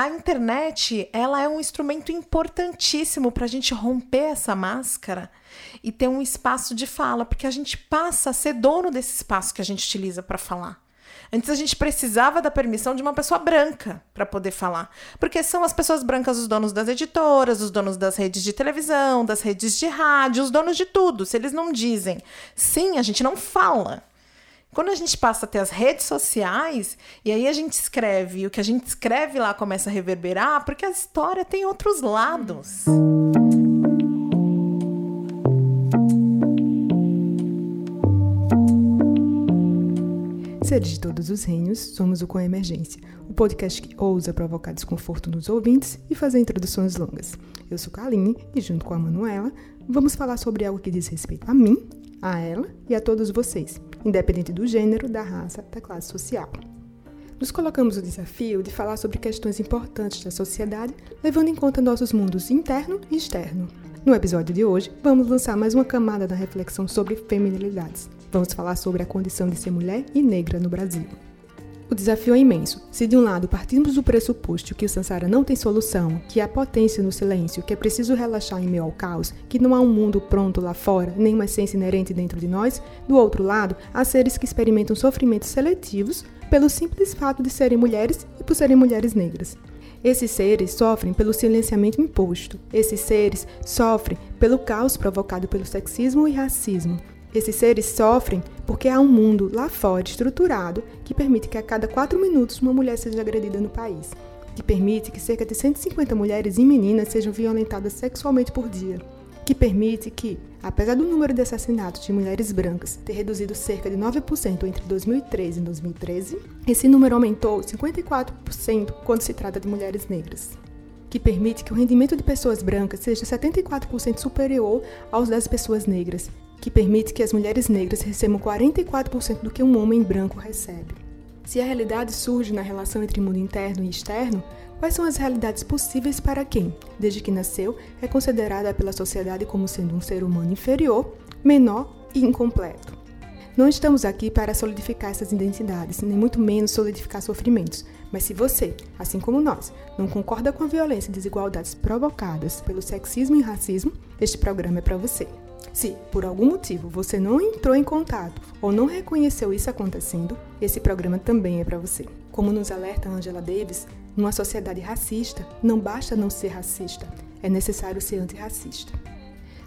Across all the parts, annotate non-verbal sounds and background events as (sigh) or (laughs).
a internet ela é um instrumento importantíssimo para a gente romper essa máscara e ter um espaço de fala, porque a gente passa a ser dono desse espaço que a gente utiliza para falar. Antes a gente precisava da permissão de uma pessoa branca para poder falar, porque são as pessoas brancas os donos das editoras, os donos das redes de televisão, das redes de rádio, os donos de tudo. Se eles não dizem sim, a gente não fala. Quando a gente passa a ter as redes sociais, e aí a gente escreve, e o que a gente escreve lá começa a reverberar, porque a história tem outros lados. Seres de todos os reinos, somos o Com Emergência, o podcast que ousa provocar desconforto nos ouvintes e fazer introduções longas. Eu sou Kaline e, junto com a Manuela, vamos falar sobre algo que diz respeito a mim, a ela e a todos vocês, independente do gênero, da raça, da classe social. Nos colocamos o desafio de falar sobre questões importantes da sociedade, levando em conta nossos mundos interno e externo. No episódio de hoje, vamos lançar mais uma camada da reflexão sobre feminilidades Vamos falar sobre a condição de ser mulher e negra no Brasil. O desafio é imenso. Se de um lado partimos do pressuposto que o Sansara não tem solução, que há potência no silêncio, que é preciso relaxar em meio ao caos, que não há um mundo pronto lá fora, nem uma essência inerente dentro de nós, do outro lado, há seres que experimentam sofrimentos seletivos pelo simples fato de serem mulheres e por serem mulheres negras. Esses seres sofrem pelo silenciamento imposto. Esses seres sofrem pelo caos provocado pelo sexismo e racismo. Esses seres sofrem porque há um mundo lá fora estruturado que permite que a cada quatro minutos uma mulher seja agredida no país, que permite que cerca de 150 mulheres e meninas sejam violentadas sexualmente por dia, que permite que, apesar do número de assassinatos de mulheres brancas ter reduzido cerca de 9% entre 2013 e 2013, esse número aumentou 54% quando se trata de mulheres negras que permite que o rendimento de pessoas brancas seja 74% superior aos das pessoas negras que permite que as mulheres negras recebam 44% do que um homem branco recebe. Se a realidade surge na relação entre mundo interno e externo, quais são as realidades possíveis para quem, desde que nasceu, é considerada pela sociedade como sendo um ser humano inferior, menor e incompleto? Não estamos aqui para solidificar essas identidades, nem muito menos solidificar sofrimentos. Mas se você, assim como nós, não concorda com a violência e desigualdades provocadas pelo sexismo e racismo, este programa é para você. Se, por algum motivo, você não entrou em contato ou não reconheceu isso acontecendo, esse programa também é para você. Como nos alerta Angela Davis, numa sociedade racista, não basta não ser racista, é necessário ser antirracista.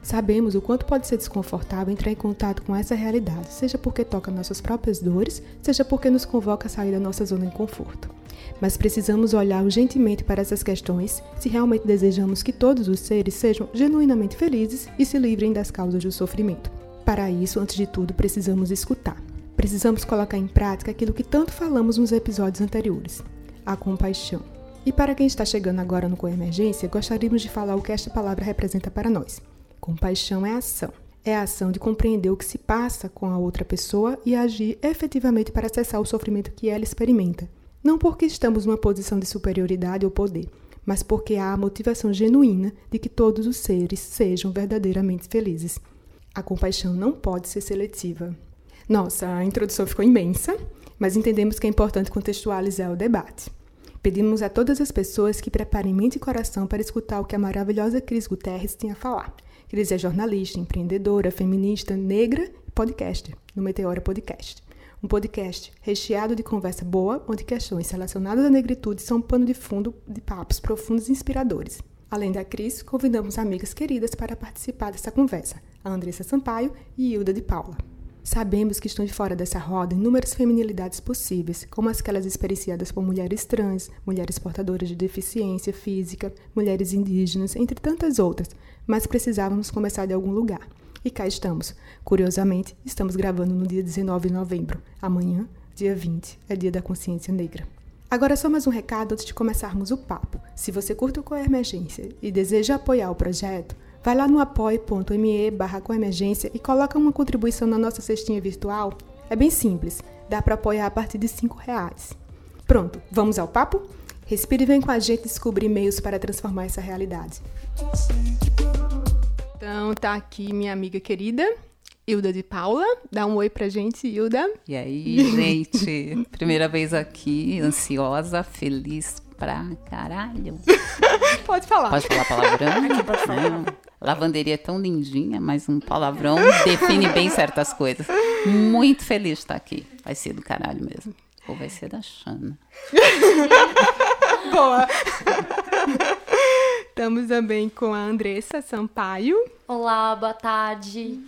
Sabemos o quanto pode ser desconfortável entrar em contato com essa realidade, seja porque toca nossas próprias dores, seja porque nos convoca a sair da nossa zona de conforto mas precisamos olhar urgentemente para essas questões se realmente desejamos que todos os seres sejam genuinamente felizes e se livrem das causas do sofrimento. Para isso, antes de tudo, precisamos escutar. Precisamos colocar em prática aquilo que tanto falamos nos episódios anteriores: a compaixão. E para quem está chegando agora no Coemergência, gostaríamos de falar o que esta palavra representa para nós. Compaixão é ação. É a ação de compreender o que se passa com a outra pessoa e agir efetivamente para cessar o sofrimento que ela experimenta, não porque estamos numa posição de superioridade ou poder, mas porque há a motivação genuína de que todos os seres sejam verdadeiramente felizes. A compaixão não pode ser seletiva. Nossa, a introdução ficou imensa, mas entendemos que é importante contextualizar o debate. Pedimos a todas as pessoas que preparem mente e coração para escutar o que a maravilhosa Cris Guterres tinha a falar. Cris é jornalista, empreendedora, feminista, negra e podcaster, no Meteora Podcast um podcast recheado de conversa boa, onde questões relacionadas à negritude são um pano de fundo de papos profundos e inspiradores. Além da Cris, convidamos amigas queridas para participar dessa conversa, a Andressa Sampaio e Hilda de Paula. Sabemos que estão de fora dessa roda inúmeras feminilidades possíveis, como aquelas experienciadas por mulheres trans, mulheres portadoras de deficiência física, mulheres indígenas, entre tantas outras, mas precisávamos começar de algum lugar. E cá estamos. Curiosamente, estamos gravando no dia 19 de novembro. Amanhã, dia 20, é dia da consciência negra. Agora só mais um recado antes de começarmos o papo. Se você curte o Coemergência e deseja apoiar o projeto, vai lá no apoie.me barra coemergência e coloca uma contribuição na nossa cestinha virtual. É bem simples, dá para apoiar a partir de R$ reais. Pronto, vamos ao papo? Respire e vem com a gente descobrir meios para transformar essa realidade. Então, tá aqui minha amiga querida, Hilda de Paula. Dá um oi pra gente, Hilda. E aí, gente? (laughs) Primeira vez aqui, ansiosa, feliz pra caralho. (laughs) Pode falar. Pode falar palavrão? Não. Lavanderia é tão lindinha, mas um palavrão define bem certas coisas. Muito feliz de estar aqui. Vai ser do caralho mesmo. Ou vai ser da Xana. (laughs) Boa. Estamos também com a Andressa Sampaio, Olá, boa tarde.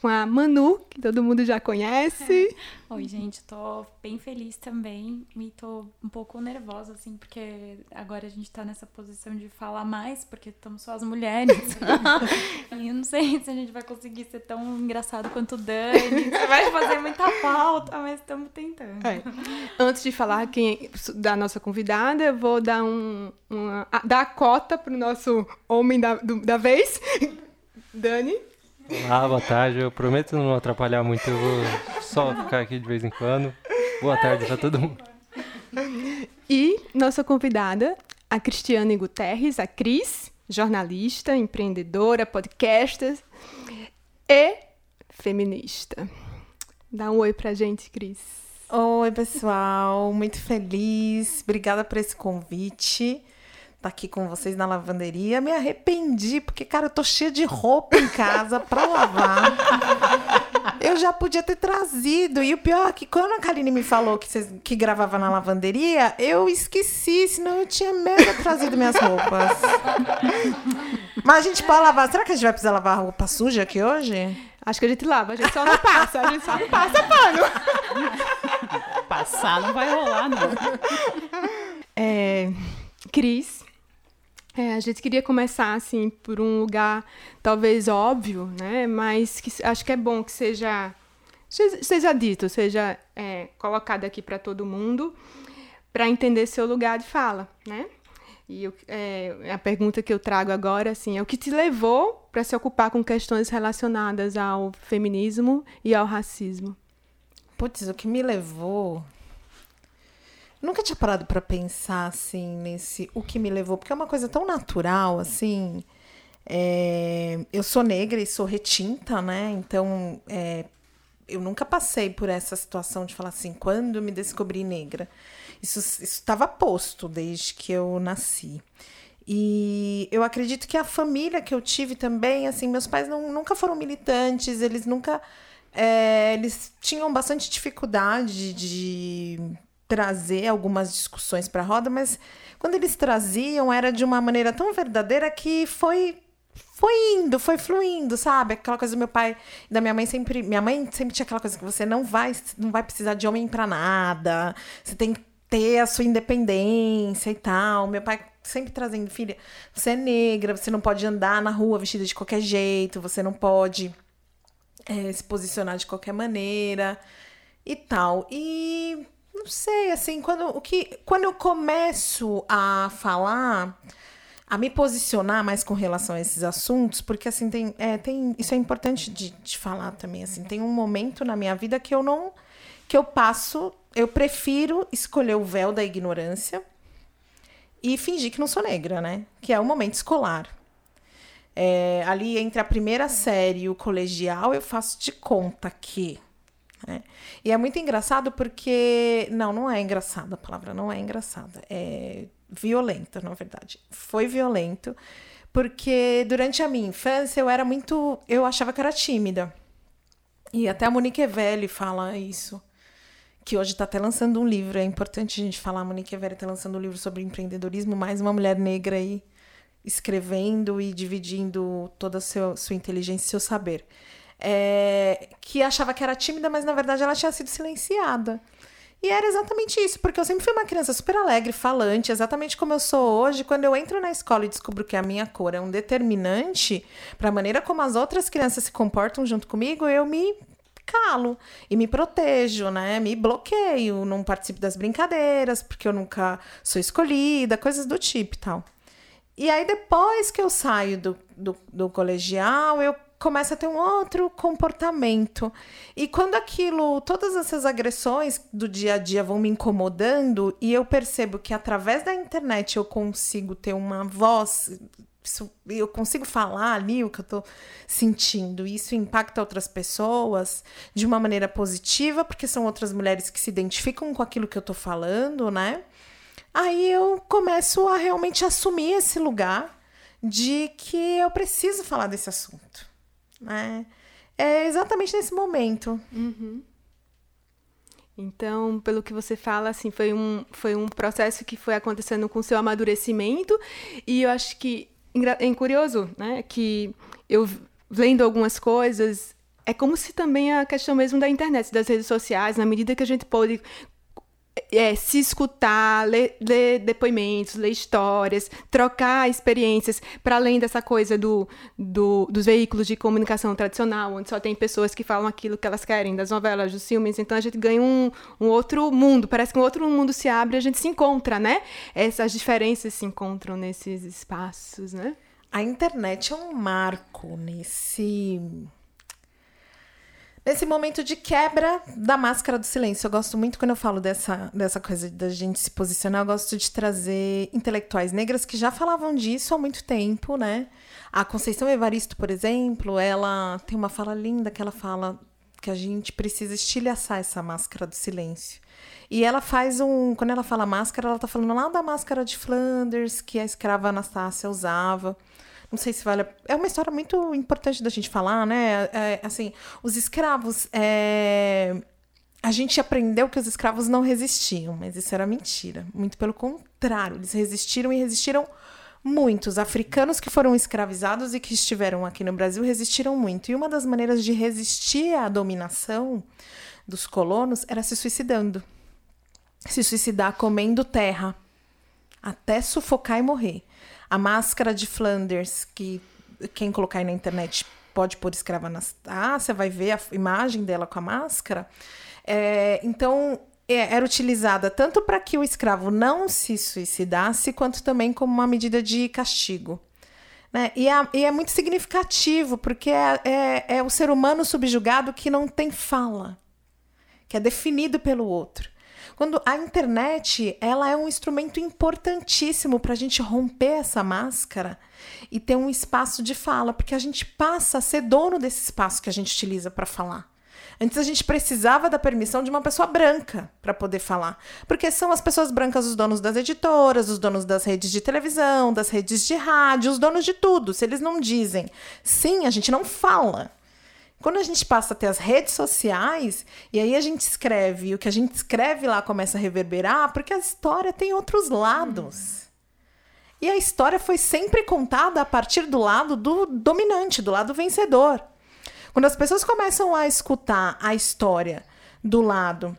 Com a Manu, que todo mundo já conhece. (laughs) Oi, gente, tô bem feliz também e tô um pouco nervosa, assim, porque agora a gente tá nessa posição de falar mais, porque estamos só as mulheres. (laughs) e eu não sei se a gente vai conseguir ser tão engraçado quanto o Dani. Você vai fazer muita falta, mas estamos tentando. É. Antes de falar quem da nossa convidada, eu vou dar um uma, dar a cota pro nosso homem da, do- da vez, (laughs) Dani. Olá, boa tarde. Eu prometo não atrapalhar muito, eu vou só ficar aqui de vez em quando. Boa tarde pra todo mundo. E nossa convidada, a Cristiane Guterres, a Cris, jornalista, empreendedora, podcaster e feminista. Dá um oi pra gente, Cris. Oi, pessoal. Muito feliz. Obrigada por esse convite. Tá aqui com vocês na lavanderia. Me arrependi, porque, cara, eu tô cheia de roupa em casa pra lavar. Eu já podia ter trazido. E o pior é que quando a Karine me falou que, vocês, que gravava na lavanderia, eu esqueci, senão eu tinha mega trazido minhas roupas. Mas a gente pode lavar. Será que a gente vai precisar lavar a roupa suja aqui hoje? Acho que a gente lava, a gente só não passa, a gente só não passa pano. Passar não vai rolar, não. É, Cris, é, a gente queria começar assim por um lugar talvez óbvio, né? Mas que acho que é bom que seja seja, dito, seja é, colocado aqui para todo mundo, para entender seu lugar de fala, né? E eu- é, a pergunta que eu trago agora assim é o que te levou para se ocupar com questões relacionadas ao feminismo e ao racismo? Putz, o que me levou. Nunca tinha parado pra pensar assim nesse o que me levou, porque é uma coisa tão natural assim. É, Eu sou negra e sou retinta, né? Então é, eu nunca passei por essa situação de falar assim, quando me descobri negra. Isso estava posto desde que eu nasci. E eu acredito que a família que eu tive também, assim, meus pais não, nunca foram militantes, eles nunca. é, eles tinham bastante dificuldade de trazer algumas discussões para a roda, mas quando eles traziam era de uma maneira tão verdadeira que foi foi indo, foi fluindo, sabe? Aquela coisa do meu pai e da minha mãe sempre, minha mãe sempre tinha aquela coisa que você não vai, não vai precisar de homem para nada. Você tem que ter a sua independência e tal. Meu pai sempre trazendo, filha, você é negra, você não pode andar na rua vestida de qualquer jeito, você não pode é, se posicionar de qualquer maneira e tal. E não sei, assim, quando, o que, quando eu começo a falar, a me posicionar mais com relação a esses assuntos, porque assim, tem, é, tem isso é importante de, de falar também, assim, tem um momento na minha vida que eu não, que eu passo, eu prefiro escolher o véu da ignorância e fingir que não sou negra, né? Que é o momento escolar. É, ali entre a primeira série e o colegial, eu faço de conta que. Né? E é muito engraçado porque. Não, não é engraçado, a palavra não é engraçada. É violenta, na verdade. Foi violento, porque durante a minha infância eu era muito. Eu achava que era tímida. E até a Monique Evelli fala isso. Que hoje está até lançando um livro. É importante a gente falar. A Monique Evelli está lançando um livro sobre empreendedorismo. Mais uma mulher negra aí escrevendo e dividindo toda a sua inteligência e seu saber. É, que achava que era tímida, mas na verdade ela tinha sido silenciada. E era exatamente isso, porque eu sempre fui uma criança super alegre, falante, exatamente como eu sou hoje. Quando eu entro na escola e descubro que a minha cor é um determinante para a maneira como as outras crianças se comportam junto comigo, eu me calo e me protejo, né? Me bloqueio, não participo das brincadeiras, porque eu nunca sou escolhida, coisas do tipo e tal. E aí, depois que eu saio do, do, do colegial, eu começo a ter um outro comportamento. E quando aquilo, todas essas agressões do dia a dia vão me incomodando, e eu percebo que através da internet eu consigo ter uma voz, eu consigo falar ali o que eu tô sentindo, e isso impacta outras pessoas de uma maneira positiva, porque são outras mulheres que se identificam com aquilo que eu tô falando, né? aí eu começo a realmente assumir esse lugar de que eu preciso falar desse assunto. Né? É exatamente nesse momento. Então, pelo que você fala, assim, foi um, foi um processo que foi acontecendo com o seu amadurecimento. E eu acho que é curioso, né? Que eu lendo algumas coisas, é como se também a questão mesmo da internet, das redes sociais, na medida que a gente pode é, se escutar, ler, ler depoimentos, ler histórias, trocar experiências, para além dessa coisa do, do- dos veículos de comunicação tradicional, onde só tem pessoas que falam aquilo que elas querem, das novelas, dos filmes, então a gente ganha um, um outro mundo, parece que um outro mundo se abre a gente se encontra, né? Essas diferenças se encontram nesses espaços, né? A internet é um marco nesse nesse momento de quebra da máscara do silêncio. Eu gosto muito quando eu falo dessa, dessa coisa da gente se posicionar, eu gosto de trazer intelectuais negras que já falavam disso há muito tempo, né? A Conceição Evaristo, por exemplo, ela tem uma fala linda que ela fala que a gente precisa estilhaçar essa máscara do silêncio. E ela faz um. Quando ela fala máscara, ela tá falando lá da máscara de Flanders, que a escrava Anastácia usava. Não sei se vale. É uma história muito importante da gente falar, né? É, assim, os escravos. é, A gente aprendeu que os escravos não resistiam, mas isso era mentira. Muito pelo contrário, eles resistiram e resistiram muito. Os africanos que foram escravizados e que estiveram aqui no Brasil resistiram muito. E uma das maneiras de resistir à dominação dos colonos era se suicidando se suicidar comendo terra até sufocar e morrer. A máscara de Flanders, que quem colocar aí na internet pode pôr escrava Anastácia, vai ver a imagem dela com a máscara. É, então, é, era utilizada tanto para que o escravo não se suicidasse, quanto também como uma medida de castigo. Né? E, é, e é muito significativo, porque é, é, é o ser humano subjugado que não tem fala que é definido pelo outro. Quando a internet ela é um instrumento importantíssimo para a gente romper essa máscara e ter um espaço de fala, porque a gente passa a ser dono desse espaço que a gente utiliza para falar. Antes a gente precisava da permissão de uma pessoa branca para poder falar, porque são as pessoas brancas os donos das editoras, os donos das redes de televisão, das redes de rádio, os donos de tudo. Se eles não dizem sim, a gente não fala. Quando a gente passa a ter as redes sociais, e aí a gente escreve, e o que a gente escreve lá começa a reverberar, porque a história tem outros lados. E a história foi sempre contada a partir do lado do dominante, do lado vencedor. Quando as pessoas começam a escutar a história do lado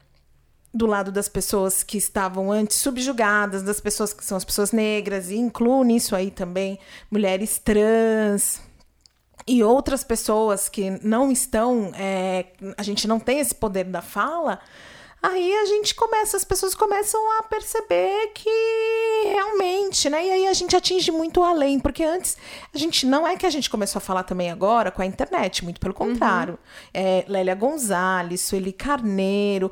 do lado das pessoas que estavam antes subjugadas, das pessoas que são as pessoas negras, e incluo nisso aí também mulheres trans, e outras pessoas que não estão, é, a gente não tem esse poder da fala, aí a gente começa, as pessoas começam a perceber que realmente, né? E aí a gente atinge muito além, porque antes a gente não é que a gente começou a falar também agora com a internet, muito pelo contrário. É, Lélia Gonzalez, Sueli Carneiro,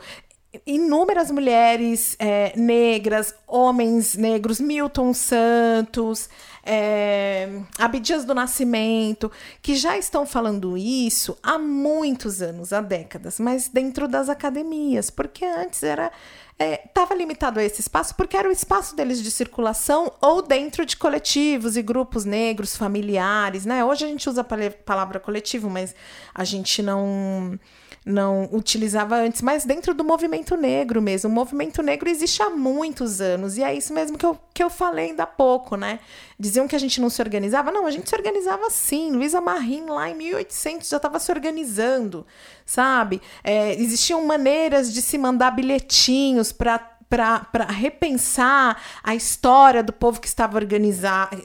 inúmeras mulheres é, negras, homens negros, Milton Santos, é, Abdias do Nascimento, que já estão falando isso há muitos anos, há décadas, mas dentro das academias, porque antes era estava limitado a esse espaço porque era o espaço deles de circulação ou dentro de coletivos e grupos negros, familiares, né? Hoje a gente usa a palavra coletivo, mas a gente não não utilizava antes, mas dentro do movimento negro mesmo. O movimento negro existe há muitos anos, e é isso mesmo que eu, que eu falei ainda há pouco, né? Diziam que a gente não se organizava. Não, a gente se organizava sim. Luísa Marim, lá em 1800, já estava se organizando, sabe? É, existiam maneiras de se mandar bilhetinhos para para repensar a história do povo que estava organizado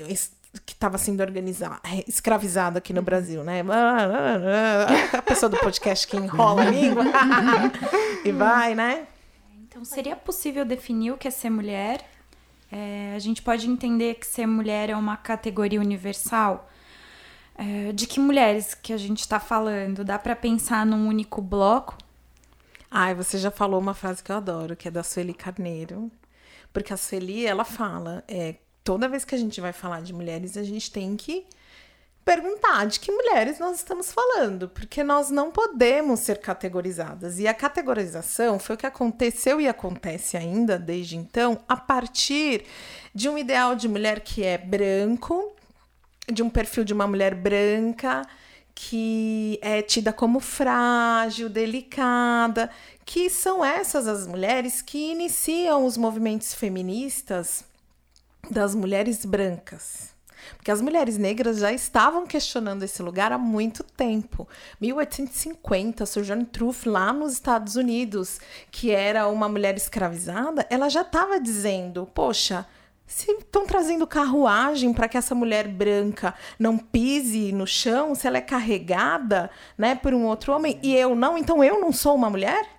que estava sendo organizado, escravizado aqui no Brasil, né? A pessoa do podcast que enrola a língua (laughs) e vai, né? Então, seria possível definir o que é ser mulher? É, a gente pode entender que ser mulher é uma categoria universal? É, de que mulheres que a gente está falando? Dá para pensar num único bloco? Ai, você já falou uma frase que eu adoro, que é da Sueli Carneiro. Porque a Sueli, ela fala, é, toda vez que a gente vai falar de mulheres, a gente tem que perguntar de que mulheres nós estamos falando, porque nós não podemos ser categorizadas. E a categorização foi o que aconteceu e acontece ainda desde então, a partir de um ideal de mulher que é branco, de um perfil de uma mulher branca, que é tida como frágil, delicada, que são essas as mulheres que iniciam os movimentos feministas das mulheres brancas. Porque as mulheres negras já estavam questionando esse lugar há muito tempo. 1850, Sojourner Truth, lá nos Estados Unidos, que era uma mulher escravizada, ela já estava dizendo: poxa, se estão trazendo carruagem para que essa mulher branca não pise no chão, se ela é carregada né, por um outro homem e eu não, então eu não sou uma mulher?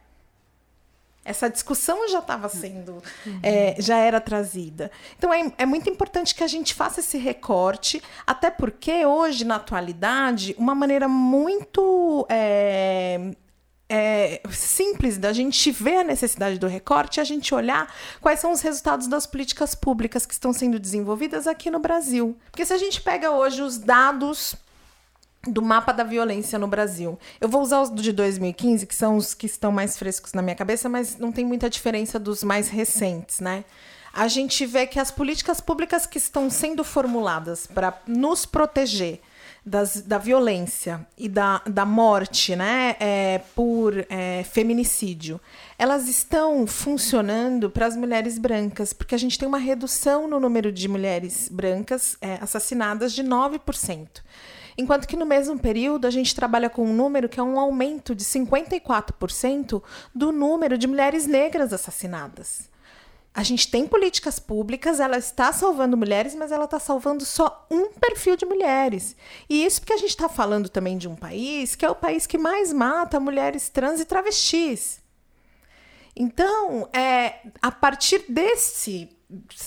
Essa discussão já estava sendo, uhum. é, já era trazida. Então é, é muito importante que a gente faça esse recorte, até porque hoje, na atualidade, uma maneira muito é, é, simples da gente ver a necessidade do recorte é a gente olhar quais são os resultados das políticas públicas que estão sendo desenvolvidas aqui no Brasil. Porque se a gente pega hoje os dados do mapa da violência no Brasil. Eu vou usar os de 2015, que são os que estão mais frescos na minha cabeça, mas não tem muita diferença dos mais recentes, né? A gente vê que as políticas públicas que estão sendo formuladas para nos proteger das, da violência e da, da morte né, é, por é, feminicídio, elas estão funcionando para as mulheres brancas, porque a gente tem uma redução no número de mulheres brancas é, assassinadas de 9%. Enquanto que no mesmo período a gente trabalha com um número que é um aumento de 54% do número de mulheres negras assassinadas. A gente tem políticas públicas, ela está salvando mulheres, mas ela está salvando só um perfil de mulheres. E isso porque a gente está falando também de um país que é o país que mais mata mulheres trans e travestis. Então, é, a partir desse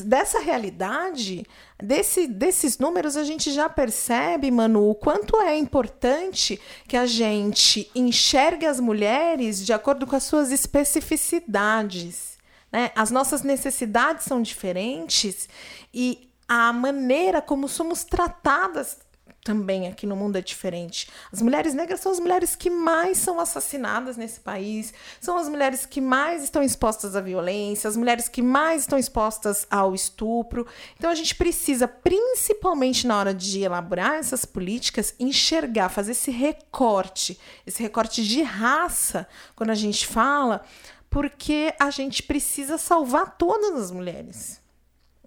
dessa realidade, desse, desses números, a gente já percebe, Manu, o quanto é importante que a gente enxergue as mulheres de acordo com as suas especificidades. Né? As nossas necessidades são diferentes e a maneira como somos tratadas também aqui no mundo é diferente. As mulheres negras são as mulheres que mais são assassinadas nesse país, são as mulheres que mais estão expostas à violência, as mulheres que mais estão expostas ao estupro. Então a gente precisa, principalmente na hora de elaborar essas políticas, enxergar, fazer esse recorte, esse recorte de raça, quando a gente fala, porque a gente precisa salvar todas as mulheres.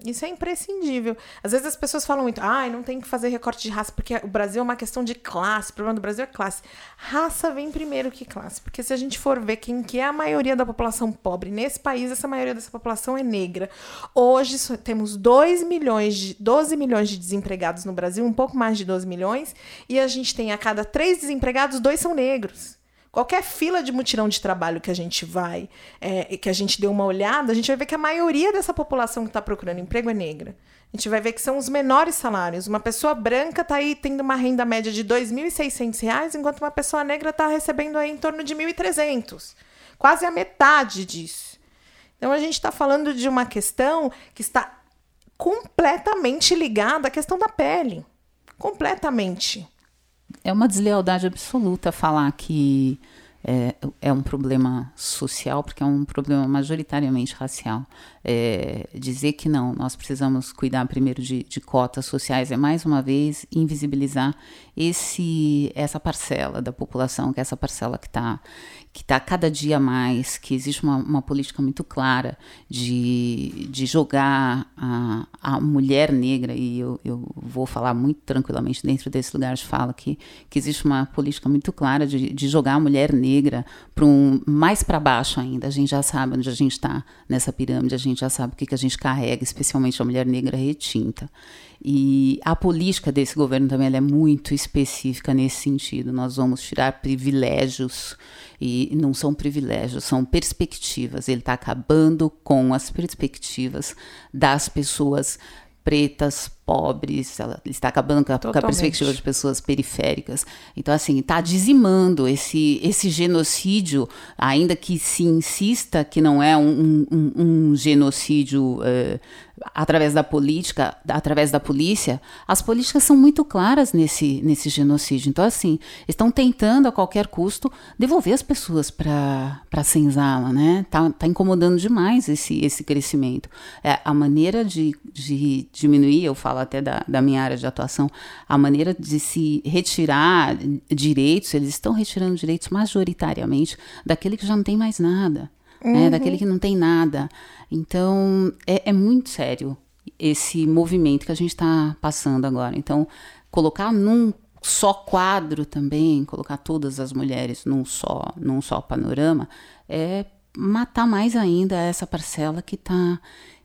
Isso é imprescindível. Às vezes as pessoas falam muito, ai, ah, não tem que fazer recorte de raça, porque o Brasil é uma questão de classe, o problema do Brasil é classe. Raça vem primeiro que classe, porque se a gente for ver quem que é a maioria da população pobre nesse país, essa maioria dessa população é negra. Hoje temos 2 milhões de, 12 milhões de desempregados no Brasil, um pouco mais de 12 milhões, e a gente tem a cada três desempregados, dois são negros. Qualquer fila de mutirão de trabalho que a gente vai, é, que a gente dê uma olhada, a gente vai ver que a maioria dessa população que está procurando emprego é negra. A gente vai ver que são os menores salários. Uma pessoa branca está aí tendo uma renda média de R$ 2.600, enquanto uma pessoa negra está recebendo aí em torno de R$ 1.300. Quase a metade disso. Então a gente está falando de uma questão que está completamente ligada à questão da pele. Completamente é uma deslealdade absoluta falar que é, é, um problema social, porque é um problema majoritariamente racial. É, dizer que não, nós precisamos cuidar primeiro de, de, cotas sociais é mais uma vez invisibilizar esse, essa parcela da população, que é essa parcela que está que está cada dia mais, que existe uma, uma política muito clara de, de jogar a, a mulher negra, e eu, eu vou falar muito tranquilamente dentro desse lugar de fala, que, que existe uma política muito clara de, de jogar a mulher negra para um mais para baixo ainda. A gente já sabe onde a gente está nessa pirâmide, a gente já sabe o que, que a gente carrega, especialmente a mulher negra retinta. E a política desse governo também é muito específica nesse sentido. Nós vamos tirar privilégios e não são privilégios, são perspectivas. Ele está acabando com as perspectivas das pessoas pretas, pobres, ela está acabando com a, perspectiva de pessoas periféricas. Então, assim, está dizimando esse, esse genocídio, ainda que se insista que não é um, um, um genocídio. Uh, através da política, através da polícia, as políticas são muito claras nesse, nesse genocídio. Então, assim, estão tentando a qualquer custo devolver as pessoas para a senzala, né? Tá, tá incomodando demais esse, esse crescimento. É, a maneira de, de diminuir, eu falo até da, da minha área de atuação, a maneira de se retirar direitos, eles estão retirando direitos majoritariamente daquele que já não tem mais nada. Né? Uhum. Né, daquele que não tem nada. Então, é, é muito sério esse movimento que a gente está passando agora. Então, colocar num só quadro também, colocar todas as mulheres num só, num só panorama, é matar mais ainda essa parcela que está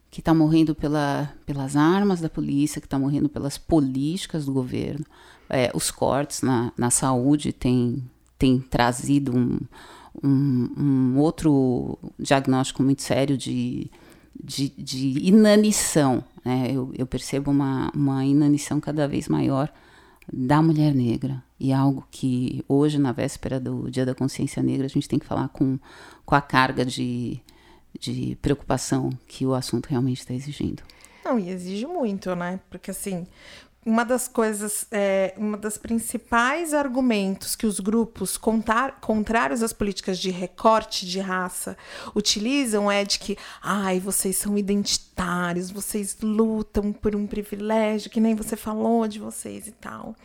que tá morrendo pela, pelas armas da polícia, que está morrendo pelas políticas do governo. É, os cortes na, na saúde têm tem trazido um, um, um outro diagnóstico muito sério de, de, de inanição. Né? Eu, eu, percebo uma, uma inanição cada vez maior da mulher negra. E é algo que hoje, na véspera do Dia da Consciência Negra, a gente tem que falar com, com a carga de, de preocupação que o assunto realmente está exigindo. Não, e exige muito, né? Porque assim, uma das coisas, é, uma das principais argumentos que os grupos contar, contrários às políticas de recorte de raça utilizam é de que, ai, vocês são identitários, vocês lutam por um privilégio, que nem você falou de vocês e tal.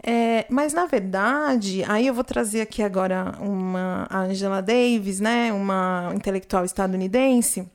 É, mas na verdade, aí eu vou trazer aqui agora uma a Angela Davis, né, uma intelectual estadunidense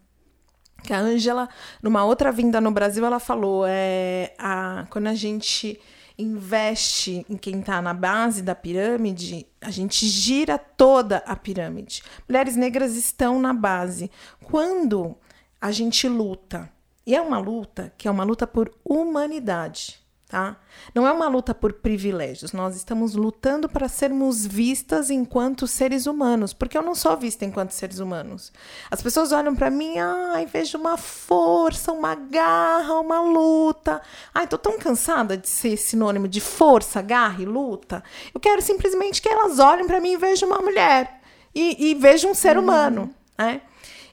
que a Ângela, numa outra vinda no Brasil, ela falou: é, a, quando a gente investe em quem está na base da pirâmide, a gente gira toda a pirâmide. Mulheres negras estão na base. Quando a gente luta, e é uma luta que é uma luta por humanidade tá? Não é uma luta por privilégios. Nós estamos lutando para sermos vistas enquanto seres humanos, porque eu não sou vista enquanto seres humanos. As pessoas olham para mim, ai, vejo uma força, uma garra, uma luta. Ai, tô tão cansada de ser sinônimo de força, garra e luta. Eu quero simplesmente que elas olhem para mim e vejam uma mulher e, e vejam um ser uhum. humano, né?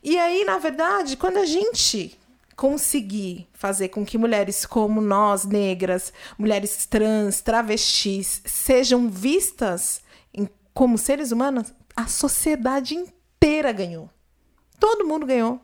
E aí, na verdade, quando a gente conseguir fazer com que mulheres como nós, negras, mulheres trans, travestis, sejam vistas em, como seres humanos, a sociedade inteira ganhou. Todo mundo ganhou.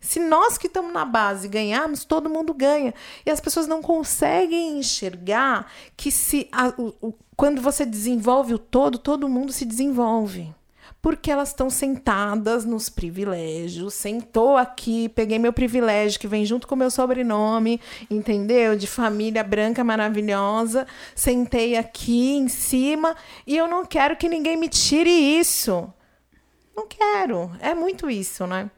Se nós que estamos na base ganharmos, todo mundo ganha. E as pessoas não conseguem enxergar que se a, o, o, quando você desenvolve o todo, todo mundo se desenvolve porque elas estão sentadas nos privilégios. Sentou aqui, peguei meu privilégio que vem junto com meu sobrenome, entendeu? De família branca maravilhosa. Sentei aqui em cima e eu não quero que ninguém me tire isso. Não quero. É muito isso, né?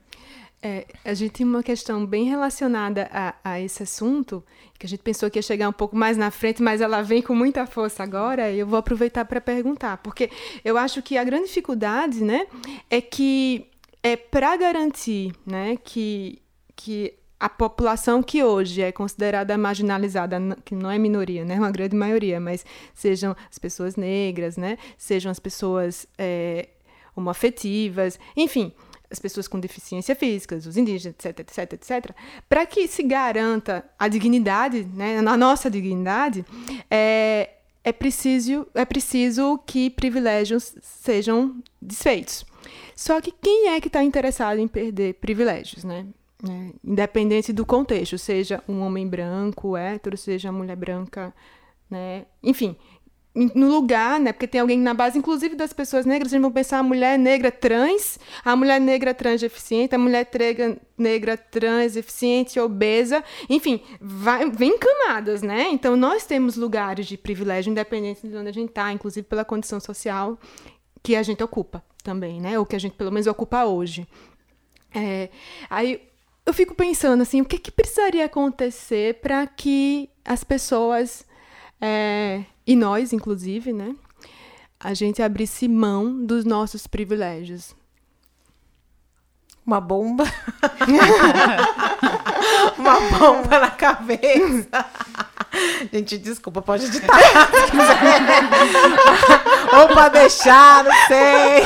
É, a gente tem uma questão bem relacionada a, a, esse assunto, que a gente pensou que ia chegar um pouco mais na frente, mas ela vem com muita força agora, e eu vou aproveitar para perguntar, porque eu acho que a grande dificuldade né, é que é para garantir né, que, que a população que hoje é considerada marginalizada, que não é minoria, né, uma grande maioria, mas sejam as pessoas negras, né, sejam as pessoas é, homoafetivas, enfim as pessoas com deficiência física, os indígenas, etc, etc, etc, para que se garanta a dignidade, né, a nossa dignidade, é, é, preciso, é preciso que privilégios sejam desfeitos. Só que quem é que está interessado em perder privilégios, né? É, independente do contexto, seja um homem branco, hétero, seja mulher branca, né? Enfim, no lugar, né? Porque tem alguém na base, inclusive das pessoas negras, a gente vai pensar a mulher negra trans, a mulher negra trans deficiente, a mulher trega, negra trans deficiente, obesa, enfim, vai, vem camadas, né? Então nós temos lugares de privilégio, independente de onde a gente está, inclusive pela condição social que a gente ocupa também, né? Ou que a gente pelo menos ocupa hoje. É, aí eu fico pensando assim, o que, que precisaria acontecer para que as pessoas é, e nós, inclusive, né? A gente abrisse mão dos nossos privilégios. Uma bomba. (laughs) uma bomba na cabeça. Gente, desculpa, pode editar. (laughs) Ou pra deixar, não sei.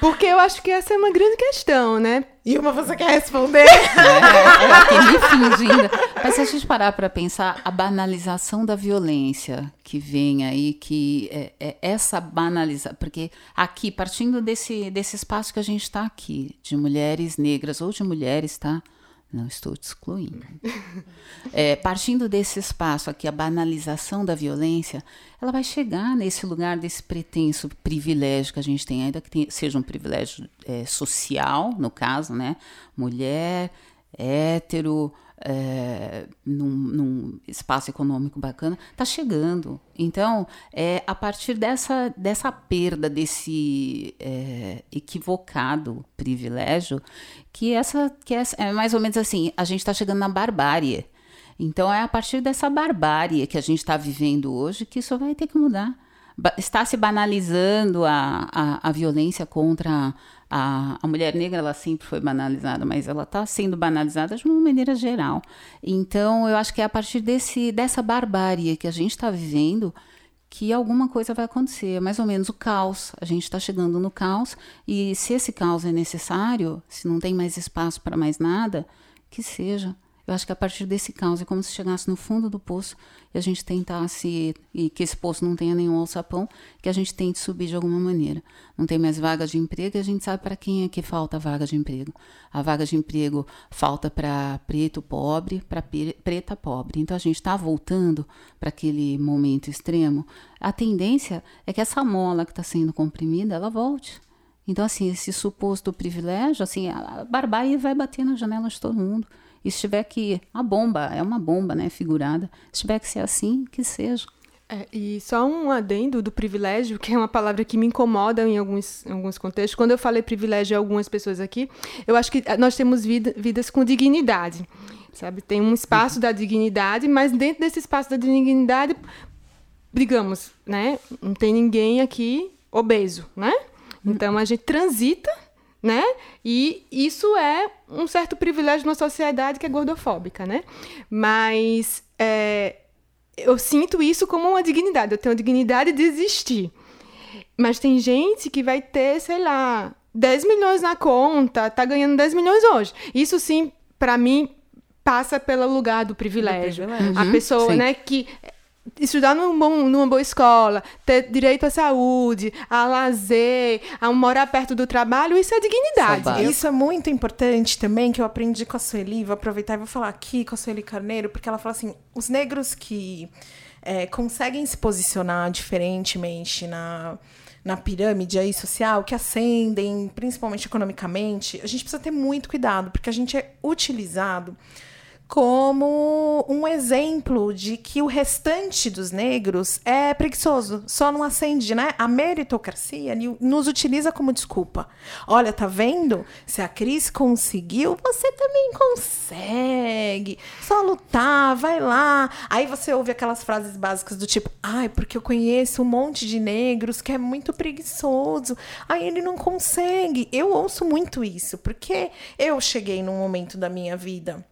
Porque eu acho que essa é uma grande questão, né? E uma você quer responder? (laughs) É, ela tem me fingindo. Mas se a gente parar para pensar, a banalização da violência que vem aí, que é, é essa banalização, porque aqui, partindo desse, desse espaço que a gente está aqui, de mulheres negras ou de mulheres, tá? Não estou te excluindo. É, partindo desse espaço aqui, a banalização da violência, ela vai chegar nesse lugar desse pretenso privilégio que a gente tem, ainda que tenha, seja um privilégio é, social, no caso, né? Mulher, hétero, é, num, num, espaço econômico bacana, está chegando. Então, é a partir dessa, dessa perda, desse é, equivocado privilégio, que essa, que essa é mais ou menos assim, a gente está chegando na barbárie. Então, é a partir dessa barbárie que a gente está vivendo hoje que isso vai ter que mudar. Está se banalizando a, a, a violência contra a, a mulher negra ela sempre foi banalizada, mas ela está sendo banalizada de uma maneira geral. Então, eu acho que é a partir desse, dessa barbárie que a gente está vivendo que alguma coisa vai acontecer, mais ou menos o caos. A gente está chegando no caos e se esse caos é necessário, se não tem mais espaço para mais nada, que seja. Eu acho que a partir desse caos é como se chegasse no fundo do poço e a gente tentasse, e que esse poço não tenha nenhum alçapão, que a gente tente subir de alguma maneira. Não tem mais vaga de emprego e a gente sabe para quem é que falta vaga de emprego. A vaga de emprego falta para preto pobre, para preta pobre. Então a gente está voltando para aquele momento extremo. A tendência é que essa mola que está sendo comprimida, ela volte. Então, assim, esse suposto privilégio, assim, a barbárie vai bater na janela de todo mundo. E se tiver que. A bomba, é uma bomba, né? Figurada. Se tiver que ser assim, que seja. É, e só um adendo do privilégio, que é uma palavra que me incomoda em alguns, em alguns contextos. Quando eu falei privilégio a algumas pessoas aqui, eu acho que nós temos vida, vidas com dignidade, sabe? Tem um espaço uhum. da dignidade, mas dentro desse espaço da dignidade, digamos, né? Não tem ninguém aqui obeso, né? Uhum. Então a gente transita né? E isso é um certo privilégio numa sociedade que é gordofóbica, né? Mas é, eu sinto isso como uma dignidade. Eu tenho a dignidade de existir. Mas tem gente que vai ter, sei lá, 10 milhões na conta, tá ganhando 10 milhões hoje. Isso sim, para mim, passa pelo lugar do privilégio. Do privilégio. A pessoa, uhum, né, que estudar num bom, numa boa escola, ter direito à saúde, a lazer, a morar perto do trabalho, isso é dignidade. Isso é muito importante também, que eu aprendi com a Sueli, vou aproveitar e vou falar aqui com a Sueli Carneiro, porque ela fala assim, os negros que é, conseguem se posicionar diferentemente na, na pirâmide aí social, que ascendem, principalmente economicamente, a gente precisa ter muito cuidado, porque a gente é utilizado como um exemplo de que o restante dos negros é preguiçoso, só não acende, né? A meritocracia nos utiliza como desculpa. Olha, tá vendo? Se a Cris conseguiu, você também consegue. Só lutar, vai lá. Aí você ouve aquelas frases básicas do tipo: "Ai, porque eu conheço um monte de negros que é muito preguiçoso. Aí ele não consegue". Eu ouço muito isso, porque eu cheguei num momento da minha vida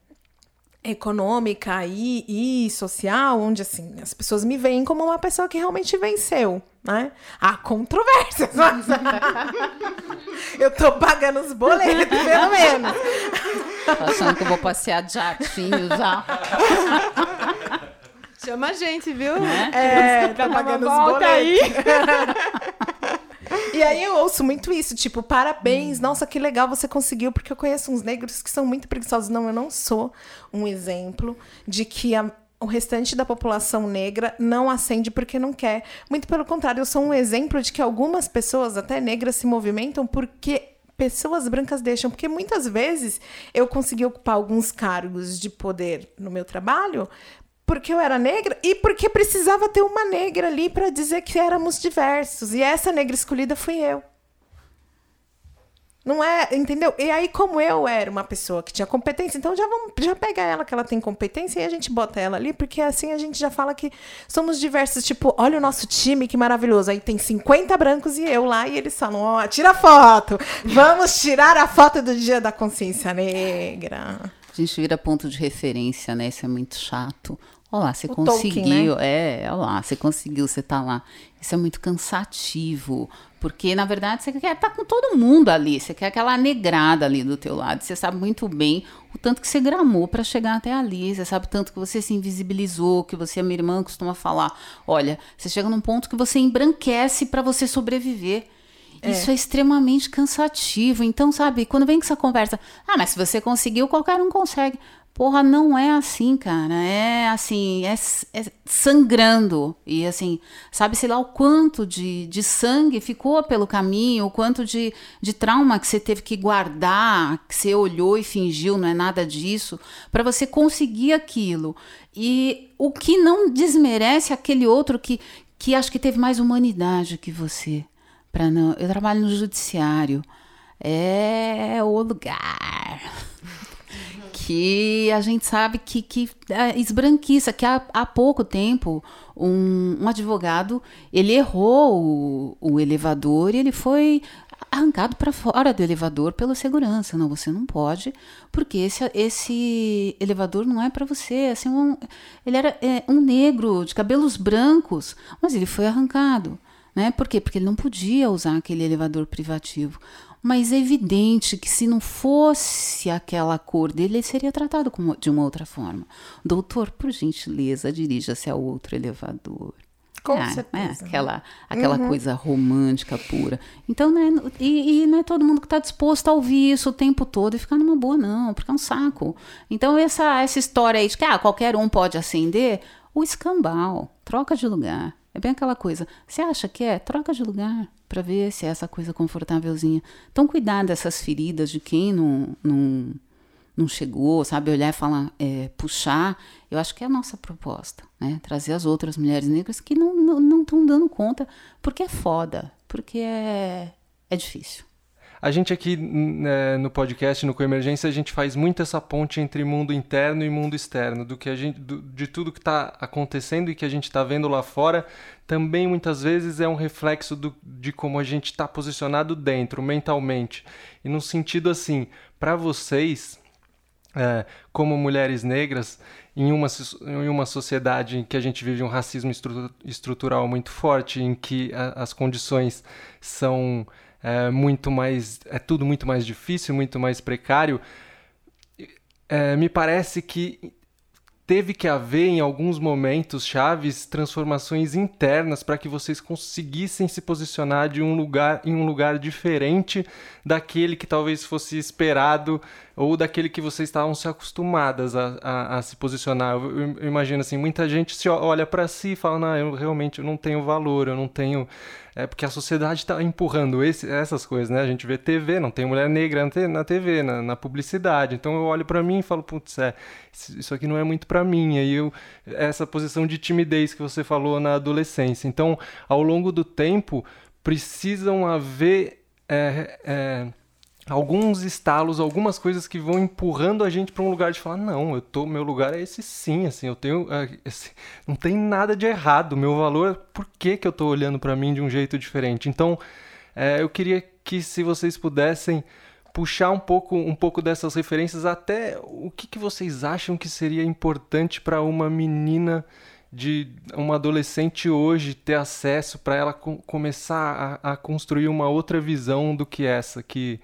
econômica e, e social, onde assim as pessoas me veem como uma pessoa que realmente venceu, né? Há controvérsias, mas (laughs) eu tô pagando os boletos, pelo menos. Tô achando que eu vou passear de jatinho já. Chama a gente, viu? Né? É, tá pagando os boletos. Aí. (laughs) E aí eu ouço muito isso, tipo, parabéns, hum. nossa, que legal você conseguiu, porque eu conheço uns negros que são muito preguiçosos. Não, eu não sou um exemplo de que a, o restante da população negra não acende porque não quer. Muito pelo contrário, eu sou um exemplo de que algumas pessoas, até negras, se movimentam porque pessoas brancas deixam, porque muitas vezes eu consegui ocupar alguns cargos de poder no meu trabalho porque eu era negra e porque precisava ter uma negra ali para dizer que éramos diversos. E essa negra escolhida fui eu. Não é, entendeu? E aí, como eu era uma pessoa que tinha competência, então já vamos já pega ela que ela tem competência e a gente bota ela ali, porque assim a gente já fala que somos diversos. Tipo, olha o nosso time, que maravilhoso. Aí tem 50 brancos e eu lá, e eles falam: ó, tira foto! Vamos tirar a foto do dia da consciência negra. A gente vira ponto de referência, né? Isso é muito chato. Olha lá, você O conseguiu. Tolkien, É, olha lá, você conseguiu, você tá lá. Isso é muito cansativo. Porque, na verdade, você quer estar com todo mundo ali. Você quer aquela negrada ali do teu lado. Você sabe muito bem o tanto que você gramou para chegar até ali. Você sabe o tanto que você se invisibilizou, que você, a minha irmã, costuma falar. Olha, você chega num ponto que você embranquece para você sobreviver. Isso é extremamente cansativo. Então, sabe, quando vem com essa conversa, ah, mas se você conseguiu, qualquer um consegue. Porra, não é assim, cara. É assim, é, é sangrando. E assim, sabe-se lá o quanto de, de sangue ficou pelo caminho, o quanto de, de trauma que você teve que guardar, que você olhou e fingiu, não é nada disso, para você conseguir aquilo. E o que não desmerece aquele outro que, que acho que teve mais humanidade que você. Pra não, eu trabalho no judiciário. É o lugar (laughs) que a gente sabe que, que é, esbranquiça, que há, há pouco tempo um, um advogado, ele errou o, o elevador e ele foi arrancado para fora do elevador pelo segurança. Não, você não pode, porque esse, esse elevador não é para você. Assim, um, ele era é, um negro de cabelos brancos, mas ele foi arrancado. Né? Por quê? Porque ele não podia usar aquele elevador privativo. Mas é evidente que se não fosse aquela cor dele, ele seria tratado como, de uma outra forma. Doutor, por gentileza, dirija-se ao outro elevador. Com Ah, certeza. É, aquela aquela coisa romântica pura. Então, né, e, e não é todo mundo que está disposto a ouvir isso o tempo todo e ficar numa boa, não, porque é um saco. Então, essa, essa história aí de que ah, qualquer um pode acender, o escambau, troca de lugar. É bem aquela coisa. Você acha que é? Troca de lugar para ver se é essa coisa confortávelzinha. Então, cuidar dessas feridas de quem não, não, não chegou, sabe? Olhar e falar, é, puxar. Eu acho que é a nossa proposta, né? Trazer as outras mulheres negras que não estão não, estão dando conta, porque é foda, porque é, é difícil. A gente aqui né, no podcast, no Coemergência, a gente faz muito essa ponte entre mundo interno e mundo externo, do que a gente, do- de tudo que está acontecendo e que a gente está vendo lá fora, também muitas vezes é um reflexo do- de como a gente está posicionado dentro, mentalmente. E no sentido assim, para vocês, é, como mulheres negras, em uma, em uma sociedade em que a gente vive um racismo estru- estrutural muito forte, em que a- as condições são é, muito mais. é tudo muito mais difícil, muito mais precário, é, me parece que teve que haver em alguns momentos chaves transformações internas para que vocês conseguissem se posicionar de um lugar em um lugar diferente daquele que talvez fosse esperado ou daquele que vocês estavam se acostumadas a, a, a se posicionar. Eu, eu- imagino assim, muita gente se olha para si e fala, não, eu realmente eu não tenho valor, eu não tenho é porque a sociedade está empurrando esse- essas coisas, né? A gente vê TV, não tem mulher negra na TV, na, na publicidade. Então eu olho para mim e falo, putz, é, isso aqui não é muito para mim. Aí eu essa posição de timidez que você falou na adolescência. Então, ao longo do tempo, precisam haver é, é, alguns estalos, algumas coisas que vão empurrando a gente para um lugar de falar, não, eu tô, meu lugar é esse sim, assim, eu tenho, é, esse- não tem nada de errado, meu valor, por que que eu tô olhando para mim de um jeito diferente? Então, é, eu queria que se vocês pudessem puxar um pouco, um pouco dessas referências até o que, que vocês acham que seria importante para uma menina de uma adolescente hoje ter acesso para ela co- começar a, a construir uma outra visão do que essa que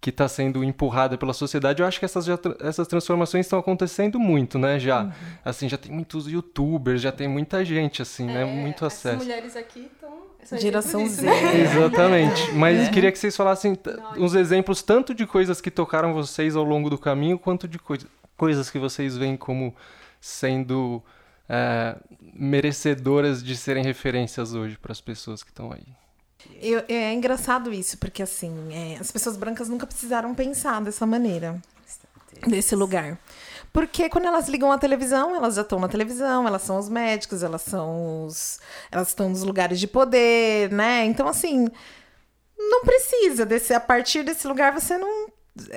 que está sendo empurrada pela sociedade. Eu acho que essas, já essas transformações estão acontecendo muito, né? Já, assim, já tem muitos YouTubers, já tem muita gente, assim, né? Muito acesso. mulheres aqui estão. Geração Z. (laughs) Exatamente. Mas queria que vocês falassem uns exemplos tanto de coisas que tocaram vocês ao longo do caminho, quanto de coi- coisas que vocês veem como sendo é, merecedoras de serem referências hoje para as pessoas que estão aí. Eu- é engraçado isso, porque assim, é, as pessoas brancas nunca precisaram pensar dessa maneira, desse lugar. Porque quando elas ligam a televisão, elas já estão na televisão, elas são os médicos, elas são os. Elas estão nos lugares de poder, né? Então, assim. não precisa desse a partir desse lugar você não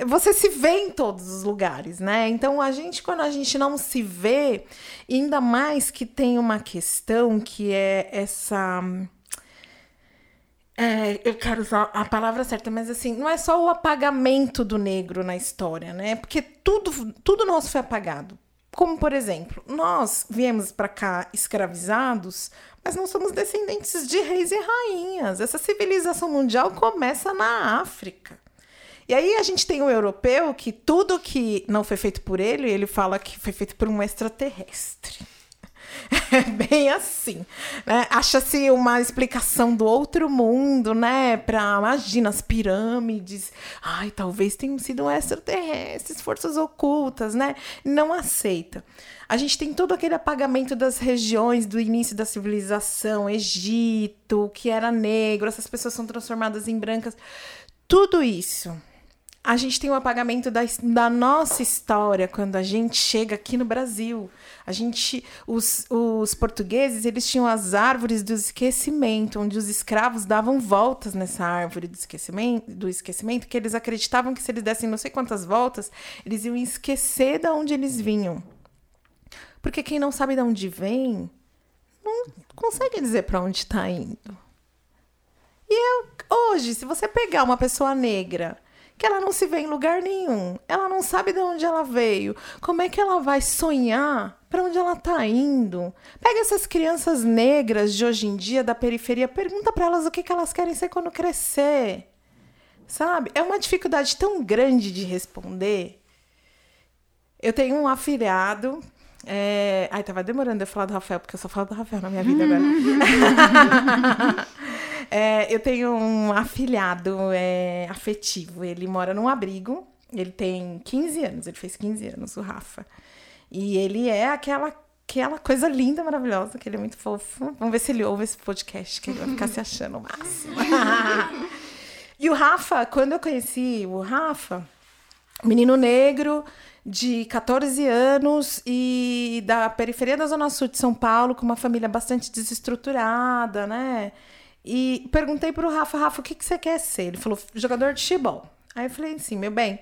você se vê em todos os lugares, né? Então a gente quando a gente não se vê, ainda mais que tem uma questão que é essa é, eu quero usar a palavra certa, mas assim, não é só o apagamento do negro na história, né? Porque tudo, tudo nosso foi apagado. Como, por exemplo, nós viemos para cá escravizados, mas não somos descendentes de reis e rainhas. Essa civilização mundial começa na África. E aí a gente tem o europeu que tudo que não foi feito por ele, ele fala que foi feito por um extraterrestre. (laughs) É bem assim, né? Acha-se uma explicação do outro mundo, né? Para imagina as pirâmides. Ai, talvez tenham sido extraterrestres, forças ocultas, né? Não aceita. A gente tem todo aquele apagamento das regiões do início da civilização, Egito, que era negro, essas pessoas são transformadas em brancas. Tudo isso a gente tem o um apagamento da, da nossa história quando a gente chega aqui no Brasil. A gente, os, os portugueses, eles tinham as árvores do esquecimento, onde os escravos davam voltas nessa árvore do esquecimento, do esquecimento, que eles acreditavam que se eles dessem não sei quantas voltas, eles iam esquecer de onde eles vinham. Porque quem não sabe de onde vem, não consegue dizer para onde está indo. E eu, hoje, se você pegar uma pessoa negra que ela não se vê em lugar nenhum. Ela não sabe de onde ela veio. Como é que ela vai sonhar para onde ela está indo? Pega essas crianças negras de hoje em dia da periferia, pergunta para elas o que, que elas querem ser quando crescer. Sabe? É uma dificuldade tão grande de responder. Eu tenho um afilhado é... Ai, tava demorando eu falar do Rafael, porque eu só falo do Rafael na minha vida agora. (laughs) é, eu tenho um afilhado é, afetivo. Ele mora num abrigo. Ele tem 15 anos. Ele fez 15 anos, o Rafa. E ele é aquela aquela coisa linda, maravilhosa, que ele é muito fofo. Vamos ver se ele ouve esse podcast, que ele vai ficar se achando o máximo. (laughs) e o Rafa, quando eu conheci o Rafa, menino negro, de 14 anos e da periferia da Zona Sul de São Paulo, com uma família bastante desestruturada, né? E perguntei pro Rafa, Rafa, o que, que você quer ser? Ele falou, jogador de futebol. Aí eu falei assim, meu bem,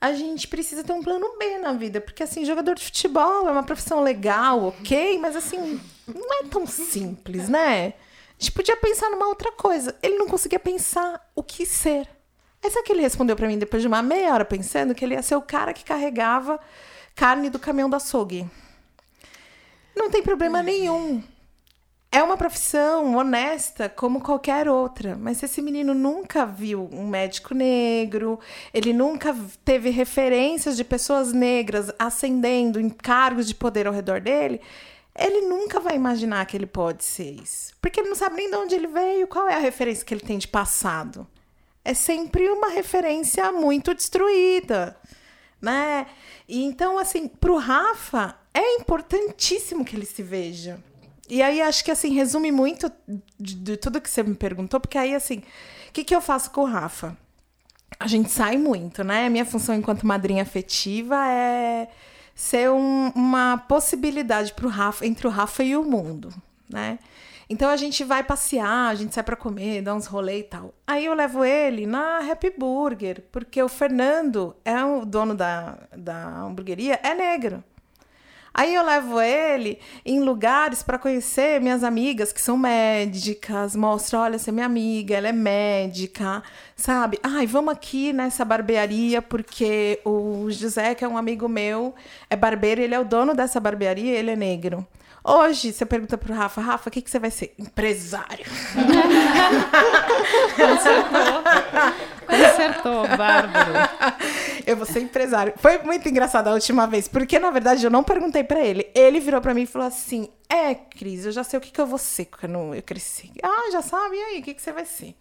a gente precisa ter um plano B na vida, porque assim, jogador de futebol é uma profissão legal, ok, mas assim, não é tão simples, né? A gente podia pensar numa outra coisa. Ele não conseguia pensar o que ser. Aí sabe que ele respondeu para mim depois de uma meia hora pensando que ele ia ser o cara que carregava carne do caminhão da açougue. Não tem problema nenhum. É uma profissão honesta como qualquer outra, mas se esse menino nunca viu um médico negro, ele nunca teve referências de pessoas negras ascendendo em cargos de poder ao redor dele, ele nunca vai imaginar que ele pode ser isso. Porque ele não sabe nem de onde ele veio, qual é a referência que ele tem de passado é sempre uma referência muito destruída, né? E então, assim, para o Rafa é importantíssimo que ele se veja. E aí acho que assim resume muito de, de tudo que você me perguntou, porque aí assim, o que, que eu faço com o Rafa? A gente sai muito, né? Minha função enquanto madrinha afetiva é ser um, uma possibilidade para o Rafa entre o Rafa e o mundo, né? Então a gente vai passear, a gente sai para comer, dá uns rolê e tal. Aí eu levo ele na Happy Burger, porque o Fernando é o dono da, da hamburgueria, é negro. Aí eu levo ele em lugares para conhecer minhas amigas que são médicas, mostro, olha, essa é minha amiga, ela é médica, sabe? Ai, vamos aqui nessa barbearia porque o José, que é um amigo meu, é barbeiro, ele é o dono dessa barbearia, ele é negro. Hoje, você pergunta pro Rafa, Rafa, o que, que você vai ser? Empresário. Acertou. Acertou, bárbaro. Eu vou ser empresário. Foi muito engraçado a última vez, porque na verdade eu não perguntei para ele. Ele virou para mim e falou assim: É, Cris, eu já sei o que, que eu vou ser quando eu crescer. Ah, já sabe? E aí, o que, que você vai ser?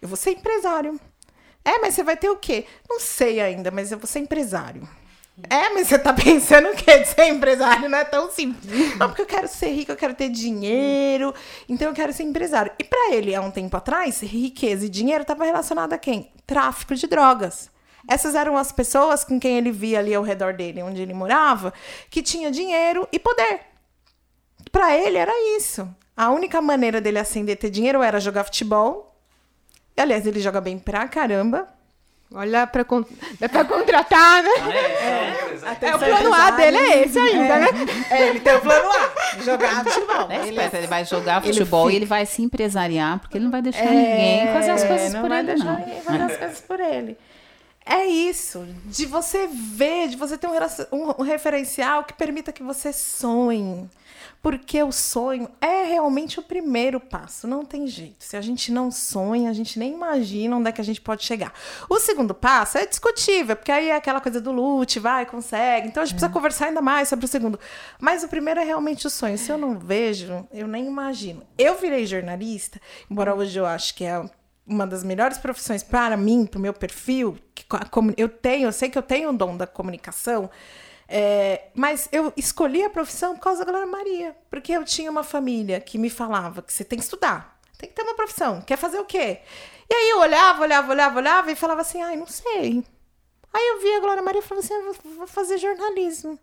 Eu vou ser empresário. É, mas você vai ter o quê? Não sei ainda, mas eu vou ser empresário. É, mas você tá (laughs) pensando o quê? De ser empresário não é tão simples. Não, porque eu quero ser rico, eu quero ter dinheiro, então eu quero ser empresário. E para ele, há um tempo atrás, riqueza e dinheiro estava relacionado a quem? Tráfico de drogas. Essas eram as pessoas com quem ele via ali ao redor dele, onde ele morava, que tinha dinheiro e poder. Para ele era isso. A única maneira dele acender ter dinheiro era jogar futebol E, aliás, ele joga bem pra caramba. Olha, pra, con... é pra contratar, né? É, o plano A dele é esse ainda, né? É, ele tem o plano A, jogar futebol. É, Ele- ele, ele vai jogar futebol fica- e ele vai se empresariar, porque ele não vai deixar É, ninguém fazer as coisas não por vai ele, deixar não. ninguém fazer as coisas por ele. É isso, de você ver, de você ter um, um- um referencial que permita que você sonhe. Porque o sonho é realmente o primeiro passo, não tem jeito. Se a gente não sonha, a gente nem imagina onde é que a gente pode chegar. O segundo passo é discutível, porque aí é aquela coisa do lute, vai, consegue. Então a gente precisa conversar ainda mais sobre o segundo. Mas o primeiro é realmente o sonho. Se eu não vejo, eu nem imagino. Eu virei jornalista, embora hoje eu acho que é uma das melhores profissões para mim, para o meu perfil, que eu tenho, eu sei que eu tenho o dom da comunicação, é, mas eu escolhi a profissão por causa da Glória Maria, porque eu tinha uma família que me falava que você tem que estudar, tem que ter uma profissão, quer fazer o quê? E aí eu olhava, olhava, olhava, olhava e falava assim, ai, não sei. Aí eu via a Glória Maria e falava assim, vou fazer jornalismo.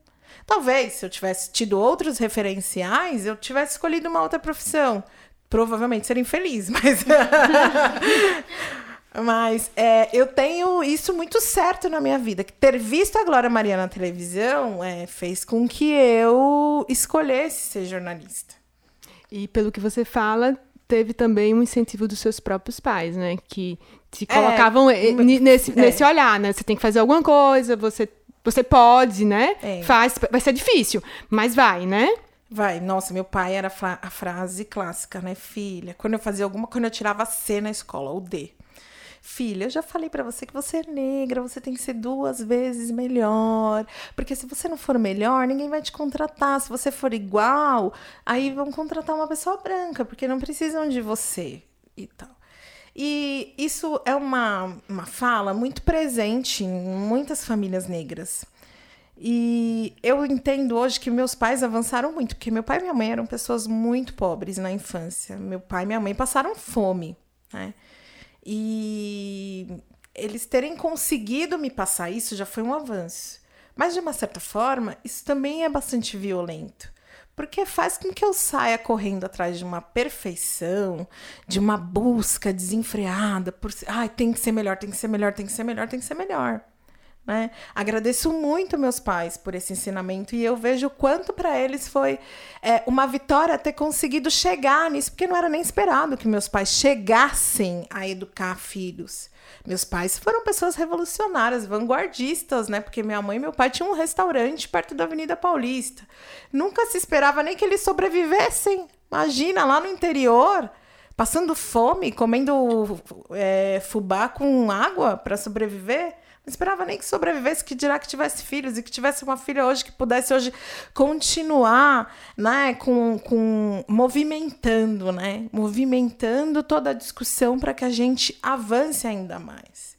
Talvez, se eu tivesse tido outros referenciais, eu tivesse escolhido uma outra profissão. Provavelmente seria infeliz, mas. (laughs) (laughs) mas é, eu tenho isso muito certo na minha vida. que Ter visto a Glória Maria na televisão é, fez com que eu escolhesse ser jornalista. E pelo que você fala, teve também um incentivo dos seus próprios pais, né? Que te colocavam eh, ni- nesse, é. nesse olhar, né? Você tem que fazer alguma coisa, você, você pode, né? É. Faz, vai ser difícil, mas vai, né? Vai, nossa, meu pai era a fra- a frase clássica, né, filha? Quando eu fazia alguma, quando eu tirava C na escola, ou D. Filha, eu já falei pra você que você é negra, você tem que ser duas vezes melhor. Porque se você não for melhor, ninguém vai te contratar. Se você for igual, aí vão contratar uma pessoa branca, porque não precisam de você e tal. E isso é uma, uma fala muito presente em muitas famílias negras. E eu entendo hoje que meus pais avançaram muito, porque meu pai e minha mãe eram pessoas muito pobres na infância. Meu pai e minha mãe passaram fome, né? E eles terem conseguido me passar isso já foi um avanço. Mas, de uma certa forma, isso também é bastante violento. Porque faz com que eu saia correndo atrás de uma perfeição, de uma busca desenfreada por. Ai, tem que ser melhor, tem que ser melhor, tem que ser melhor, tem que ser melhor. Né? Agradeço muito meus pais por esse ensinamento e eu vejo o quanto para eles foi é, uma vitória ter conseguido chegar nisso, porque não era nem esperado que meus pais chegassem a educar filhos. Meus pais foram pessoas revolucionárias, vanguardistas, né? Porque minha mãe e meu pai tinham um restaurante perto da Avenida Paulista. Nunca se esperava nem que eles sobrevivessem. Imagina, lá no interior, passando fome, comendo é, fubá com água para sobreviver. Não esperava nem que sobrevivesse, que dirá que tivesse filhos e que tivesse uma filha hoje que pudesse hoje continuar, né, com, com movimentando, né, movimentando toda a discussão para que a gente avance ainda mais.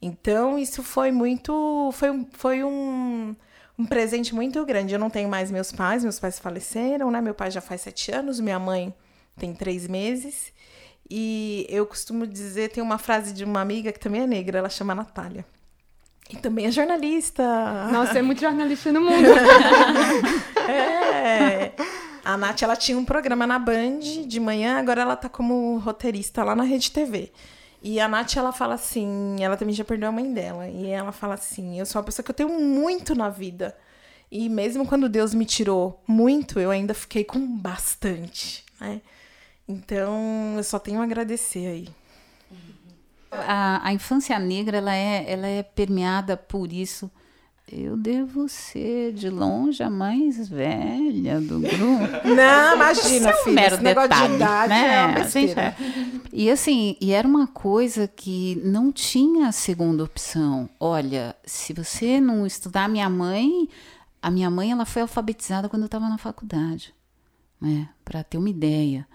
Então isso foi muito, foi, foi um, um presente muito grande. Eu não tenho mais meus pais, meus pais faleceram, né? Meu pai já faz sete anos, minha mãe tem três meses. E eu costumo dizer, tem uma frase de uma amiga que também é negra, ela chama Natália. E também é jornalista. Nossa, é muito jornalista no mundo. (laughs) É. A Nath, ela tinha um programa na Band de manhã, agora ela tá como roteirista lá na Rede TV. E a Nath, ela fala assim, ela também já perdeu a mãe dela, e ela fala assim, eu sou uma pessoa que eu tenho muito na vida. E mesmo quando Deus me tirou muito, eu ainda fiquei com bastante, né? Então, eu só tenho a agradecer aí. A, a infância negra ela é, ela é permeada por isso. Eu devo ser de longe a mais velha do grupo. (laughs) Não, imagina, é um filha, mero detalhe, de idade né? é gente é- E assim, e era uma coisa que não tinha segunda opção. Olha, se você não estudar, minha mãe, a minha mãe ela foi alfabetizada quando eu estava na faculdade, né? Para ter uma ideia.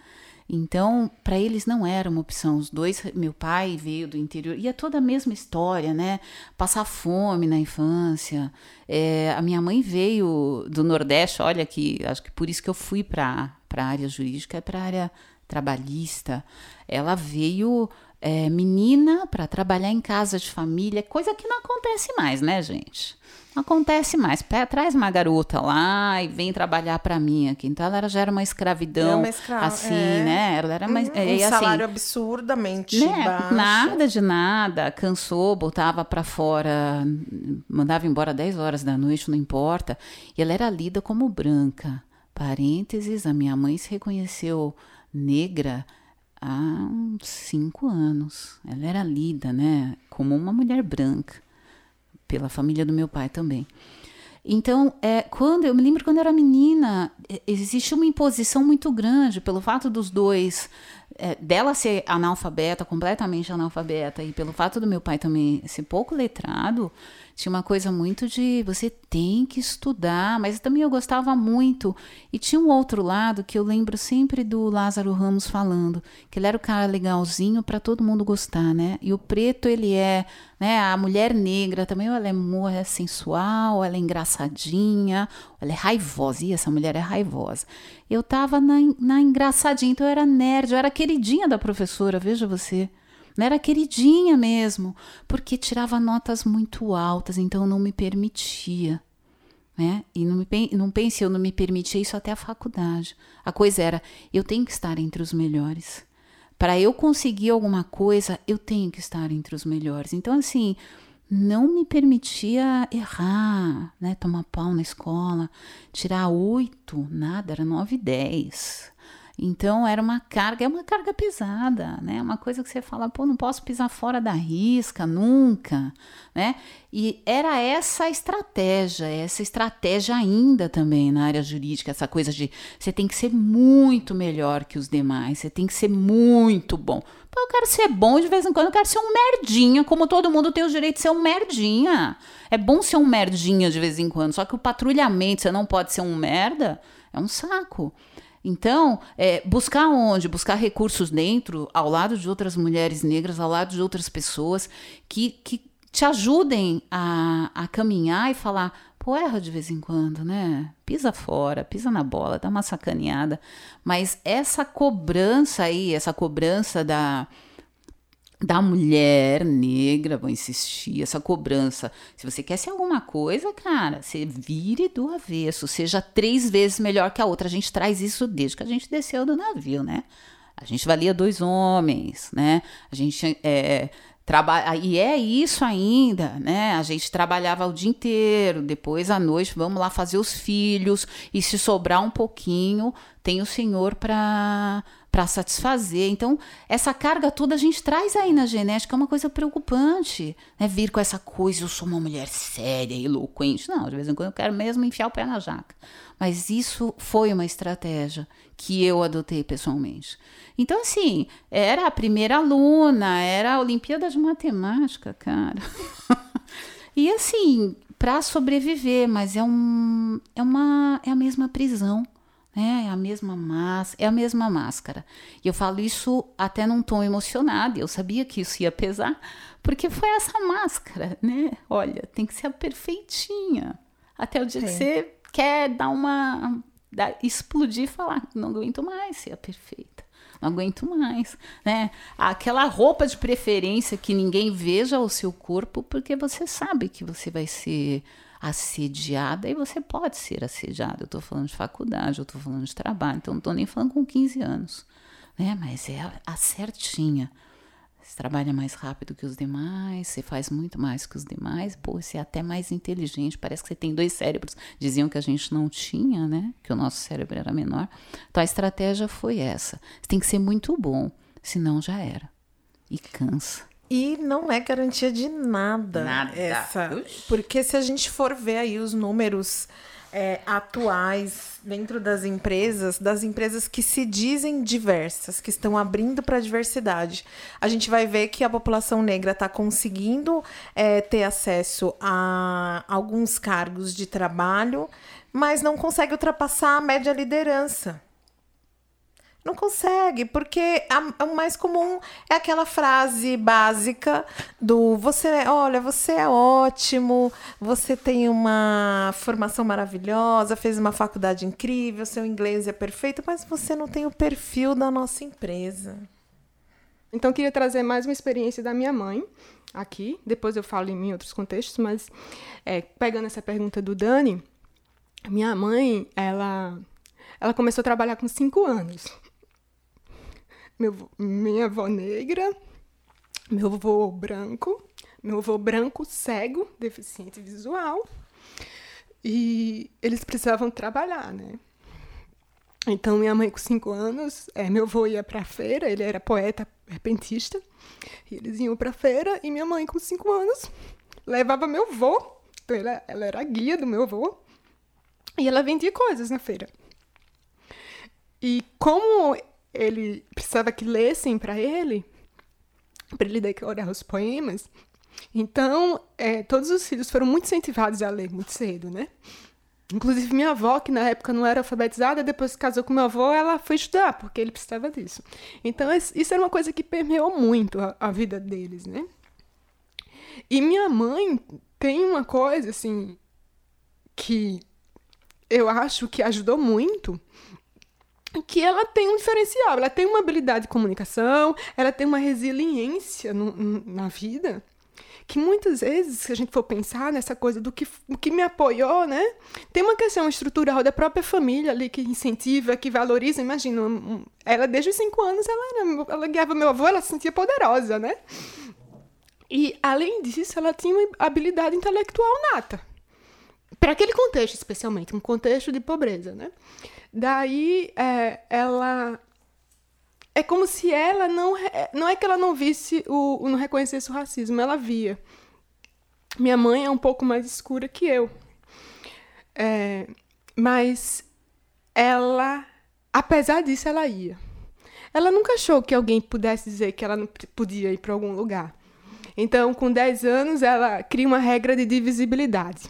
Então, para eles não era uma opção. Os dois, meu pai veio do interior, e é toda a mesma história, né? Passar fome na infância. É, a minha mãe veio do Nordeste, olha que acho que por isso que eu fui para a área jurídica, é para a área trabalhista. Ela veio é, menina para trabalhar em casa de família, coisa que não acontece mais, né, gente? Acontece mais. Pé, traz uma garota lá e vem trabalhar para mim aqui. Então ela já era uma escravidão, É uma escra- assim, é. né? Ela era uma, um e, assim, salário absurdamente né? baixo. Nada de nada. Cansou, botava pra fora, mandava embora 10 horas da noite, não importa. E ela era lida como branca. Parênteses, a minha mãe se reconheceu negra há uns 5 anos. Ela era lida, né, como uma mulher branca pela família do meu pai também. Então, é, quando eu me lembro quando eu era menina, é, existe uma imposição muito grande pelo fato dos dois, é, dela ser analfabeta, completamente analfabeta, e pelo fato do meu pai também ser pouco letrado, tinha uma coisa muito de você tem que estudar, mas também eu gostava muito. E tinha um outro lado que eu lembro sempre do Lázaro Ramos falando, que ele era o cara legalzinho para todo mundo gostar, né? E o preto ele é, né, a mulher negra também, ela é, mo- é sensual, ela é engraçadinha, ela é raivosa, e essa mulher é raivosa. Eu tava na, na engraçadinha, então eu era nerd, eu era queridinha da professora, veja você. Não era queridinha mesmo, porque tirava notas muito altas, então não me permitia. Né? E não, me, não pense, eu não me permitia isso até a faculdade. A coisa era, eu tenho que estar entre os melhores. Para eu conseguir alguma coisa, eu tenho que estar entre os melhores. Então, assim, não me permitia errar, né? Tomar pau na escola, tirar oito, nada, era nove e dez. Então era uma carga, é uma carga pesada, né? Uma coisa que você fala, pô, não posso pisar fora da risca nunca, né? E era essa a estratégia, essa estratégia ainda também na área jurídica, essa coisa de você tem que ser muito melhor que os demais, você tem que ser muito bom. Pô, eu quero ser bom de vez em quando, eu quero ser um merdinha, como todo mundo tem o direito de ser um merdinha. É bom ser um merdinha de vez em quando, só que o patrulhamento, você não pode ser um merda, é um saco. Então, é, buscar onde? Buscar recursos dentro, ao lado de outras mulheres negras, ao lado de outras pessoas que, que te ajudem a, a caminhar e falar, pô, erra de vez em quando, né? Pisa fora, pisa na bola, dá uma sacaneada. Mas essa cobrança aí, essa cobrança da, da mulher negra, vou insistir, essa cobrança. Se você quer ser alguma coisa, cara, você vire do avesso, seja três vezes melhor que a outra. A gente traz isso desde que a gente desceu do navio, né? A gente valia dois homens, né? A gente é, trabalha e é isso ainda, né? A gente trabalhava o dia inteiro, depois à noite vamos lá fazer os filhos e se sobrar um pouquinho, tem o senhor para para satisfazer. Então, essa carga toda a gente traz aí na genética, é uma coisa preocupante, né? Vir com essa coisa, eu sou uma mulher séria, eloquente. Não, de vez em quando eu quero mesmo enfiar o pé na jaca. Mas isso foi uma estratégia que eu adotei pessoalmente. Então, assim, era a primeira aluna, era a Olimpíada de Matemática, cara. (laughs) e assim, para sobreviver, mas é um é uma é a mesma prisão? É a mesma massa, é a mesma máscara. E eu falo isso até num tom emocionado, eu sabia que isso ia pesar, porque foi essa máscara, né? Olha, tem que ser a perfeitinha. Até o dia que você quer dar uma dar- explodir e falar, não aguento mais ser a perfeita. Não aguento mais, né? Aquela roupa de preferência que ninguém veja o seu corpo, porque você sabe que você vai ser assediada e você pode ser assediada. Eu tô falando de faculdade, eu tô falando de trabalho, então não tô nem falando com 15 anos, né? Mas é a certinha. Você trabalha mais rápido que os demais, você faz muito mais que os demais, pô, você é até mais inteligente, parece que você tem dois cérebros. Diziam que a gente não tinha, né? Que o nosso cérebro era menor. Então a estratégia foi essa. Você tem que ser muito bom, senão já era. E cansa. E não é garantia de nada. Nada. Essa. Ux. Porque se a gente for ver aí os números é, atuais dentro das empresas, das empresas que se dizem diversas, que estão abrindo para a diversidade, a gente vai ver que a população negra está conseguindo é, ter acesso a alguns cargos de trabalho, mas não consegue ultrapassar a média liderança. Não consegue, porque a- o mais comum é aquela frase básica do você, olha, você é ótimo, você tem uma formação maravilhosa, fez uma faculdade incrível, seu inglês é perfeito, mas você não tem o perfil da nossa empresa. Então, queria trazer mais uma experiência da minha mãe aqui. Depois eu falo em outros contextos, mas é, pegando essa pergunta do Dani, minha mãe, ela, ela começou a trabalhar com cinco anos. Meu, minha avó negra, meu avô branco, meu avô branco cego, deficiente visual, e eles precisavam trabalhar, né? Então, minha mãe, com cinco anos, é, meu avô ia para a feira, ele era poeta repentista, e eles iam para a feira, e minha mãe, com cinco anos, levava meu avô, então ela, ela era a guia do meu avô, e ela vendia coisas na feira. E como ele precisava que lessem para ele, para ele decorar os poemas, então é, todos os filhos foram muito incentivados a ler muito cedo, né? Inclusive minha avó, que na época não era alfabetizada, depois que casou com meu avô, ela foi estudar, porque ele precisava disso. Então, isso era uma coisa que permeou muito a, a vida deles, né? E minha mãe tem uma coisa, assim, que eu acho que ajudou muito, que ela tem um diferencial, ela tem uma habilidade de comunicação, ela tem uma resiliência no, na vida, que muitas vezes, se a gente for pensar nessa coisa do que, o que me apoiou, né? Tem uma questão estrutural da própria família ali que incentiva, que valoriza. Imagina, ela desde os cinco anos, ela, era, ela guiava meu avô, ela se sentia poderosa, né? E, além disso, ela tinha uma habilidade intelectual nata. Para aquele contexto, especialmente, um contexto de pobreza, né? Daí, é, ela é como se ela não. É, não é que ela não visse o. não reconhecesse o racismo, ela via. Minha mãe é um pouco mais escura que eu. É, mas ela. Apesar disso, ela ia. Ela nunca achou que alguém pudesse dizer que ela não podia ir para algum lugar. Então, com 10 anos, ela cria uma regra de divisibilidade.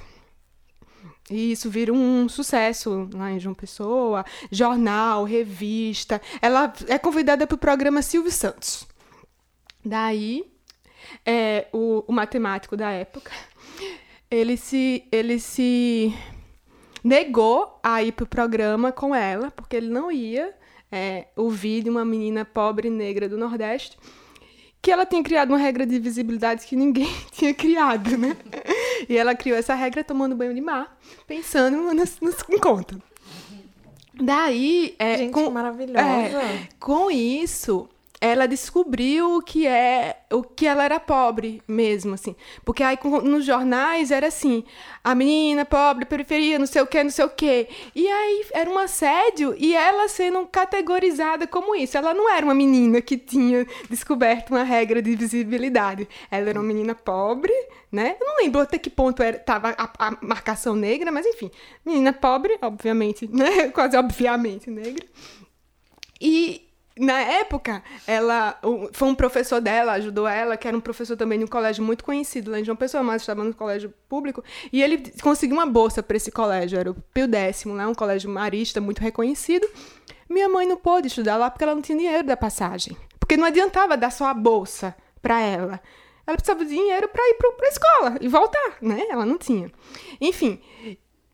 E isso vira um sucesso lá em João Pessoa, jornal, revista. Ela é convidada para o programa Silvio Santos. Daí, é, o, o matemático da época, ele se, ele se negou a ir para o programa com ela, porque ele não ia é, ouvir de uma menina pobre negra do Nordeste que ela tinha criado uma regra de visibilidade que ninguém (laughs) tinha criado, né? E ela criou essa regra tomando banho de mar, pensando nos, nos encontros. Daí, é, Gente, com, maravilhosa. É, com isso, ela descobriu o que é o que ela era pobre mesmo assim. Porque aí nos jornais era assim a menina pobre periferia não sei o que não sei o que e aí era um assédio e ela sendo categorizada como isso. Ela não era uma menina que tinha descoberto uma regra de visibilidade. Ela era uma menina pobre né? Eu não lembro até que ponto era tava a, a marcação negra mas enfim. Menina pobre obviamente né? (laughs) Quase obviamente negra. E na época, ela foi um professor dela, ajudou ela, que era um professor também de um colégio muito conhecido lá em João Pessoa, mas estava no colégio público, e ele conseguiu uma bolsa para esse colégio, era o Pio Décimo, né, um colégio marista muito reconhecido. Minha mãe não pôde estudar lá porque ela não tinha dinheiro da passagem, porque não adiantava dar só a bolsa para ela. Ela precisava de dinheiro para ir para a escola e voltar, né? Ela não tinha. Enfim,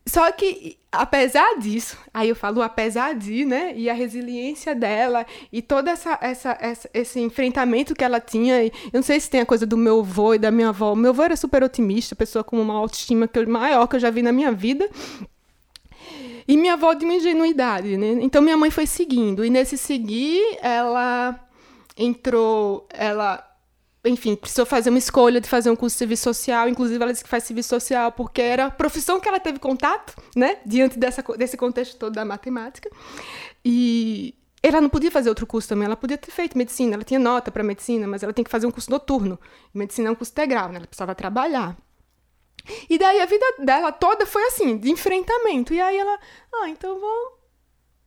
só que, apesar disso, aí eu falo apesar de, né? E a resiliência dela e todo essa, essa, essa, esse enfrentamento que ela tinha. eu não sei se tem a coisa do meu avô e da minha avó. Meu avô era super otimista, pessoa com uma autoestima que eu, maior que eu já vi na minha vida. E minha avó de uma ingenuidade, né? Então minha mãe foi seguindo. E nesse seguir, ela entrou. Ela enfim, precisou fazer uma escolha de fazer um curso de serviço social. Inclusive, ela disse que faz serviço social porque era a profissão que ela teve contato, né? Diante dessa, desse contexto todo da matemática. E ela não podia fazer outro curso também. Ela podia ter feito medicina. Ela tinha nota para medicina, mas ela tem que fazer um curso noturno. medicina é um curso integral, né? Ela precisava trabalhar. E daí a vida dela toda foi assim, de enfrentamento. E aí ela, ah, então vou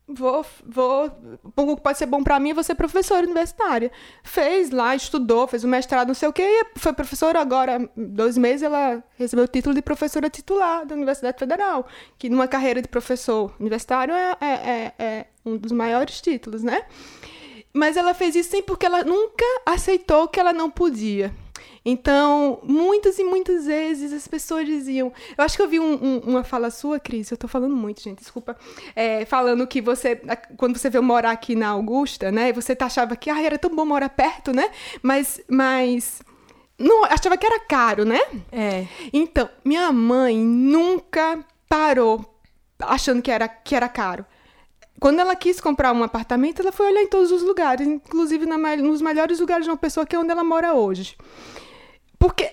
vou, vou, o que pode ser bom para mim é você professora universitária. Fez lá, estudou, fez o mestrado, não sei o quê, e foi professora agora, dois meses, ela recebeu o título de professora titular da Universidade Federal, que numa carreira de professor universitário é, é, é, é um dos maiores títulos, né? Mas ela fez isso sem porque ela nunca aceitou que ela não podia. Então, muitas e muitas vezes as pessoas diziam. Eu acho que eu vi um, um, uma fala sua, Cris, eu tô falando muito, gente, desculpa. É, falando que você, quando você veio morar aqui na Augusta, né? Você achava que ah, era tão bom morar perto, né? Mas. mas não, achava que era caro, né? É. Então, minha mãe nunca parou achando que era, que era caro. Quando ela quis comprar um apartamento, ela foi olhar em todos os lugares, inclusive na, nos melhores lugares de uma pessoa que é onde ela mora hoje. Porque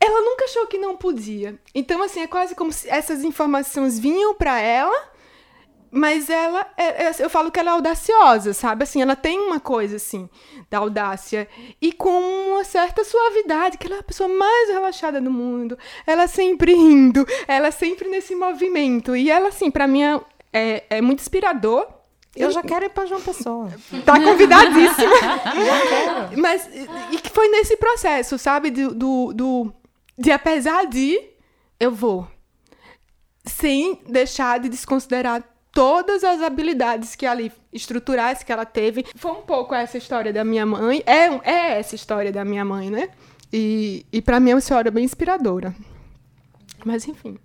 ela nunca achou que não podia. Então, assim, é quase como se essas informações vinham para ela, mas ela, é, é, eu falo que ela é audaciosa, sabe? Assim, ela tem uma coisa, assim, da audácia. E com uma certa suavidade, que ela é a pessoa mais relaxada do mundo. Ela sempre rindo, ela sempre nesse movimento. E ela, assim, para mim é, é, é muito inspirador eu já quero ir para João Pessoa. (laughs) Tá convidadíssima. (laughs) já quero. Mas e que foi nesse processo, sabe? Do, do, do, de apesar de, eu vou. Sem deixar de desconsiderar todas as habilidades que ali, estruturais que ela teve. Foi um pouco essa história da minha mãe. É, é essa história da minha mãe, né? E, e para mim é uma história bem inspiradora. Mas enfim,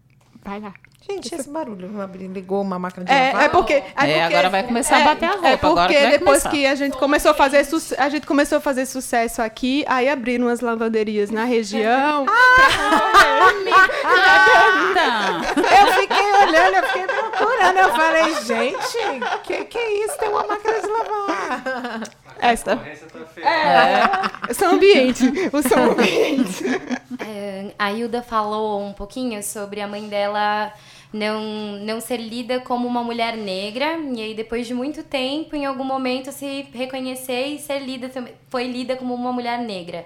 vai lá. Gente, esse barulho ligou uma máquina de é, lavar. É porque, é, é porque agora vai começar é, a bater a roupa. É porque que depois começar. que a gente começou a fazer a gente começou a fazer sucesso aqui, aí abriram umas lavanderias na região. Ah, eu fiquei olhando, eu fiquei procurando, eu falei, gente, que que é isso? Tem uma máquina de lavar. Esta. É, é. Som ambiente. O som (laughs) ambiente. É, a Hilda falou um pouquinho sobre a mãe dela não, não ser lida como uma mulher negra, e aí depois de muito tempo, em algum momento, se reconhecer e ser lida, foi lida como uma mulher negra.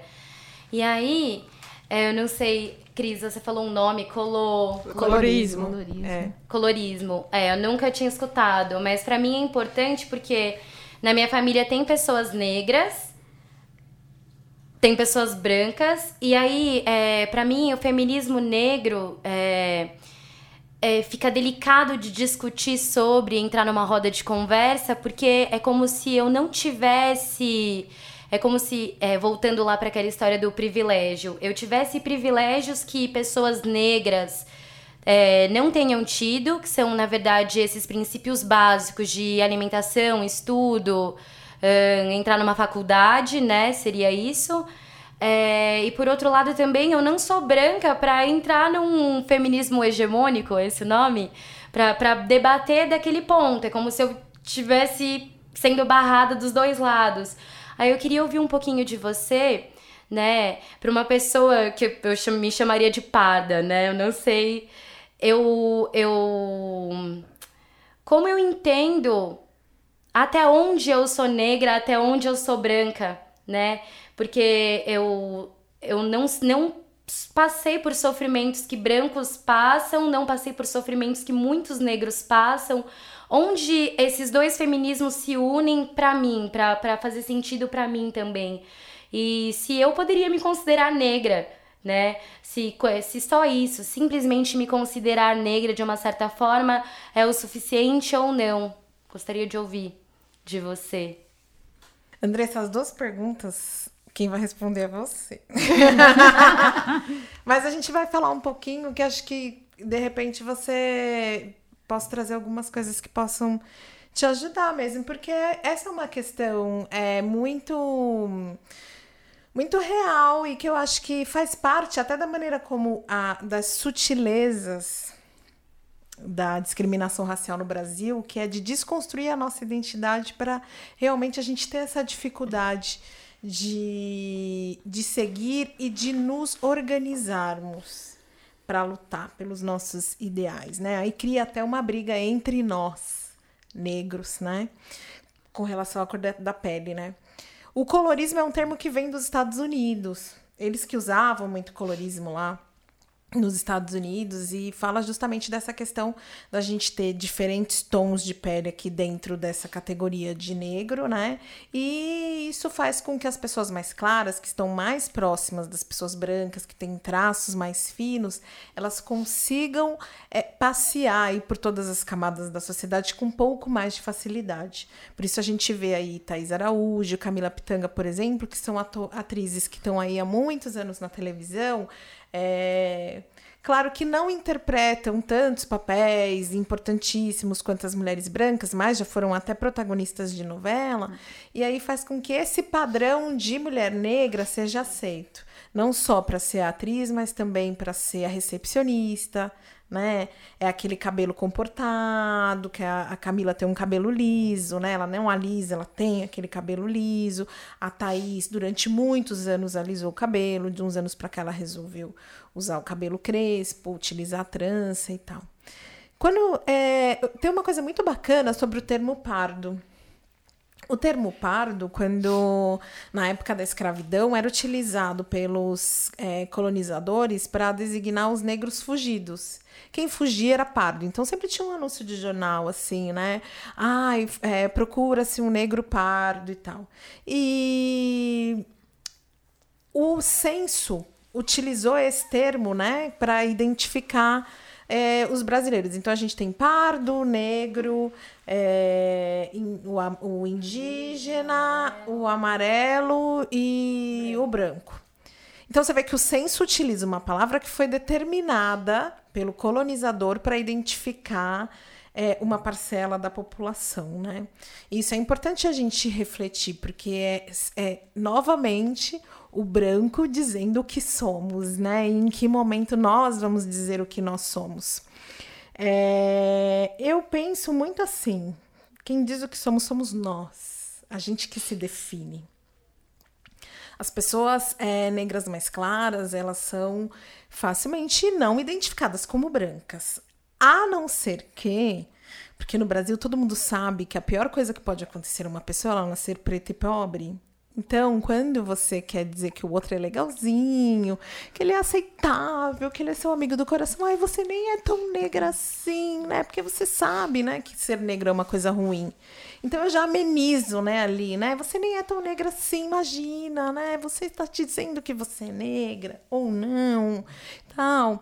E aí, é, eu não sei, Cris, você falou um nome, colo... colorismo. Colorismo. É. Colorismo. É, eu nunca tinha escutado, mas para mim é importante porque na minha família tem pessoas negras, tem pessoas brancas, e aí, é, para mim, o feminismo negro é, é, fica delicado de discutir sobre, entrar numa roda de conversa, porque é como se eu não tivesse. É como se, é, voltando lá para aquela história do privilégio, eu tivesse privilégios que pessoas negras é, não tenham tido, que são, na verdade, esses princípios básicos de alimentação, estudo, entrar numa faculdade, né? Seria isso. É, e por outro lado também, eu não sou branca para entrar num feminismo hegemônico, esse nome, para debater daquele ponto. É como se eu tivesse sendo barrada dos dois lados. Aí eu queria ouvir um pouquinho de você, né, para uma pessoa que eu me chamaria de parda, né? Eu não sei. Eu. eu como eu entendo até onde eu sou negra, até onde eu sou branca, né? Porque eu, eu não, não passei por sofrimentos que brancos passam, não passei por sofrimentos que muitos negros passam, onde esses dois feminismos se unem para mim, para fazer sentido para mim também. E se eu poderia me considerar negra, né? Se, se só isso, simplesmente me considerar negra de uma certa forma é o suficiente ou não. Gostaria de ouvir de você. André, essas duas perguntas quem vai responder é você. (laughs) Mas a gente vai falar um pouquinho que acho que de repente você possa trazer algumas coisas que possam te ajudar mesmo, porque essa é uma questão é muito muito real e que eu acho que faz parte até da maneira como a das sutilezas da discriminação racial no Brasil, que é de desconstruir a nossa identidade para realmente a gente ter essa dificuldade de, de seguir e de nos organizarmos para lutar pelos nossos ideais, né? Aí cria até uma briga entre nós, negros, né? Com relação à cor da pele, né? O colorismo é um termo que vem dos Estados Unidos. Eles que usavam muito colorismo lá nos Estados Unidos e fala justamente dessa questão da gente ter diferentes tons de pele aqui dentro dessa categoria de negro, né? E isso faz com que as pessoas mais claras, que estão mais próximas das pessoas brancas, que têm traços mais finos, elas consigam é, passear aí por todas as camadas da sociedade com um pouco mais de facilidade. Por isso a gente vê aí Thais Araújo, Camila Pitanga, por exemplo, que são atrizes que estão aí há muitos anos na televisão, é, claro que não interpretam tantos papéis importantíssimos quanto as mulheres brancas, mas já foram até protagonistas de novela, e aí faz com que esse padrão de mulher negra seja aceito. Não só para ser atriz, mas também para ser a recepcionista, né? É aquele cabelo comportado, que a, a, Camila tem um cabelo liso, né? Ela não alisa, ela tem aquele cabelo liso. A Thaís, durante muitos anos, alisou o cabelo. De uns anos para cá, ela resolveu usar o cabelo crespo, utilizar a trança e tal. Quando é, tem uma coisa muito bacana sobre o termo pardo. O termo pardo, quando na época da escravidão, era utilizado pelos é, colonizadores para designar os negros fugidos. Quem fugia era pardo. Então sempre tinha um anúncio de jornal assim, né? Ai, é, procura-se um negro pardo e tal. E o censo utilizou esse termo, né, para identificar é, os brasileiros. Então a gente tem pardo, negro, é, o, o indígena, o amarelo e o branco. Então você vê que o censo utiliza uma palavra que foi determinada pelo colonizador para identificar é, uma parcela da população, né? Isso é importante a gente refletir, porque é, é novamente o branco dizendo o que somos, né? E em que momento nós vamos dizer o que nós somos. É, eu penso muito assim: quem diz o que somos, somos nós, a gente que se define. As pessoas é, negras mais claras, elas são facilmente não identificadas como brancas. A não ser que, porque no Brasil todo mundo sabe que a pior coisa que pode acontecer a uma pessoa é ela nascer preta e pobre. Então, quando você quer dizer que o outro é legalzinho, que ele é aceitável, que ele é seu amigo do coração, ai, você nem é tão negra assim, né? Porque você sabe, né, que ser negra é uma coisa ruim. Então eu já amenizo, né, ali, né? Você nem é tão negra assim, imagina, né? Você está te dizendo que você é negra ou não, tal.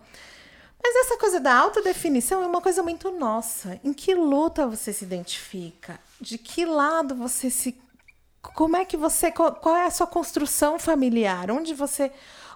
Mas essa coisa da autodefinição é uma coisa muito nossa. Em que luta você se identifica? De que lado você se como é que você qual é a sua construção familiar? Onde você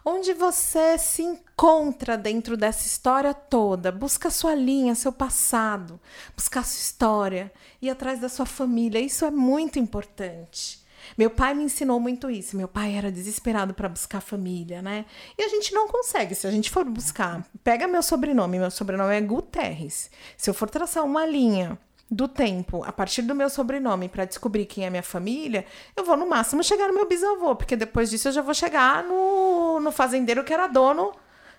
onde você se encontra dentro dessa história toda? Busca sua linha, seu passado, buscar sua história, ir atrás da sua família. Isso é muito importante. Meu pai me ensinou muito isso. Meu pai era desesperado para buscar família, né? E a gente não consegue. Se a gente for buscar, pega meu sobrenome. Meu sobrenome é Guterres. Se eu for traçar uma linha do tempo, a partir do meu sobrenome, para descobrir quem é minha família, eu vou no máximo chegar no meu bisavô, porque depois disso eu já vou chegar no, no fazendeiro que era dono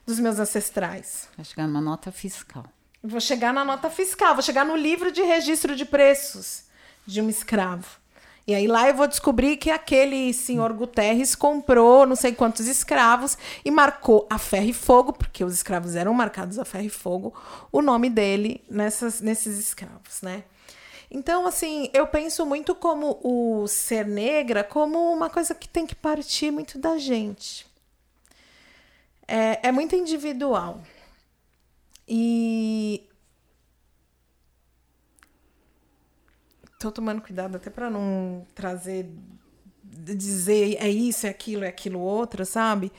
dos meus ancestrais. Vai chegar numa nota fiscal. Vou chegar na nota fiscal, vou chegar no livro de registro de preços de um escravo. E aí lá eu vou descobrir que aquele senhor Guterres comprou não sei quantos escravos e marcou a ferro e fogo, porque os escravos eram marcados a ferro e fogo, o nome dele nessas, nesses escravos, né? Então, assim, eu penso muito como o ser negra como uma coisa que tem que partir muito da gente. É, é muito individual. E tô tomando cuidado até para não trazer dizer é isso, é aquilo, é aquilo outro, sabe?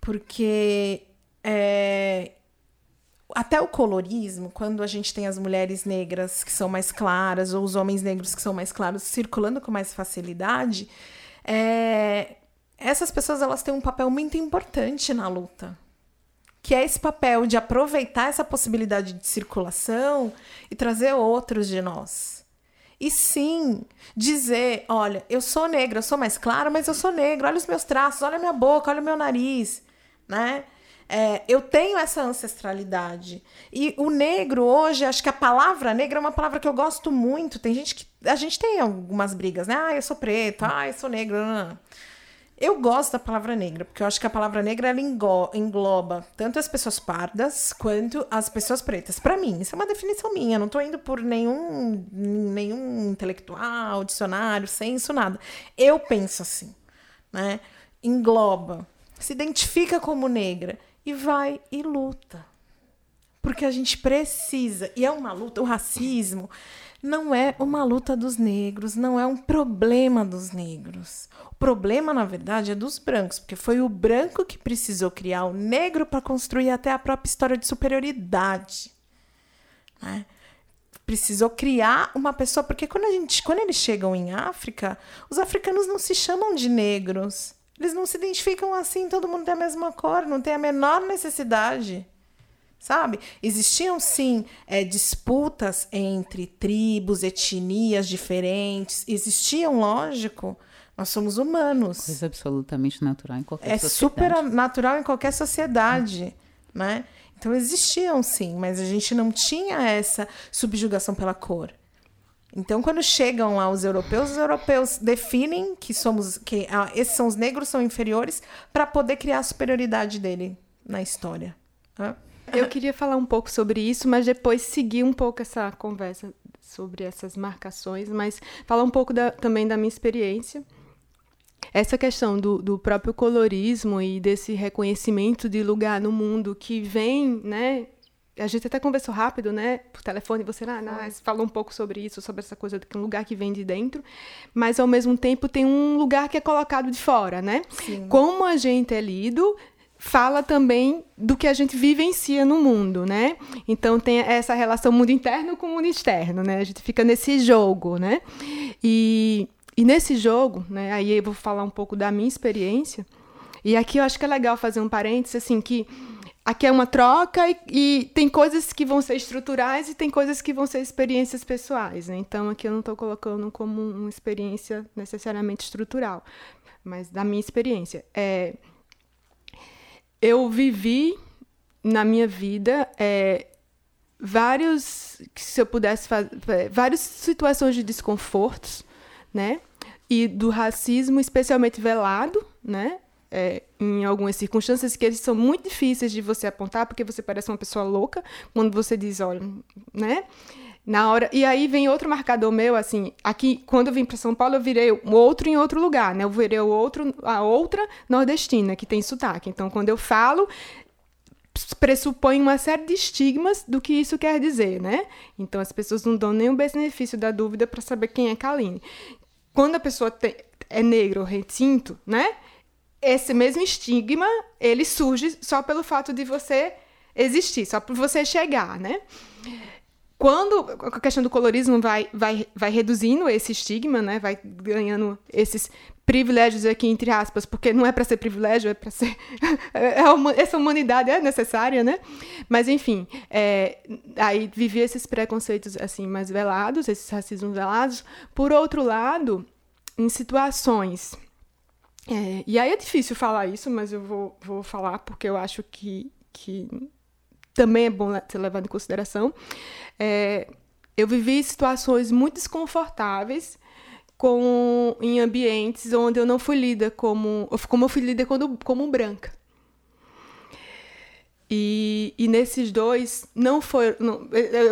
Porque é, até o colorismo, quando a gente tem as mulheres negras que são mais claras ou os homens negros que são mais claros circulando com mais facilidade, é, essas pessoas elas têm um papel muito importante na luta, que é esse papel de aproveitar essa possibilidade de circulação e trazer outros de nós. E sim, dizer: olha, eu sou negra, eu sou mais clara, mas eu sou negra, olha os meus traços, olha a minha boca, olha o meu nariz, né? É, eu tenho essa ancestralidade. E o negro hoje, acho que a palavra negra é uma palavra que eu gosto muito. Tem gente que. A gente tem algumas brigas, né? Ah, eu sou preto, ah, eu sou negro. Não, não. Eu gosto da palavra negra, porque eu acho que a palavra negra ela engloba tanto as pessoas pardas quanto as pessoas pretas. Pra mim, isso é uma definição minha. Não tô indo por nenhum, nenhum intelectual, dicionário, senso, nada. Eu penso assim, né? Engloba, se identifica como negra e vai e luta. Porque a gente precisa. E é uma luta. O racismo não é uma luta dos negros, não é um problema dos negros. O problema, na verdade, é dos brancos, porque foi o branco que precisou criar o negro para construir até a própria história de superioridade. Né? Precisou criar uma pessoa, porque quando, a gente, quando eles chegam em África, os africanos não se chamam de negros. Eles não se identificam assim, todo mundo tem a mesma cor, não tem a menor necessidade sabe? Existiam sim é, disputas entre tribos, etnias diferentes. Existiam, lógico. Nós somos humanos. Coisa absolutamente natural em qualquer É sociedade. super natural em qualquer sociedade, né? Então existiam sim, mas a gente não tinha essa subjugação pela cor. Então, quando chegam lá os europeus, os europeus definem que somos que ah, esses são os negros são inferiores para poder criar a superioridade dele na história. né? Eu queria falar um pouco sobre isso, mas depois seguir um pouco essa conversa sobre essas marcações, mas falar um pouco da- também da minha experiência. Essa questão do, do próprio colorismo e desse reconhecimento de lugar no mundo que vem, né? A gente até conversou rápido, né? Por telefone, você ah, não, falou um pouco sobre isso, sobre essa coisa de que um lugar que vem de dentro, mas ao mesmo tempo tem um lugar que é colocado de fora, né? Sim. Como a gente é lido, fala também do que a gente vivencia no mundo, né? Então tem essa relação mundo interno com mundo externo, né? A gente fica nesse jogo, né? E, e nesse jogo, né? Aí eu vou falar um pouco da minha experiência. E aqui eu acho que é legal fazer um parênteses, assim, que aqui é uma troca e, e tem coisas que vão ser estruturais e tem coisas que vão ser experiências pessoais, né? Então aqui eu não estou colocando como uma experiência necessariamente estrutural, mas da minha experiência. É, eu vivi na minha vida é, vários, se eu pudesse fazer, várias situações de desconfortos, né? E do racismo, especialmente velado, né? É, em algumas circunstâncias que eles são muito difíceis de você apontar, porque você parece uma pessoa louca quando você diz, olha, né? Na hora. E aí vem outro marcador meu, assim, aqui, quando eu vim para São Paulo, eu virei o outro em outro lugar, né? Eu virei o outro, a outra nordestina, que tem sotaque. Então, quando eu falo, pressupõe uma série de estigmas do que isso quer dizer, né? Então, as pessoas não dão o benefício da dúvida para saber quem é Kaline. Quando a pessoa te, é negra ou retinto, né? Esse mesmo estigma, ele surge só pelo fato de você existir, só por você chegar, né? Quando a questão do colorismo vai, vai, vai reduzindo esse estigma, né? Vai ganhando esses privilégios aqui entre aspas, porque não é para ser privilégio, é para ser (laughs) é uma, essa humanidade é necessária, né? Mas enfim, é, aí viver esses preconceitos assim mais velados, esses racismos velados. Por outro lado, em situações é, e aí é difícil falar isso, mas eu vou, vou falar porque eu acho que, que também é bom ser levado em consideração. É, eu vivi situações muito desconfortáveis com, em ambientes onde eu não fui lida como, como eu fui lida como, como branca. E, e nesses dois, não foram.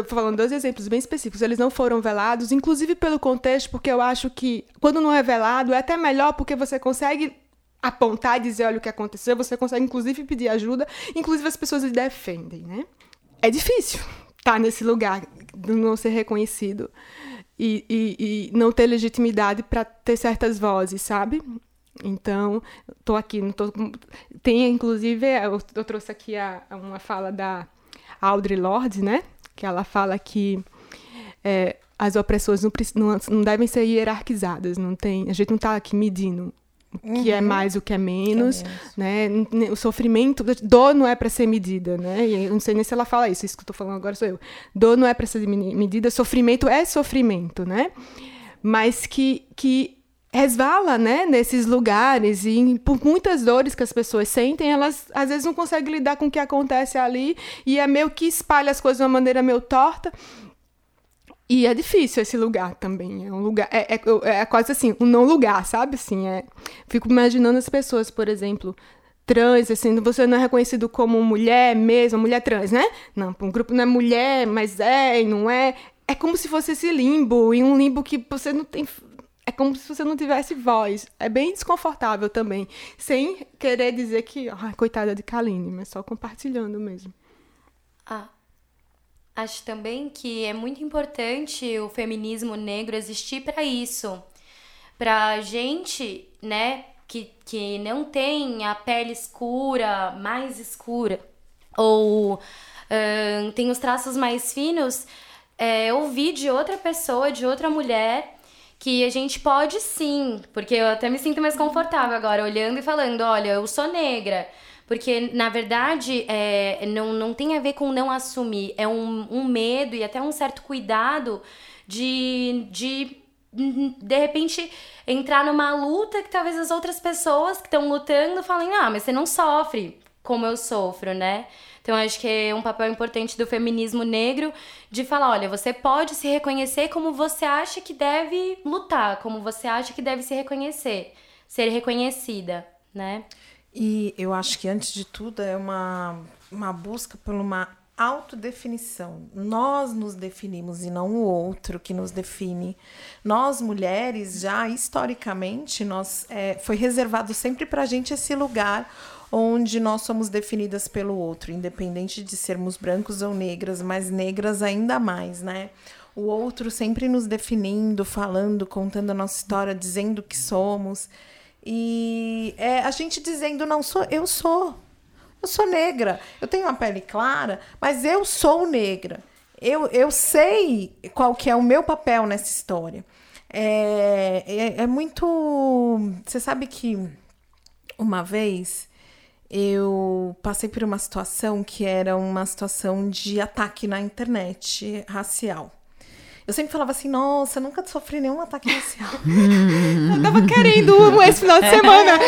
falando dois exemplos bem específicos, eles não foram velados, inclusive pelo contexto, porque eu acho que quando não é velado é até melhor porque você consegue apontar e dizer, olha o que aconteceu, você consegue inclusive pedir ajuda, inclusive as pessoas defendem, né? É difícil estar nesse lugar de não ser reconhecido e, e, e não ter legitimidade para ter certas vozes, sabe? Então, estou aqui, não tô, tem inclusive, eu, eu trouxe aqui a, uma fala da Audre Lorde, né? Que ela fala que é, as opressões não, não, não devem ser hierarquizadas, não tem, a gente não está aqui medindo o que é mais, o que é menos, é né? O sofrimento, dor não é para ser medida, né? E eu não sei nem se ela fala isso, isso que eu tô falando agora sou eu. Dor não é para ser medida, sofrimento é sofrimento, né? Mas que que resvala, né, nesses lugares e por muitas dores que as pessoas sentem, elas às vezes não conseguem lidar com o que acontece ali e é meio que espalha as coisas de uma maneira meio torta. E é difícil esse lugar também. É um lugar. É, é, é quase assim, um não lugar, sabe? Assim, é, fico imaginando as pessoas, por exemplo, trans, assim, você não é reconhecido como mulher mesmo, mulher trans, né? Não, um grupo não é mulher, mas é e não é. É como se fosse esse limbo, e um limbo que você não tem. É como se você não tivesse voz. É bem desconfortável também. Sem querer dizer que, ai, coitada de Kaline, mas só compartilhando mesmo. Ah, acho também que é muito importante o feminismo negro existir para isso. Pra gente, né, que, que não tem a pele escura, mais escura, ou tem os traços mais finos, é, ouvir de outra pessoa, de outra mulher, que a gente pode sim, porque eu até me sinto mais confortável agora, olhando e falando: olha, eu sou negra. Porque, na verdade, é, não, não tem a ver com não assumir, é um, um medo e até um certo cuidado de, de de repente entrar numa luta que talvez as outras pessoas que estão lutando falem: "Ah, mas você não sofre como eu sofro", né? Então acho que é um papel importante do feminismo negro de falar, olha, você pode se reconhecer como você acha que deve lutar, como você acha que deve se reconhecer, ser reconhecida, né? E eu acho que antes de tudo é uma, uma busca por uma autodefinição. Nós nos definimos e não o outro que nos define. Nós mulheres já historicamente nós é, foi reservado sempre para a gente esse lugar onde nós somos definidas pelo outro, independente de sermos brancos ou negras, mas negras ainda mais, né? O outro sempre nos definindo, falando, contando a nossa história, dizendo que somos. E é a gente dizendo, não sou, eu sou, eu sou negra. Eu tenho uma pele clara, mas eu sou negra. Eu, eu sei qual que é o meu papel nessa história. É, é, é muito. Você sabe que uma vez eu passei por uma situação que era uma situação de ataque na internet racial. Eu sempre falava assim, nossa, nunca sofri nenhum ataque racial. (laughs) eu tava querendo esse final de semana.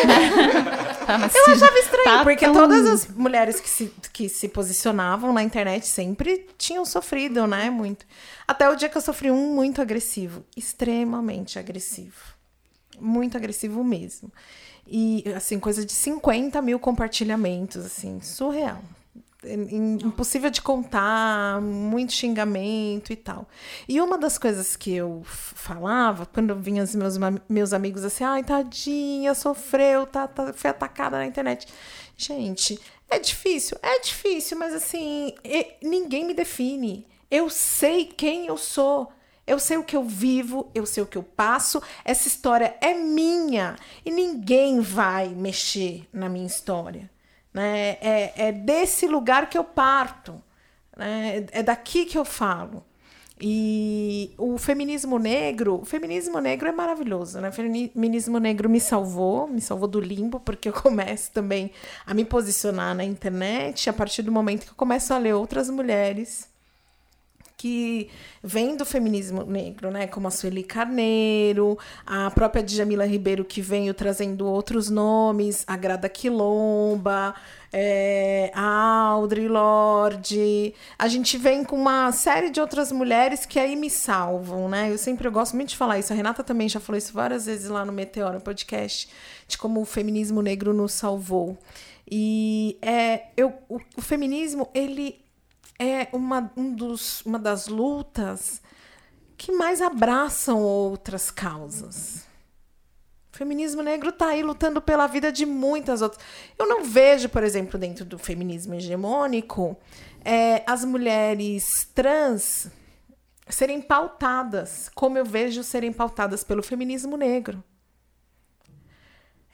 Tá, eu achava estranho, tá porque tão... todas as mulheres que se, que se posicionavam na internet sempre tinham sofrido, né? Muito. Até o dia que eu sofri um muito agressivo. Extremamente agressivo. Muito agressivo mesmo. E, assim, coisa de 50 mil compartilhamentos, assim, surreal impossível de contar, muito xingamento e tal. E uma das coisas que eu falava, quando vinham os meus, meus amigos assim, ai, tadinha, sofreu, tá, tá, foi atacada na internet. Gente, é difícil, é difícil, mas assim, ninguém me define. Eu sei quem eu sou. Eu sei o que eu vivo, eu sei o que eu passo. Essa história é minha e ninguém vai mexer na minha história. Né? É, é desse lugar que eu parto, né? é daqui que eu falo. E o feminismo negro, o feminismo negro é maravilhoso, né? O feminismo negro me salvou, me salvou do limbo, porque eu (laughs) começo também a me posicionar na internet a partir do momento que eu começo a ler outras mulheres que vem do feminismo negro, né? Como a Sueli Carneiro, a própria Djamila Ribeiro, que veio trazendo outros nomes, a Grada Quilomba, é, a Audre Lorde. A gente vem com uma série de outras mulheres que aí me salvam, né? Eu sempre eu gosto muito de falar isso. A Renata também já falou isso várias vezes lá no Meteoro Podcast, de como o feminismo negro nos salvou. E é, eu, o, o feminismo, ele é uma, um dos, uma das lutas que mais abraçam outras causas. O feminismo negro está aí lutando pela vida de muitas outras. Eu não vejo, por exemplo, dentro do feminismo hegemônico, é, as mulheres trans serem pautadas como eu vejo serem pautadas pelo feminismo negro.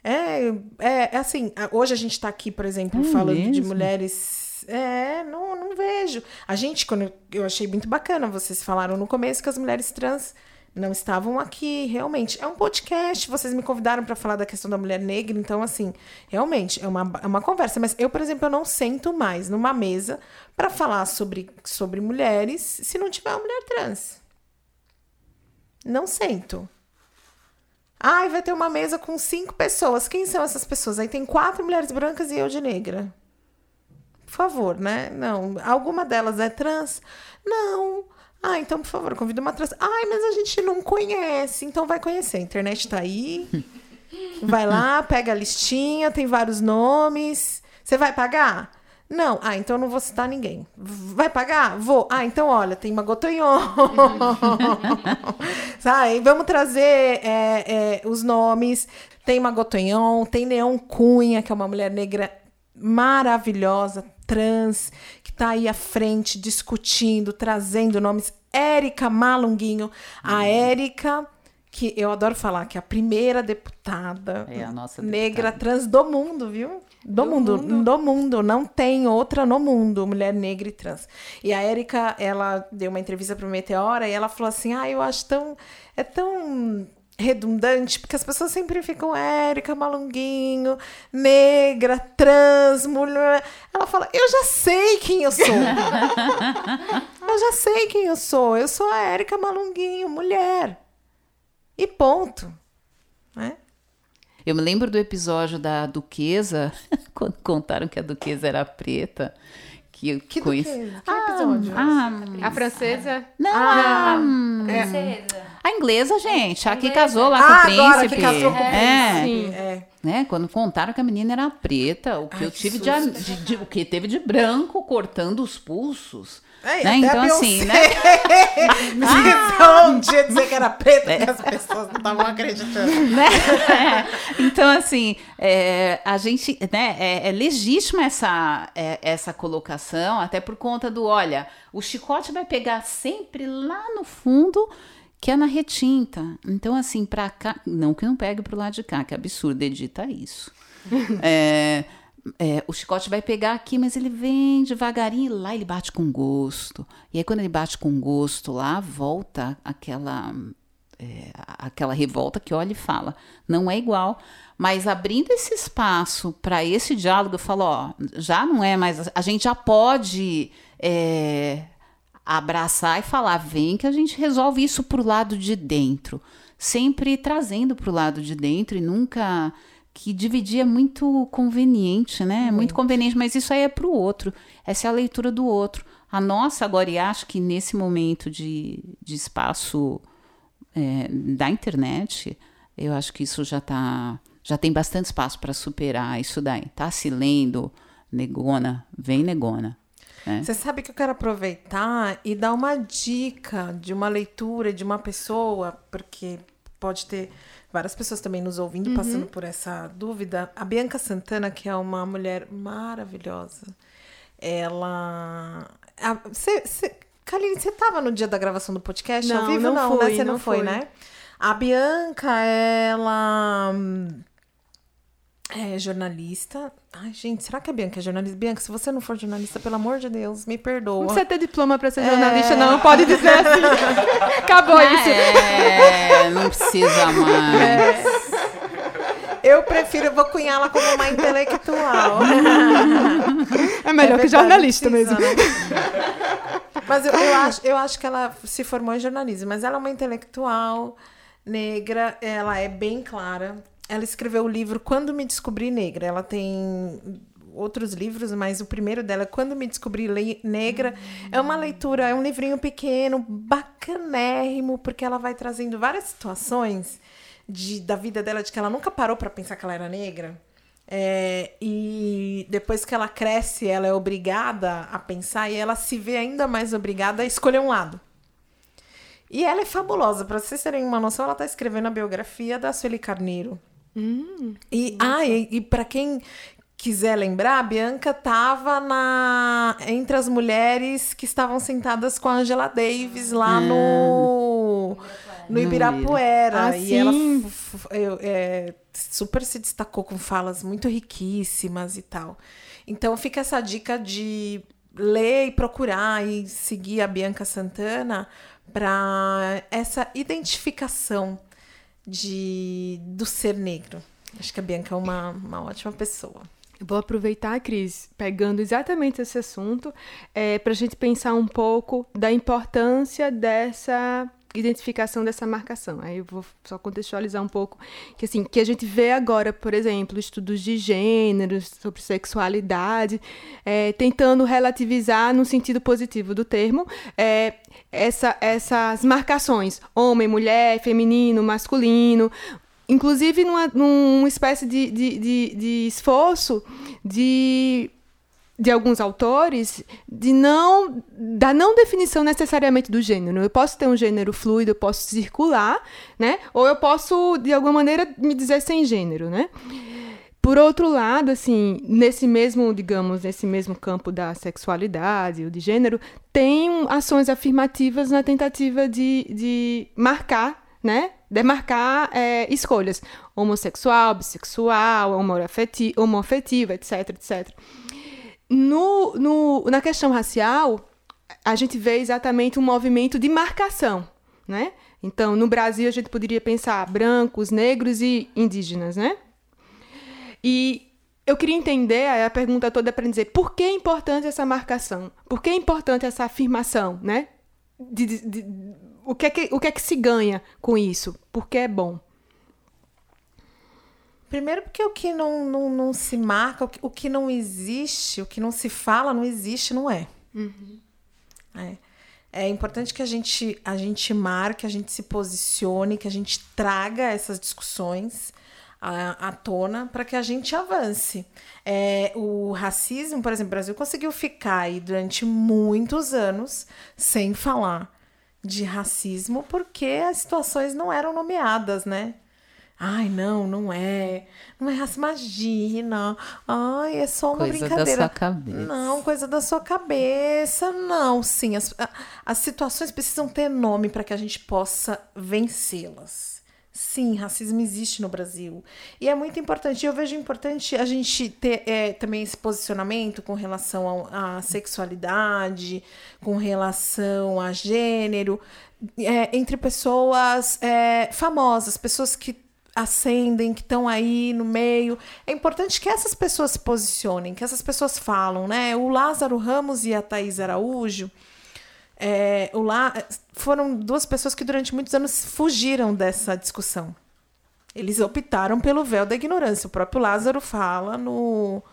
É, é, é assim, hoje a gente está aqui, por exemplo, é falando mesmo? de mulheres é, não, não vejo. A gente, quando eu achei muito bacana, vocês falaram no começo que as mulheres trans não estavam aqui, realmente. É um podcast, vocês me convidaram para falar da questão da mulher negra, então, assim, realmente, é uma, é uma conversa. Mas eu, por exemplo, eu não sento mais numa mesa para falar sobre, sobre mulheres se não tiver uma mulher trans. Não sento. Ai, vai ter uma mesa com cinco pessoas. Quem são essas pessoas? Aí tem quatro mulheres brancas e eu de negra. Por favor, né? Não. Alguma delas é trans? Não. Ah, então, por favor, convida uma trans. Ai, mas a gente não conhece. Então vai conhecer. A internet tá aí. (laughs) Vai lá, pega a listinha, tem vários nomes. Você vai pagar? Não. Ah, então não vou citar ninguém. Vai pagar? Vou. Ah, então olha, tem Magotonhon. (laughs) Sabe? Vamos trazer é, é, os nomes. Tem Magotonhon, tem Neon Cunha, que é uma mulher negra maravilhosa, trans, que está aí à frente, discutindo, trazendo nomes. Érica Malunguinho. A Érica que eu adoro falar que é a primeira deputada É a nossa negra trans do mundo, viu? Do, mundo, do mundo, não tem outra no mundo, mulher negra e trans. E a Érica, ela deu uma entrevista para o Meteora e ela falou assim: "Ah, eu acho tão é tão redundante, porque as pessoas sempre ficam Érica Malunguinho, negra, trans, mulher. Ela fala: "Eu já sei quem eu sou. (laughs) eu já sei quem eu sou. Eu sou a Érica Malunguinho, mulher." E ponto. Né? Eu me lembro do episódio da Duquesa, (laughs) quando contaram que a Duquesa era preta. Que, eu Que conheci- duquesa? Que episódio? Ah, A francesa. não, Ah, a, Princesa. A inglesa, gente. A que casou lá Ah, com o agora príncipe. que casou com o é, príncipe. É. né? Quando contaram que a menina era preta, o que Ai, eu que tive de, susto. de- de- o que teve de branco cortando os pulsos. É, né? Então, assim, né? (laughs) precisou um dia dizer que era preta, porque as pessoas não estavam acreditando. (laughs) né? Então, assim, é, a gente, né, é, é legítima essa, é, essa colocação, até por conta do, olha, o chicote vai pegar sempre lá no fundo, que é na retinta. Então, assim, pra cá, não que não pegue pro lado de cá, que absurdo, edita isso. (laughs) É, é, o chicote vai pegar aqui, mas ele vem devagarinho e lá ele bate com gosto. E aí, quando ele bate com gosto lá, volta aquela é, aquela revolta que olha e fala, não é igual. Mas abrindo esse espaço para esse diálogo, eu falo, ó, já não é mais. A gente já pode é, abraçar e falar, vem que a gente resolve isso pro lado de dentro. Sempre trazendo pro lado de dentro e nunca. Que dividir é muito conveniente, né? É muito conveniente, mas isso aí é pro outro. Essa é a leitura do outro. A nossa, agora, e acho que nesse momento de, de espaço é, da internet, eu acho que isso já tá, já tem bastante espaço para superar isso daí. Tá se lendo, negona, vem negona. Né? Você sabe que eu quero aproveitar e dar uma dica de uma leitura de uma pessoa, porque pode ter várias pessoas também nos ouvindo passando por essa dúvida. A Bianca Santana, que é uma mulher maravilhosa, ela. a- Você, você, Kaline, você estava no dia da gravação do podcast ao Não, vivo? não Não, fui, né? Você não, não foi, fui. né? A Bianca, ela. É jornalista. Ai, gente, será que a Bianca é jornalista? Bianca, se você não for jornalista, pelo amor de Deus, me perdoa. Não precisa ter diploma pra ser jornalista, não. Pode dizer assim. (laughs) Acabou isso. É, não precisa mais. Eu prefiro, eu vou cunhá-la como uma intelectual. É melhor É que jornalista precisa, mesmo. né? Mas eu, eu acho, eu acho que ela se formou em jornalismo, mas ela é uma intelectual negra, ela é bem clara. Ela escreveu o livro Quando Me Descobri Negra. Ela tem outros livros, mas o primeiro dela é Quando Me Descobri Le- Negra. É uma leitura, é um livrinho pequeno, bacanérrimo, porque ela vai trazendo várias situações de, da vida dela, de que ela nunca parou para pensar que ela era negra. É, e depois que ela cresce, ela é obrigada a pensar e ela se vê ainda mais obrigada a escolher um lado. E ela é fabulosa. Para vocês terem uma noção, ela está escrevendo a biografia da Sueli Carneiro. E ah, e, e para quem quiser lembrar, a Bianca estava na entre as mulheres que estavam sentadas com a Angela Davis lá no no Ibirapuera. Ah, e ela sim. eu- é, super se destacou com falas muito riquíssimas e tal. Então fica essa dica de ler e procurar e seguir a Bianca Santana para essa identificação de do ser negro. Acho que a Bianca é uma, uma ótima pessoa. Eu Vou aproveitar, Cris, pegando exatamente esse assunto, é, para a gente pensar um pouco da importância dessa identificação dessa marcação. Aí eu vou só contextualizar um pouco que assim, que a gente vê agora, por exemplo, estudos de gênero, sobre sexualidade, é, tentando relativizar no sentido positivo do termo é, essa, essas marcações, homem, mulher, feminino, masculino, inclusive numa, numa espécie de, de, de, de esforço de de alguns autores de não da não definição necessariamente do gênero. Eu posso ter um gênero fluido, eu posso circular, né? Ou eu posso de alguma maneira me dizer sem gênero, né? Por outro lado, assim, nesse mesmo, digamos, nesse mesmo campo da sexualidade ou de gênero, tem ações afirmativas na tentativa de, de marcar, né? Demarcar é, escolhas homossexual, bissexual, homoafetiva, etc, etc. No, no, na questão racial, a gente vê exatamente um movimento de marcação, né? Então, no Brasil, a gente poderia pensar brancos, negros e indígenas, né? E eu queria entender, a pergunta toda é para dizer, por que é importante essa marcação? Por que é importante essa afirmação, né? De, de, de, o, que é que, o que é que se ganha com isso? Por que é bom? Primeiro porque o que não, não, não se marca, o que, o que não existe, o que não se fala, não existe, não é. Uhum. É. É importante que a gente, a gente marque, a gente se posicione, que a gente traga essas discussões à, à tona para que a gente avance. É, o racismo, por exemplo, o Brasil conseguiu ficar aí durante muitos anos sem falar de racismo porque as situações não eram nomeadas, né? Ai, não, não é. Não é raça, imagina. Ai, é só uma coisa brincadeira. Coisa da sua cabeça. Não, coisa da sua cabeça. Não, sim. As, as situações precisam ter nome para que a gente possa vencê-las. Sim, racismo existe no Brasil. E é muito importante. Eu vejo importante a gente ter é, também esse posicionamento com relação à sexualidade, com relação a gênero, é, entre pessoas é, famosas, pessoas que ascendem, que estão aí no meio. É importante que essas pessoas se posicionem, que essas pessoas falam, né? O Lázaro Ramos e a Thaís Araújo é, o lá foram duas pessoas que durante muitos anos fugiram dessa discussão. Eles optaram pelo véu da ignorância. O próprio Lázaro fala no,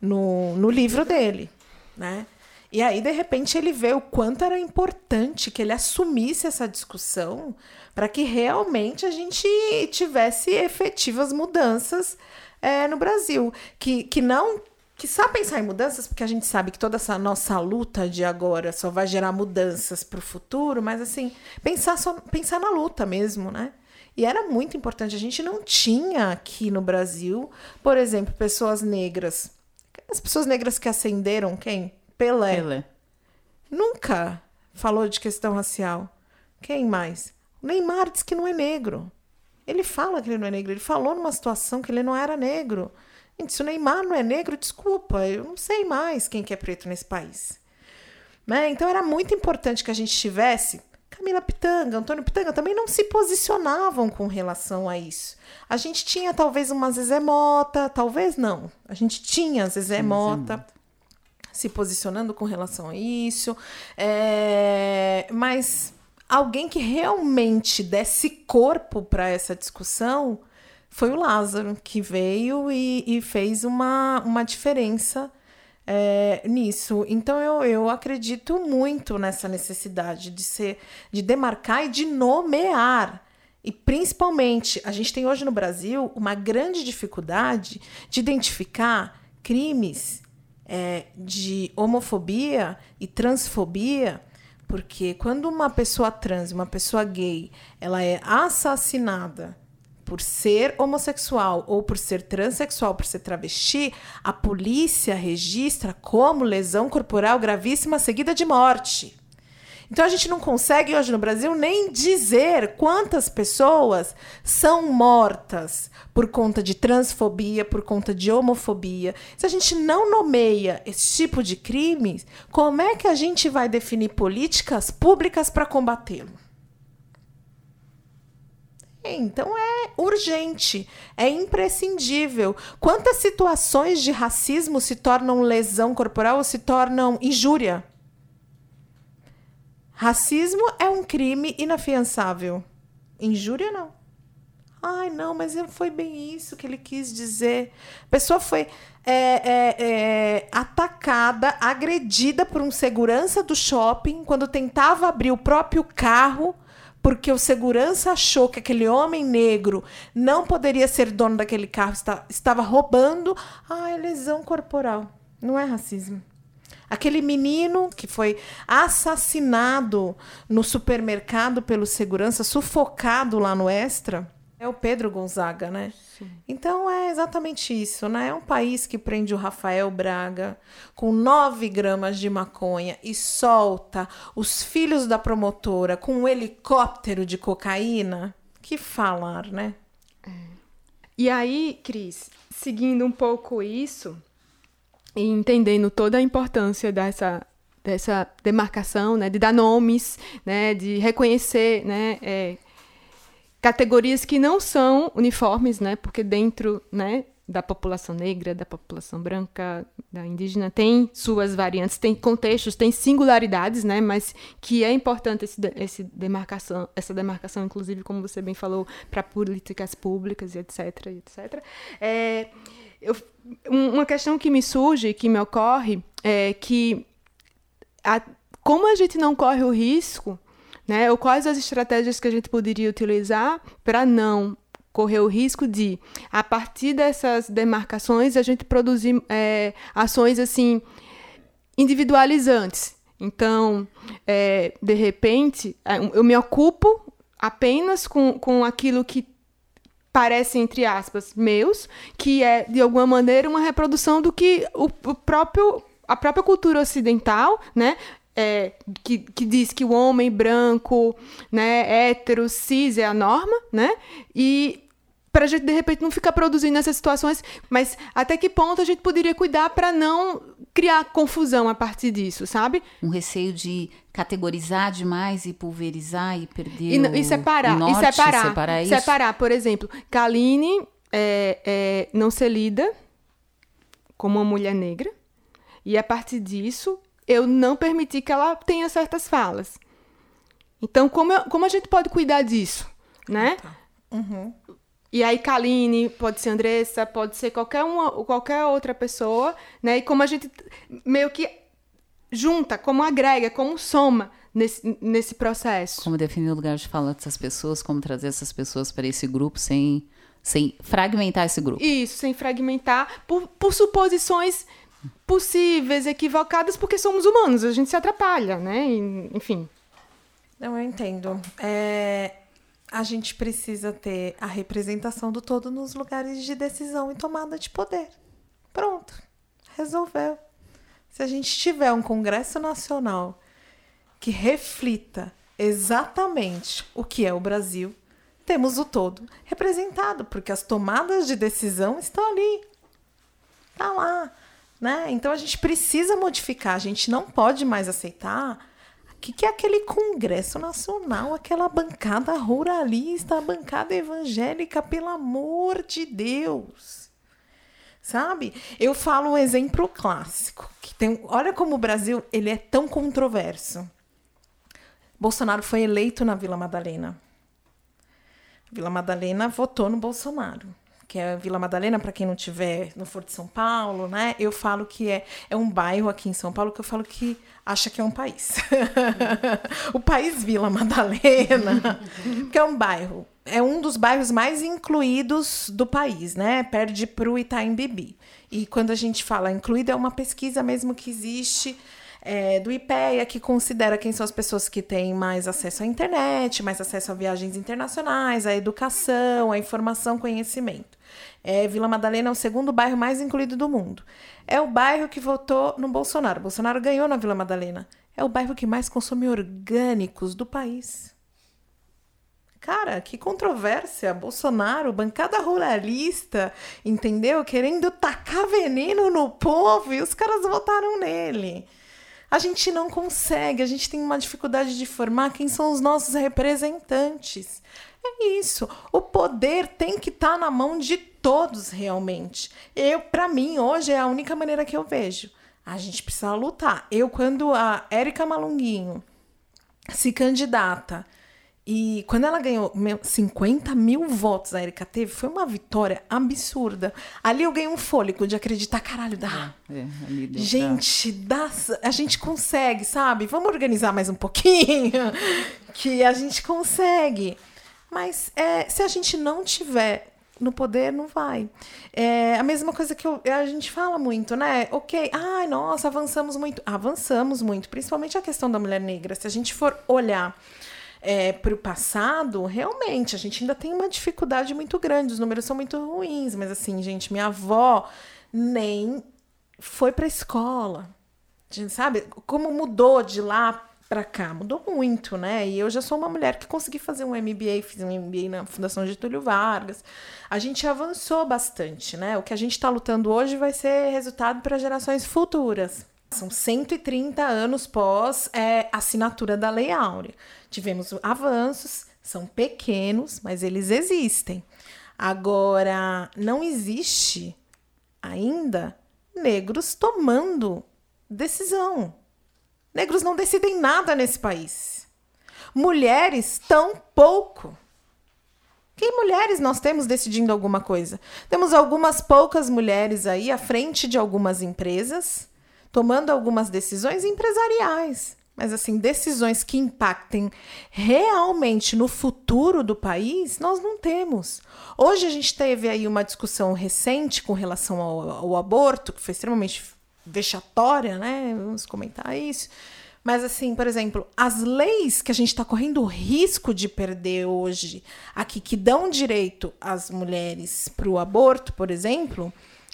no, no livro dele, né? E aí, de repente, ele vê o quanto era importante que ele assumisse essa discussão para que realmente a gente tivesse efetivas mudanças é, no Brasil. Que, que não. Que só pensar em mudanças, porque a gente sabe que toda essa nossa luta de agora só vai gerar mudanças para o futuro, mas assim, pensar, só, pensar na luta mesmo, né? E era muito importante. A gente não tinha aqui no Brasil, por exemplo, pessoas negras. As pessoas negras que ascenderam, quem? Pelé. Pelé. Nunca falou de questão racial. Quem mais? O Neymar diz que não é negro. Ele fala que ele não é negro. Ele falou numa situação que ele não era negro. Gente, se o Neymar não é negro, desculpa, eu não sei mais quem que é preto nesse país. Né? Então era muito importante que a gente tivesse. Camila Pitanga, Antônio Pitanga também não se posicionavam com relação a isso. A gente tinha talvez uma Zezé Mota, talvez não. A gente tinha Zezé Mota se posicionando com relação a isso. É... Mas alguém que realmente desse corpo para essa discussão foi o Lázaro, que veio e, e fez uma, uma diferença é, nisso. Então eu, eu acredito muito nessa necessidade de ser, de demarcar e de nomear. E principalmente, a gente tem hoje no Brasil uma grande dificuldade de identificar crimes é, de homofobia e transfobia porque quando uma pessoa trans, uma pessoa gay, ela é assassinada por ser homossexual ou por ser transexual, por ser travesti, a polícia registra como lesão corporal gravíssima seguida de morte. Então a gente não consegue hoje no Brasil nem dizer quantas pessoas são mortas por conta de transfobia, por conta de homofobia. Se a gente não nomeia esse tipo de crimes, como é que a gente vai definir políticas públicas para combatê-lo? Então é urgente, é imprescindível. Quantas situações de racismo se tornam lesão corporal ou se tornam injúria? Racismo é um crime inafiançável. Injúria, não. Ai, não, mas foi bem isso que ele quis dizer. A pessoa foi é, é, é, atacada, agredida por um segurança do shopping quando tentava abrir o próprio carro porque o segurança achou que aquele homem negro não poderia ser dono daquele carro, está, estava roubando. Ah, lesão corporal. Não é racismo. Aquele menino que foi assassinado no supermercado pelo segurança, sufocado lá no Extra, é o Pedro Gonzaga, né? Sim. Então é exatamente isso, né? É um país que prende o Rafael Braga com 9 gramas de maconha e solta os filhos da promotora com um helicóptero de cocaína. Que falar, né? É. E aí, Cris, seguindo um pouco isso e entendendo toda a importância dessa dessa demarcação, né, de dar nomes, né, de reconhecer, né, é, categorias que não são uniformes, né? Porque dentro, né, da população negra, da população branca, da indígena, tem suas variantes, tem contextos, tem singularidades, né? Mas que é importante esse, esse demarcação, essa demarcação, inclusive, como você bem falou, para políticas públicas e etc, etc. É, eu, uma questão que me surge, que me ocorre, é que a, como a gente não corre o risco né? Ou quais as estratégias que a gente poderia utilizar para não correr o risco de, a partir dessas demarcações, a gente produzir é, ações assim individualizantes. Então, é, de repente, é, eu me ocupo apenas com, com aquilo que parece, entre aspas, meus, que é, de alguma maneira, uma reprodução do que o, o próprio a própria cultura ocidental, né, é, que, que diz que o homem branco, né, hétero, cis é a norma, né? E para a gente de repente não ficar produzindo essas situações, mas até que ponto a gente poderia cuidar para não criar confusão a partir disso, sabe? Um receio de categorizar demais e pulverizar e perder e, o, e separar, o norte, e separar, separar isso. separar, por exemplo, Kaline é, é, não ser lida como uma mulher negra e a partir disso eu não permiti que ela tenha certas falas. Então, como, eu, como a gente pode cuidar disso, né? Tá. Uhum. E aí, Kaline, pode ser Andressa, pode ser qualquer, uma, qualquer outra pessoa, né? E como a gente meio que junta, como agrega, como soma nesse, nesse processo. Como definir o lugar de fala dessas pessoas, como trazer essas pessoas para esse grupo sem, sem fragmentar esse grupo. Isso, sem fragmentar, por, por suposições possíveis, equivocadas, porque somos humanos, a gente se atrapalha, né? E, enfim. Não, eu entendo. É, a gente precisa ter a representação do todo nos lugares de decisão e tomada de poder. Pronto. Resolveu. Se a gente tiver um Congresso Nacional que reflita exatamente o que é o Brasil, temos o todo representado, porque as tomadas de decisão estão ali. Tá lá. Né? Então a gente precisa modificar, a gente não pode mais aceitar que, que é aquele Congresso Nacional, aquela bancada ruralista, a bancada evangélica, pelo amor de Deus. Sabe? Eu falo um exemplo clássico. Que tem, olha como o Brasil ele é tão controverso. Bolsonaro foi eleito na Vila Madalena. Vila Madalena votou no Bolsonaro que é Vila Madalena, para quem não tiver no For de São Paulo, né? Eu falo que é, é um bairro aqui em São Paulo que eu falo que acha que é um país. (laughs) o país Vila Madalena, (laughs) que é um bairro, é um dos bairros mais incluídos do país, né? Perde para o Itaim Bibi. E quando a gente fala incluído, é uma pesquisa mesmo que existe é, do IPEA, que considera quem são as pessoas que têm mais acesso à internet, mais acesso a viagens internacionais, à educação, à informação, conhecimento. É, Vila Madalena é o segundo bairro mais incluído do mundo. É o bairro que votou no Bolsonaro. Bolsonaro ganhou na Vila Madalena. É o bairro que mais consome orgânicos do país. Cara, que controvérsia. Bolsonaro, bancada ruralista, entendeu? Querendo tacar veneno no povo e os caras votaram nele a gente não consegue, a gente tem uma dificuldade de formar quem são os nossos representantes. É isso. O poder tem que estar tá na mão de todos realmente. Eu, para mim, hoje é a única maneira que eu vejo. A gente precisa lutar. Eu quando a Érica Malunguinho se candidata. E quando ela ganhou 50 mil votos, a Erika teve, foi uma vitória absurda. Ali eu ganhei um fôlego de acreditar, caralho, dá. É, é, gente, dá, a gente consegue, sabe? Vamos organizar mais um pouquinho, (laughs) que a gente consegue. Mas é, se a gente não tiver no poder, não vai. É a mesma coisa que eu, a gente fala muito, né? Ok, ai, nossa, avançamos muito. Avançamos muito, principalmente a questão da mulher negra. Se a gente for olhar é, para o passado, realmente, a gente ainda tem uma dificuldade muito grande. Os números são muito ruins, mas assim, gente, minha avó nem foi para a escola. Gente, sabe como mudou de lá para cá? Mudou muito, né? E eu já sou uma mulher que consegui fazer um MBA, fiz um MBA na Fundação Getúlio Vargas. A gente avançou bastante, né? O que a gente está lutando hoje vai ser resultado para gerações futuras. São 130 anos pós é, assinatura da Lei Áurea. Tivemos avanços, são pequenos, mas eles existem. Agora, não existe ainda negros tomando decisão. Negros não decidem nada nesse país. Mulheres, tão pouco. Que mulheres nós temos decidindo alguma coisa? Temos algumas poucas mulheres aí à frente de algumas empresas, tomando algumas decisões empresariais. Mas, assim, decisões que impactem realmente no futuro do país, nós não temos. Hoje a gente teve aí uma discussão recente com relação ao, ao aborto, que foi extremamente vexatória, né? Vamos comentar isso. Mas, assim, por exemplo, as leis que a gente está correndo risco de perder hoje aqui, que dão direito às mulheres para o aborto, por exemplo,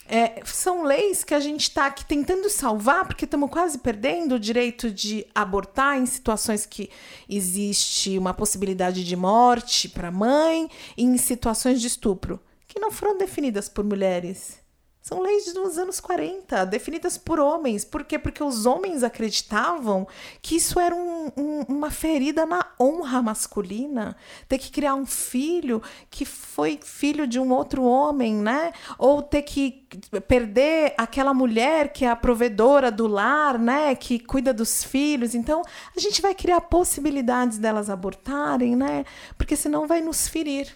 é, são leis que a gente está aqui tentando salvar, porque estamos quase perdendo o direito de abortar em situações que existe uma possibilidade de morte para a mãe, e em situações de estupro, que não foram definidas por mulheres. São leis dos anos 40, definidas por homens. Por quê? Porque os homens acreditavam que isso era um, um, uma ferida na honra masculina. Ter que criar um filho que foi filho de um outro homem, né? Ou ter que perder aquela mulher que é a provedora do lar, né? Que cuida dos filhos. Então, a gente vai criar possibilidades delas abortarem, né? Porque senão vai nos ferir.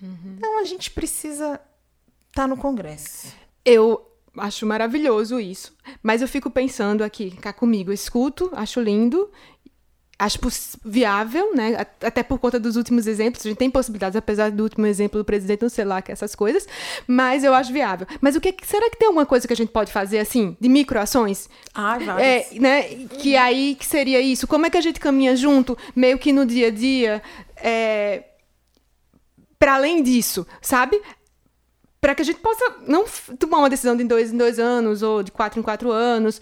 Uhum. Então, a gente precisa está no Congresso. Eu acho maravilhoso isso, mas eu fico pensando aqui, cá comigo, escuto, acho lindo, acho viável, né? Até por conta dos últimos exemplos, a gente tem possibilidades, apesar do último exemplo do presidente não sei lá que essas coisas, mas eu acho viável. Mas o que será que tem alguma coisa que a gente pode fazer assim, de microações? Ah, várias. É, né? Que aí que seria isso? Como é que a gente caminha junto, meio que no dia a dia? É, para além disso, sabe? Para que a gente possa não tomar uma decisão de dois em dois anos ou de quatro em quatro anos.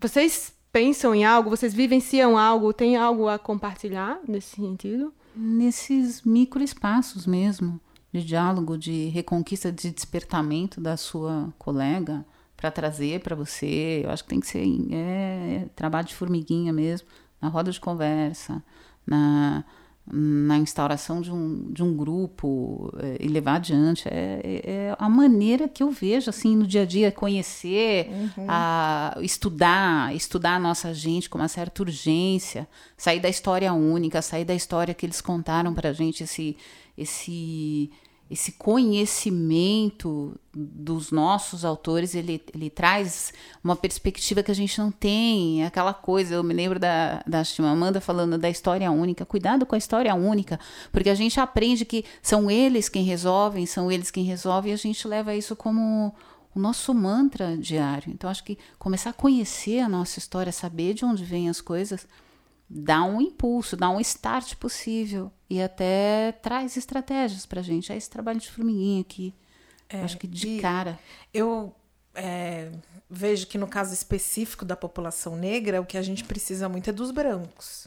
Vocês pensam em algo? Vocês vivenciam algo? Tem algo a compartilhar nesse sentido? Nesses micro espaços mesmo de diálogo, de reconquista, de despertamento da sua colega para trazer para você. Eu acho que tem que ser é, é, trabalho de formiguinha mesmo, na roda de conversa, na na instauração de um, de um grupo é, e levar adiante. É, é, é, a maneira que eu vejo, assim, no dia a dia, conhecer, uhum. a, estudar, estudar a nossa gente com uma certa urgência, sair da história única, sair da história que eles contaram para a gente, esse, esse esse conhecimento dos nossos autores, ele, ele traz uma perspectiva que a gente não tem, aquela coisa, eu me lembro da, da Chimamanda falando da história única, cuidado com a história única, porque a gente aprende que são eles quem resolvem, são eles quem resolvem, e a gente leva isso como o nosso mantra diário. Então, acho que começar a conhecer a nossa história, saber de onde vêm as coisas, dá um impulso, dá um start possível e até traz estratégias para gente. É esse trabalho de formiguinha aqui. É, acho que de cara. Eu é, vejo que no caso específico da população negra, o que a gente precisa muito é dos brancos.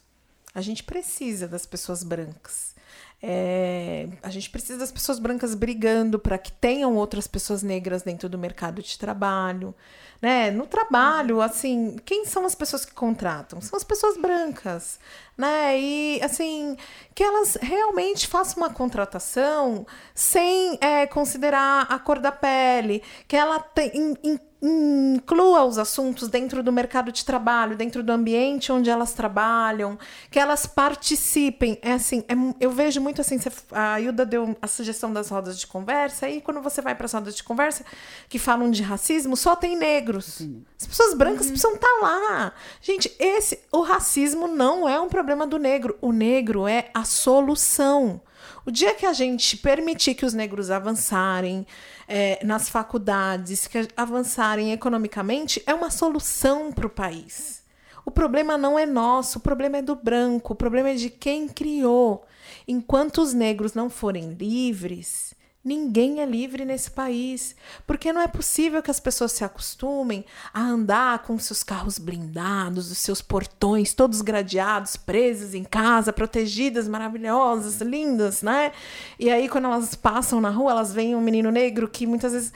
A gente precisa das pessoas brancas. É, a gente precisa das pessoas brancas brigando para que tenham outras pessoas negras dentro do mercado de trabalho né? No trabalho, assim, quem são as pessoas que contratam? São as pessoas brancas, né? E assim, que elas realmente façam uma contratação sem é, considerar a cor da pele, que ela tem, inclua os assuntos dentro do mercado de trabalho, dentro do ambiente onde elas trabalham, que elas participem. É assim, é, eu vejo muito assim, você, a Hilda deu a sugestão das rodas de conversa, e quando você vai para as rodas de conversa que falam de racismo, só tem negros. As pessoas brancas uhum. precisam estar tá lá. Gente, esse o racismo não é um problema do negro, o negro é a solução. O dia que a gente permitir que os negros avançarem é, nas faculdades, que avançarem economicamente, é uma solução para o país. O problema não é nosso, o problema é do branco, o problema é de quem criou. Enquanto os negros não forem livres, Ninguém é livre nesse país, porque não é possível que as pessoas se acostumem a andar com seus carros blindados, os seus portões todos gradeados, presas em casa, protegidas, maravilhosas, lindas, né? E aí quando elas passam na rua, elas veem um menino negro que muitas vezes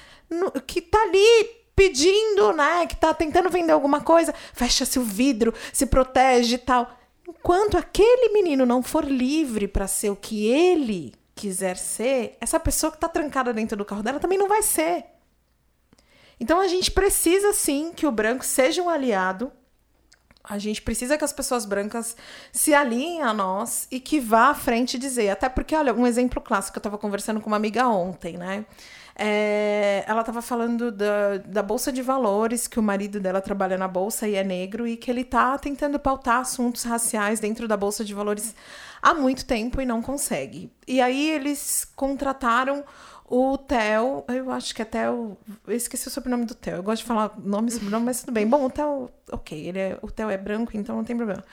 que tá ali pedindo, né, que tá tentando vender alguma coisa, fecha-se o vidro, se protege e tal. Enquanto aquele menino não for livre para ser o que ele quiser ser, essa pessoa que está trancada dentro do carro dela também não vai ser. Então a gente precisa sim que o branco seja um aliado. A gente precisa que as pessoas brancas se alinhem a nós e que vá à frente dizer. Até porque, olha, um exemplo clássico, eu estava conversando com uma amiga ontem, né? É, ela estava falando da, da Bolsa de Valores, que o marido dela trabalha na Bolsa e é negro, e que ele está tentando pautar assuntos raciais dentro da Bolsa de Valores há muito tempo e não consegue. E aí eles contrataram o Theo, eu acho que até o. Eu esqueci o sobrenome do Theo. Eu gosto de falar nome e sobrenome, mas tudo bem. Bom, o Theo, ok, ele é, o Theo é branco, então não tem problema.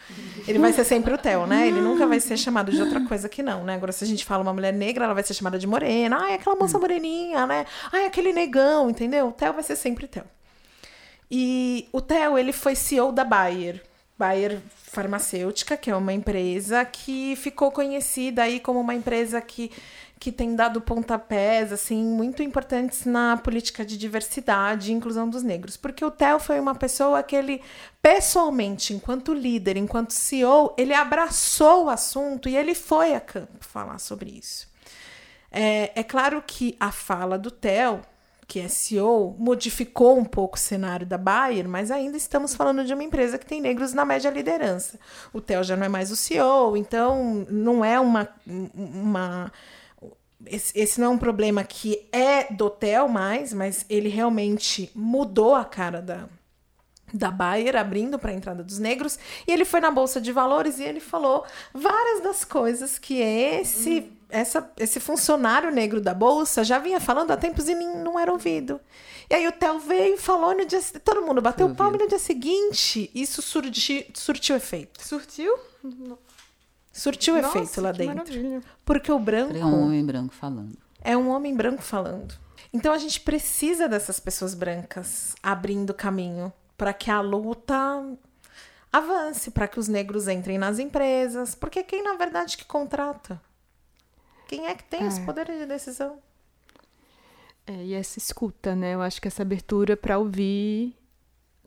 Ele vai ser sempre o Theo, né? Ele nunca vai ser chamado de outra coisa que não, né? Agora, se a gente fala uma mulher negra, ela vai ser chamada de morena. Ai, aquela moça moreninha, né? Ai, aquele negão, entendeu? O Theo vai ser sempre Theo. E o Theo, ele foi CEO da Bayer. Bayer Farmacêutica, que é uma empresa que ficou conhecida aí como uma empresa que, que tem dado pontapés assim muito importantes na política de diversidade e inclusão dos negros. Porque o Theo foi uma pessoa que ele pessoalmente, enquanto líder, enquanto CEO, ele abraçou o assunto e ele foi a campo falar sobre isso. É, é claro que a fala do Theo que é CEO, modificou um pouco o cenário da Bayer, mas ainda estamos falando de uma empresa que tem negros na média liderança. O Theo já não é mais o CEO, então não é uma. uma esse, não é um problema que é do Theo mais, mas ele realmente mudou a cara da, da Bayer abrindo para a entrada dos negros e ele foi na bolsa de valores e ele falou várias das coisas que esse hum essa, esse funcionário negro da bolsa já vinha falando há tempos e não era ouvido. E aí o Theo veio e falou no dia todo mundo bateu o palmo e no dia seguinte isso surti, surtiu efeito. Surtiu? Surtiu Nossa, efeito lá dentro. Maravilha. Porque o branco é um homem branco falando. É um homem branco falando. Então a gente precisa dessas pessoas brancas abrindo caminho para que a luta avance, para que os negros entrem nas empresas, porque quem na verdade que contrata quem é que tem é. os poderes de decisão? É, e essa escuta, né? Eu acho que essa abertura para ouvir,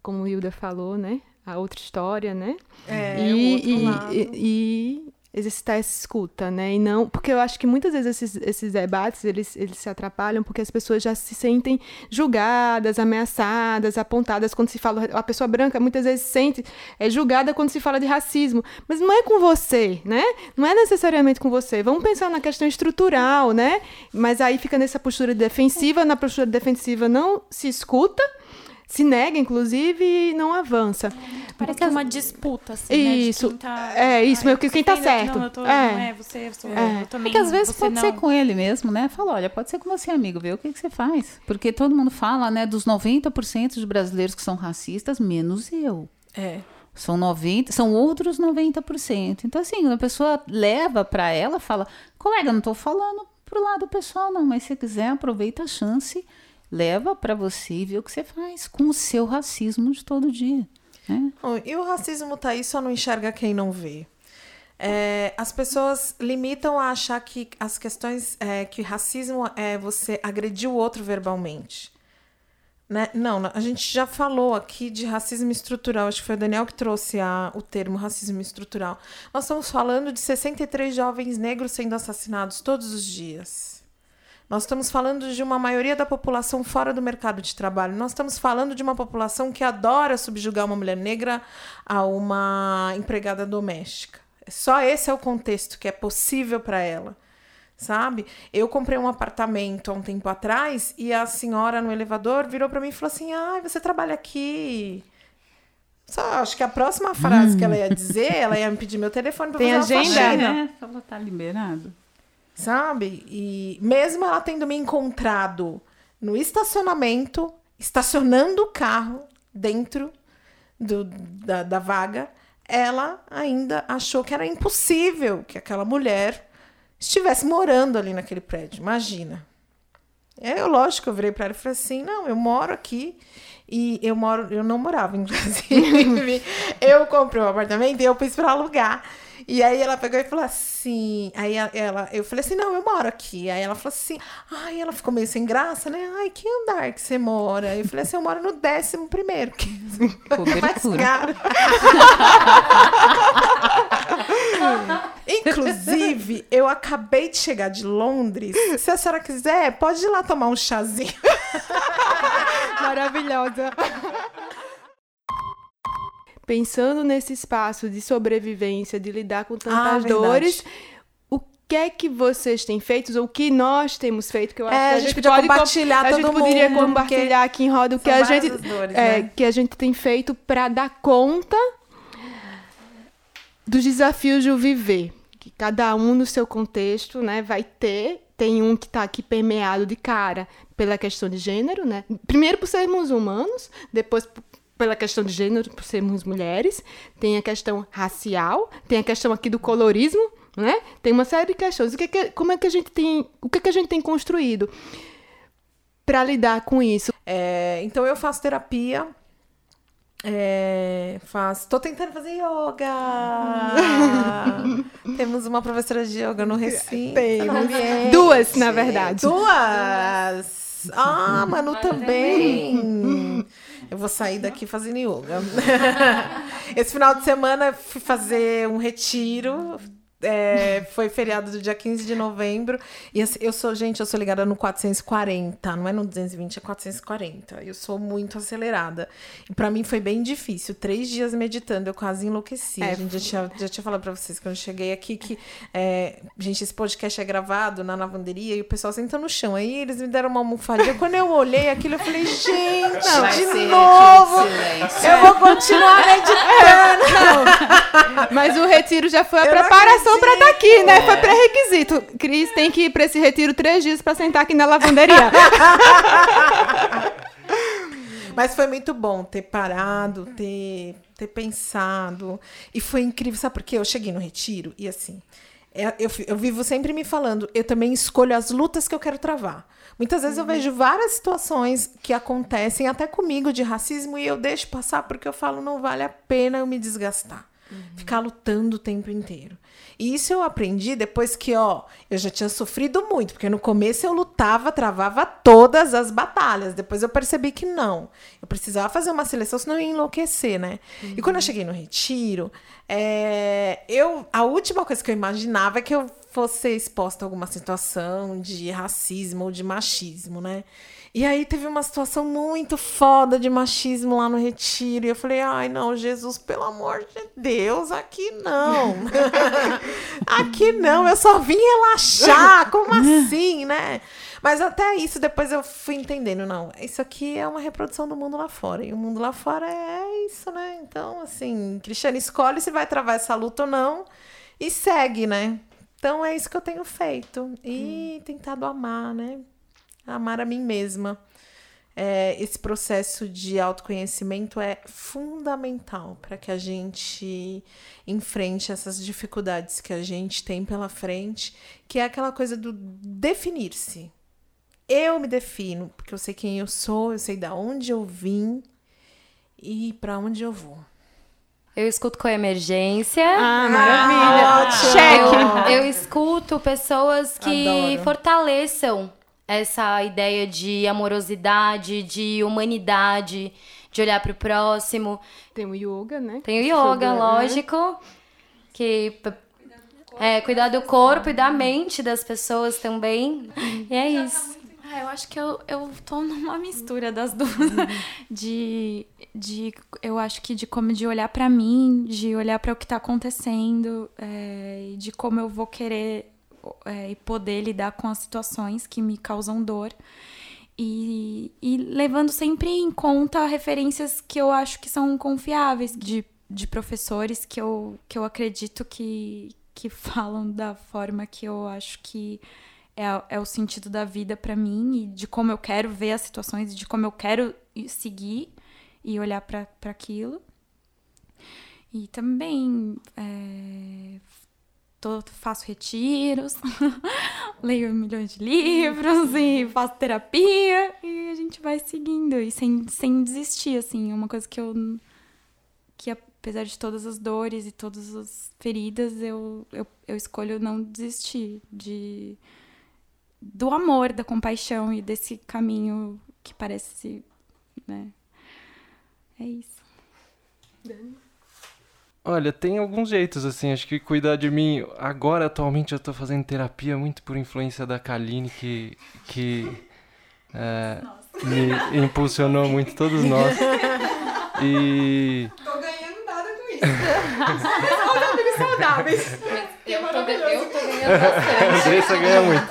como o Hilda falou, né? A outra história, né? É, e, o outro e, lado. E, e, exercitar essa escuta, né? E não, porque eu acho que muitas vezes esses, esses debates eles, eles se atrapalham porque as pessoas já se sentem julgadas, ameaçadas, apontadas quando se fala a pessoa branca muitas vezes se sente é julgada quando se fala de racismo, mas não é com você, né? Não é necessariamente com você. Vamos pensar na questão estrutural, né? Mas aí fica nessa postura defensiva, na postura defensiva não se escuta se nega, inclusive, e não avança. Parece que é uma disputa, assim, isso. Né? Tá, é, isso, meio que quem tá certo. Não, eu tô, é. não é você, eu sou é. eu também. Porque às vezes pode não. ser com ele mesmo, né? Fala, olha, pode ser com você, amigo, vê o que, que você faz. Porque todo mundo fala, né, dos 90% de brasileiros que são racistas, menos eu. É. São 90, são outros 90%. Então, assim, a pessoa leva para ela, fala, colega, não tô falando pro lado pessoal, não, mas se quiser, aproveita a chance leva para você e vê o que você faz com o seu racismo de todo dia. Né? E o racismo tá aí, só não enxerga quem não vê. É, as pessoas limitam a achar que as questões é, que racismo é você agredir o outro verbalmente. Né? Não, a gente já falou aqui de racismo estrutural, acho que foi o Daniel que trouxe a, o termo racismo estrutural. Nós estamos falando de 63 jovens negros sendo assassinados todos os dias. Nós estamos falando de uma maioria da população fora do mercado de trabalho. Nós estamos falando de uma população que adora subjugar uma mulher negra a uma empregada doméstica. Só esse é o contexto que é possível para ela sabe? Eu comprei um apartamento há um tempo atrás e a senhora no elevador virou para mim e falou assim: "Ai, você trabalha aqui?" Só acho que a próxima frase hum. que ela ia dizer, ela ia me pedir meu telefone para fazer agenda, uma faxina. né? Falou, tá liberado. Sabe? E mesmo ela tendo me encontrado no estacionamento, estacionando o carro dentro do, da, da vaga, ela ainda achou que era impossível que aquela mulher estivesse morando ali naquele prédio. Imagina. É, eu, lógico, eu virei para ela e falei assim: não, eu moro aqui. E eu moro, eu não morava, (laughs) inclusive. eu comprei um apartamento e eu pus para alugar. E aí ela pegou e falou assim. Aí ela, eu falei assim: não, eu moro aqui. Aí ela falou assim: ai, ela ficou meio sem graça, né? Ai, que andar que você mora? Eu falei assim: eu moro no décimo primeiro, que (laughs) é mais caro. (laughs) Inclusive, eu acabei de chegar de Londres. Se a senhora quiser, pode ir lá tomar um chazinho. Maravilhosa. (laughs) Pensando nesse espaço de sobrevivência, de lidar com tantas ah, dores, o que é que vocês têm feito, ou o que nós temos feito, que eu acho é, que a, gente, gente pode compartilhar, a gente poderia compartilhar aqui em roda o que a gente dores, é, né? que a gente tem feito para dar conta dos desafios de o viver, que cada um no seu contexto, né, vai ter. Tem um que está aqui permeado de cara pela questão de gênero, né? Primeiro por sermos humanos, depois pela questão de gênero, por sermos mulheres, tem a questão racial, tem a questão aqui do colorismo, né? Tem uma série de questões. O que, é que como é que a gente tem, o que, é que a gente tem construído para lidar com isso? É, então eu faço terapia é, faço. Tô tentando fazer yoga. (laughs) Temos uma professora de yoga no Recife. Temos. Duas, na verdade. Duas. Ah, Manu também. (laughs) Eu vou sair daqui fazendo yoga. (laughs) Esse final de semana fui fazer um retiro é, foi feriado do dia 15 de novembro. E assim, eu sou, gente, eu sou ligada no 440, não é no 220, é 440. Eu sou muito acelerada. E para mim foi bem difícil. Três dias meditando, eu quase enlouqueci. É, gente já tinha, já tinha falado pra vocês quando eu cheguei aqui que, é, gente, esse podcast é gravado na lavanderia e o pessoal senta no chão. Aí eles me deram uma almofadinha. Quando eu olhei aquilo, eu falei, gente, não, de novo! Eu vou continuar meditando. (laughs) Mas o retiro já foi a eu preparação não pra estar tá aqui, né? Foi pré-requisito. Cris tem que ir pra esse retiro três dias pra sentar aqui na lavanderia. (laughs) Mas foi muito bom ter parado, ter, ter pensado. E foi incrível. Sabe por quê? Eu cheguei no retiro e assim. É, eu, eu vivo sempre me falando, eu também escolho as lutas que eu quero travar. Muitas vezes uhum. eu vejo várias situações que acontecem até comigo de racismo e eu deixo passar porque eu falo, não vale a pena eu me desgastar. Uhum. Ficar lutando o tempo inteiro. E isso eu aprendi depois que, ó, eu já tinha sofrido muito, porque no começo eu lutava, travava todas as batalhas. Depois eu percebi que não. Eu precisava fazer uma seleção, senão eu ia enlouquecer, né? Uhum. E quando eu cheguei no retiro, é, eu, a última coisa que eu imaginava é que eu fosse exposta a alguma situação de racismo ou de machismo, né? E aí teve uma situação muito foda de machismo lá no retiro. E eu falei, ai, não, Jesus, pelo amor de Deus, aqui não. (laughs) aqui não, eu só vim relaxar. Como (laughs) assim, né? Mas até isso, depois eu fui entendendo, não, isso aqui é uma reprodução do mundo lá fora. E o mundo lá fora é isso, né? Então, assim, Cristiano escolhe se vai travar essa luta ou não e segue, né? Então é isso que eu tenho feito. E hum. tentado amar, né? Amar a mim mesma. É, esse processo de autoconhecimento é fundamental para que a gente enfrente essas dificuldades que a gente tem pela frente, que é aquela coisa do definir-se. Eu me defino, porque eu sei quem eu sou, eu sei da onde eu vim e para onde eu vou. Eu escuto com emergência. Ah, maravilha! Ah, Cheque! Eu, eu escuto pessoas que Adoro. fortaleçam essa ideia de amorosidade, de humanidade, de olhar para o próximo. Tem o yoga, né? Tem o yoga, Sobre, né? lógico, né? que É, cuidar do corpo e da mente das pessoas também. E é isso. Ah, eu acho que eu, eu tô numa mistura das duas. (laughs) De, de. Eu acho que de como de olhar pra mim, de olhar pra o que tá acontecendo, é, e de como eu vou querer é, e poder lidar com as situações que me causam dor. E, e levando sempre em conta referências que eu acho que são confiáveis, de, de professores que eu, que eu acredito que, que (laughs) falam da forma que eu acho que é, é o sentido da vida para mim e de como eu quero ver as situações, de como eu quero seguir e olhar para aquilo. E também é, tô, faço retiros, (laughs) leio milhões de livros e faço terapia e a gente vai seguindo e sem, sem desistir, assim. É uma coisa que eu. que apesar de todas as dores e todas as feridas, eu, eu, eu escolho não desistir de, do amor, da compaixão e desse caminho que parece. Né? É isso. Dani? Olha, tem alguns jeitos, assim, acho que cuidar de mim. Agora, atualmente, eu tô fazendo terapia muito por influência da Kaline, que, que é, me impulsionou muito, todos nós. E. Tô ganhando nada com isso. Saudáveis. Eu tô, eu tô ganhando bastante. Andressa ganha muito.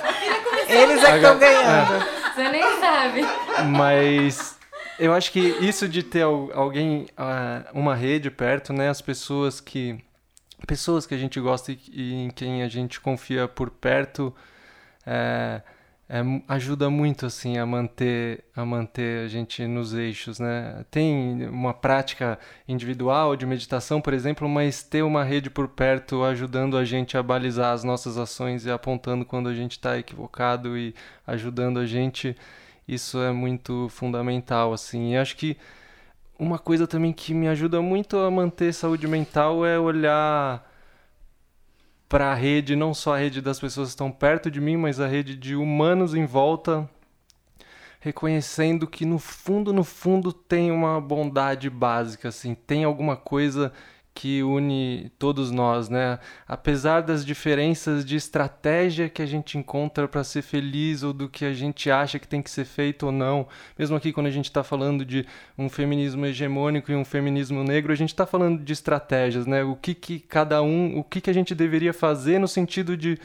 Eles é que estão ganhando. É. Você nem sabe. Mas eu acho que isso de ter alguém, ah, uma rede perto, né? As pessoas que pessoas que a gente gosta e, em quem a gente confia por perto é, é, ajuda muito assim a manter a manter a gente nos eixos né tem uma prática individual de meditação por exemplo mas ter uma rede por perto ajudando a gente a balizar as nossas ações e apontando quando a gente está equivocado e ajudando a gente isso é muito fundamental, assim. E acho que uma coisa também que me ajuda muito a manter saúde mental é olhar para a rede, não só a rede das pessoas que estão perto de mim, mas a rede de humanos em volta, reconhecendo que no fundo, no fundo tem uma bondade básica, assim, tem alguma coisa que une todos nós, né? Apesar das diferenças de estratégia que a gente encontra para ser feliz ou do que a gente acha que tem que ser feito ou não, mesmo aqui quando a gente está falando de um feminismo hegemônico e um feminismo negro, a gente está falando de estratégias, né? O que que cada um, o que que a gente deveria fazer no sentido de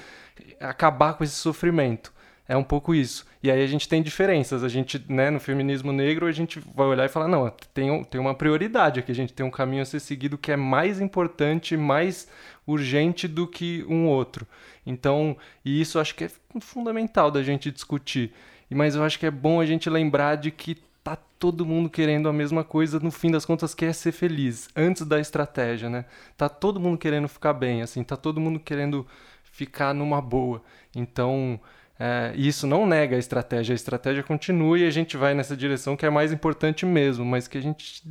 acabar com esse sofrimento. É um pouco isso. E aí a gente tem diferenças. A gente, né, no feminismo negro, a gente vai olhar e falar, não, tem, tem uma prioridade aqui, a gente tem um caminho a ser seguido que é mais importante, mais urgente do que um outro. Então, e isso acho que é fundamental da gente discutir. Mas eu acho que é bom a gente lembrar de que tá todo mundo querendo a mesma coisa, no fim das contas quer ser feliz, antes da estratégia, né? Tá todo mundo querendo ficar bem, assim, tá todo mundo querendo ficar numa boa. Então, é, e isso não nega a estratégia, a estratégia continua e a gente vai nessa direção que é mais importante mesmo, mas que a gente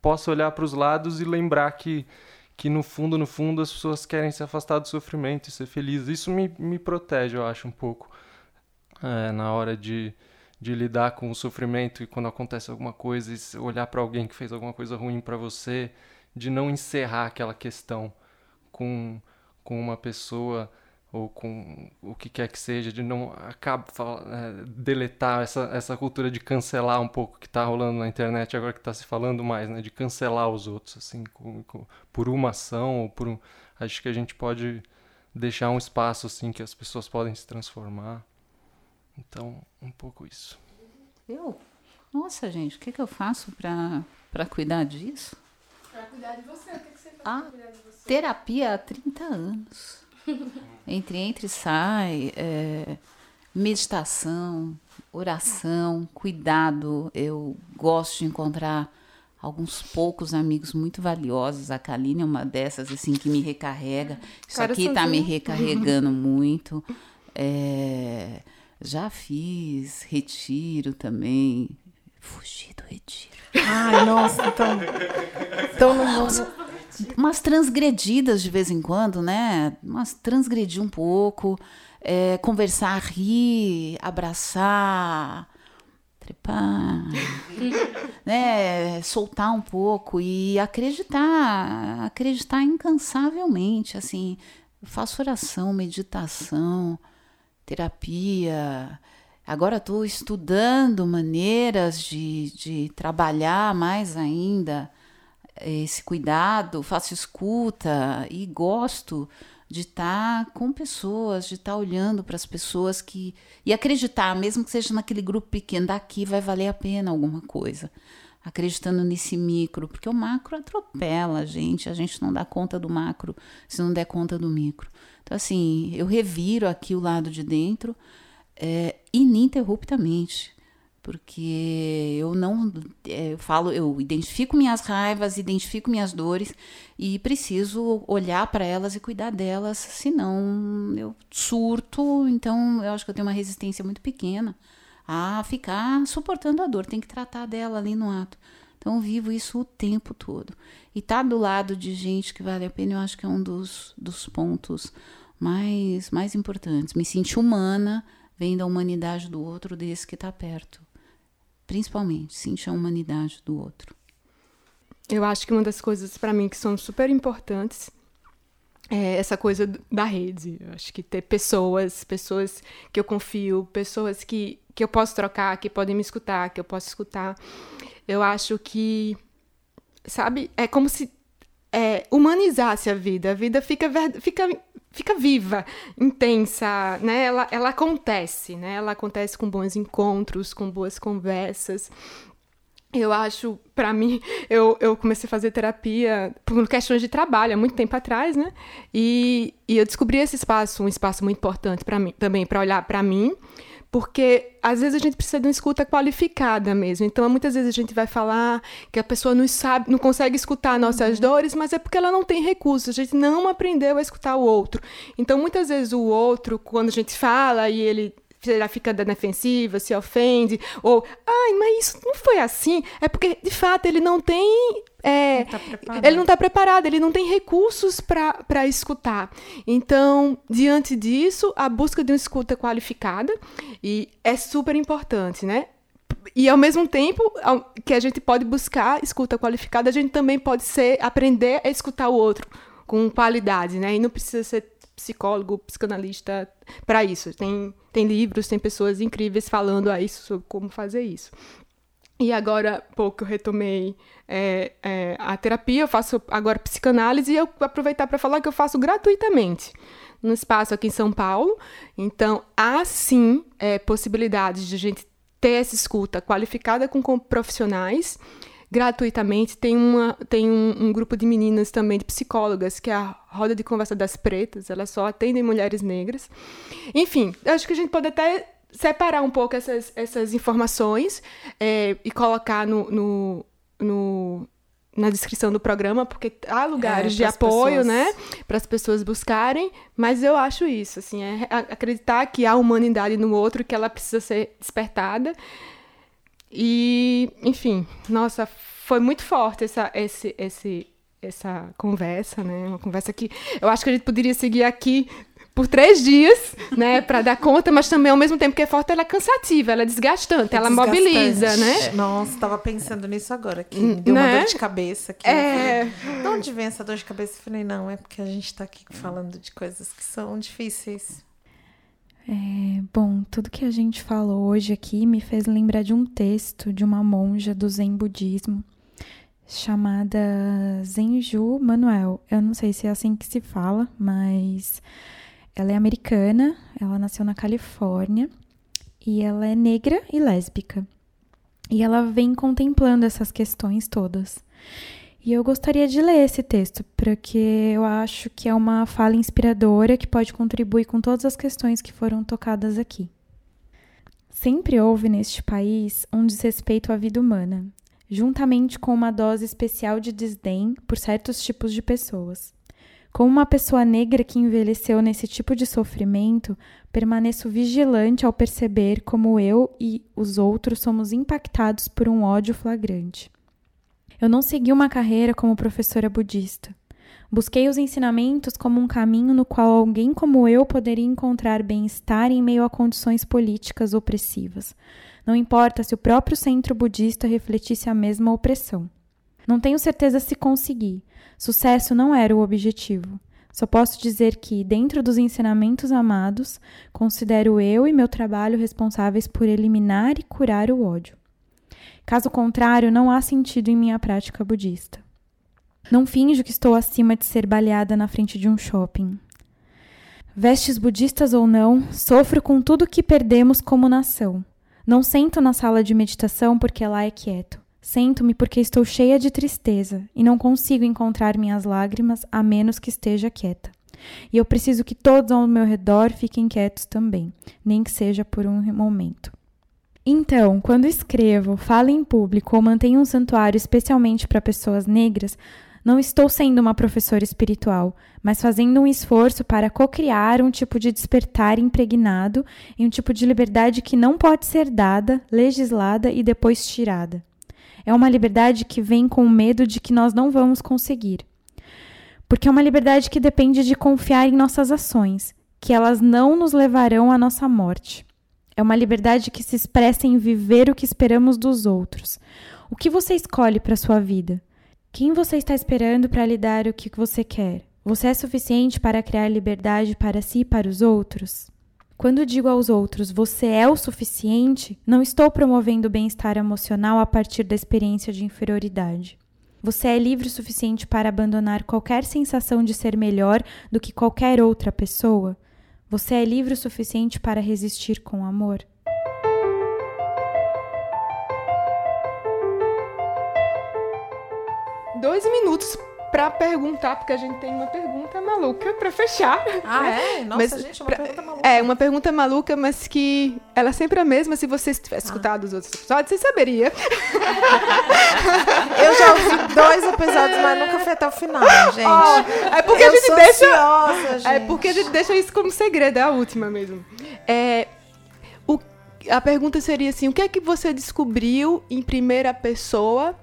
possa olhar para os lados e lembrar que, que no fundo, no fundo, as pessoas querem se afastar do sofrimento e ser felizes. Isso me, me protege, eu acho, um pouco é, na hora de, de lidar com o sofrimento e quando acontece alguma coisa, e olhar para alguém que fez alguma coisa ruim para você, de não encerrar aquela questão com, com uma pessoa ou com o que quer que seja, de não acaba, é, deletar essa, essa cultura de cancelar um pouco que está rolando na internet agora que está se falando mais, né, de cancelar os outros, assim, com, com, por uma ação ou por um, acho que a gente pode deixar um espaço assim que as pessoas podem se transformar. Então, um pouco isso. Eu? Nossa, gente, o que, que eu faço para cuidar disso? Para cuidar de você, o que, que você faz ah, para cuidar de você? Terapia há 30 anos. (laughs) entre entra e sai, é, meditação, oração, cuidado. Eu gosto de encontrar alguns poucos amigos muito valiosos. A Kaline é uma dessas, assim, que me recarrega. Isso Cara, aqui está me recarregando muito. É, já fiz retiro também. Fugi do retiro. Ai, nossa, então. Então não vou (laughs) umas transgredidas de vez em quando, né? Umas transgredir um pouco, é, conversar, rir, abraçar, trepar, (laughs) né? Soltar um pouco e acreditar, acreditar incansavelmente, assim. Eu faço oração, meditação, terapia. Agora estou estudando maneiras de, de trabalhar mais ainda esse cuidado, faço escuta e gosto de estar tá com pessoas, de estar tá olhando para as pessoas que e acreditar, mesmo que seja naquele grupo pequeno, daqui vai valer a pena alguma coisa. Acreditando nesse micro, porque o macro atropela a gente, a gente não dá conta do macro se não der conta do micro. Então, assim, eu reviro aqui o lado de dentro é, ininterruptamente porque eu não é, eu falo, eu identifico minhas raivas, identifico minhas dores e preciso olhar para elas e cuidar delas, senão eu surto. Então eu acho que eu tenho uma resistência muito pequena a ficar suportando a dor, tem que tratar dela ali no ato. Então eu vivo isso o tempo todo. E tá do lado de gente que vale a pena, eu acho que é um dos, dos pontos mais, mais importantes. Me sentir humana vendo a humanidade do outro desse que está perto principalmente, sentir a humanidade do outro. Eu acho que uma das coisas para mim que são super importantes é essa coisa da rede. Eu acho que ter pessoas, pessoas que eu confio, pessoas que, que eu posso trocar, que podem me escutar, que eu posso escutar. Eu acho que, sabe, é como se é, humanizasse a vida. A vida fica, fica fica viva, intensa, né? Ela, ela acontece, né? Ela acontece com bons encontros, com boas conversas. Eu acho, para mim, (laughs) eu, eu comecei a fazer terapia por questões de trabalho há muito tempo atrás, né? E, e eu descobri esse espaço, um espaço muito importante para mim, também para olhar para mim porque às vezes a gente precisa de uma escuta qualificada mesmo. Então, muitas vezes a gente vai falar que a pessoa não sabe, não consegue escutar nossas uhum. dores, mas é porque ela não tem recursos. A gente não aprendeu a escutar o outro. Então, muitas vezes o outro, quando a gente fala e ele já fica da defensiva, se ofende, ou, ai, mas isso não foi assim. É porque, de fato, ele não tem. É, não tá ele não está preparado, ele não tem recursos para escutar. Então, diante disso, a busca de uma escuta qualificada e é super importante, né? E ao mesmo tempo que a gente pode buscar escuta qualificada, a gente também pode ser aprender a escutar o outro com qualidade, né? E não precisa ser psicólogo, psicanalista para isso. Tem, tem livros, tem pessoas incríveis falando a isso sobre como fazer isso. E agora, pouco eu retomei é, é, a terapia, eu faço agora psicanálise e eu aproveitar para falar que eu faço gratuitamente no espaço aqui em São Paulo. Então, há sim é, possibilidades de a gente ter essa escuta qualificada com, com profissionais gratuitamente. Tem, uma, tem um, um, grupo de meninas também, de psicólogas, que é a Roda de Conversa das Pretas, elas só atendem mulheres negras. Enfim, acho que a gente pode até separar um pouco essas, essas informações é, e colocar no, no, no, na descrição do programa, porque há lugares é, de apoio, pessoas... né, para as pessoas buscarem, mas eu acho isso, assim, é acreditar que há humanidade no outro, que ela precisa ser despertada e, enfim, nossa, foi muito forte essa, esse, esse, essa conversa, né? Uma conversa que eu acho que a gente poderia seguir aqui por três dias, né, (laughs) para dar conta, mas também ao mesmo tempo que é forte, ela é cansativa, ela é desgastante, é ela desgastante. mobiliza, né? Nossa, estava pensando nisso agora, que me deu né? uma dor de cabeça. Aqui, é... de onde vem essa dor de cabeça? Eu falei, não, é porque a gente está aqui falando de coisas que são difíceis. É, bom, tudo que a gente falou hoje aqui me fez lembrar de um texto de uma monja do Zen budismo chamada Zenju Manuel. Eu não sei se é assim que se fala, mas ela é americana, ela nasceu na Califórnia e ela é negra e lésbica. E ela vem contemplando essas questões todas. E eu gostaria de ler esse texto, porque eu acho que é uma fala inspiradora que pode contribuir com todas as questões que foram tocadas aqui. Sempre houve neste país um desrespeito à vida humana, juntamente com uma dose especial de desdém por certos tipos de pessoas. Como uma pessoa negra que envelheceu nesse tipo de sofrimento, permaneço vigilante ao perceber como eu e os outros somos impactados por um ódio flagrante. Eu não segui uma carreira como professora budista. Busquei os ensinamentos como um caminho no qual alguém como eu poderia encontrar bem-estar em meio a condições políticas opressivas. Não importa se o próprio centro budista refletisse a mesma opressão. Não tenho certeza se consegui. Sucesso não era o objetivo. Só posso dizer que, dentro dos ensinamentos amados, considero eu e meu trabalho responsáveis por eliminar e curar o ódio. Caso contrário, não há sentido em minha prática budista. Não finjo que estou acima de ser baleada na frente de um shopping. Vestes budistas ou não, sofro com tudo que perdemos como nação. Não sento na sala de meditação porque lá é quieto. Sento-me porque estou cheia de tristeza e não consigo encontrar minhas lágrimas a menos que esteja quieta. E eu preciso que todos ao meu redor fiquem quietos também, nem que seja por um momento. Então, quando escrevo, falo em público ou mantenho um santuário especialmente para pessoas negras, não estou sendo uma professora espiritual, mas fazendo um esforço para cocriar um tipo de despertar impregnado em um tipo de liberdade que não pode ser dada, legislada e depois tirada. É uma liberdade que vem com o medo de que nós não vamos conseguir. Porque é uma liberdade que depende de confiar em nossas ações, que elas não nos levarão à nossa morte. É uma liberdade que se expressa em viver o que esperamos dos outros. O que você escolhe para sua vida? Quem você está esperando para lhe dar o que você quer? Você é suficiente para criar liberdade para si e para os outros? Quando digo aos outros você é o suficiente, não estou promovendo o bem-estar emocional a partir da experiência de inferioridade. Você é livre o suficiente para abandonar qualquer sensação de ser melhor do que qualquer outra pessoa? Você é livre o suficiente para resistir com amor? Dois minutos pra perguntar, porque a gente tem uma pergunta maluca pra fechar. Ah, é? Nossa, Mas gente, uma pra- pergunta maluca. É, uma pergunta maluca, mas que ela é sempre a mesma. Se você tivesse escutado os outros episódios, você saberia. (laughs) Eu já ouvi dois episódios, mas nunca foi até o final, (laughs) gente. Ó, é porque Eu a gente deixa. ansiosa, gente. É porque a gente deixa isso como segredo, é a última mesmo. É, o- a pergunta seria assim: o que é que você descobriu em primeira pessoa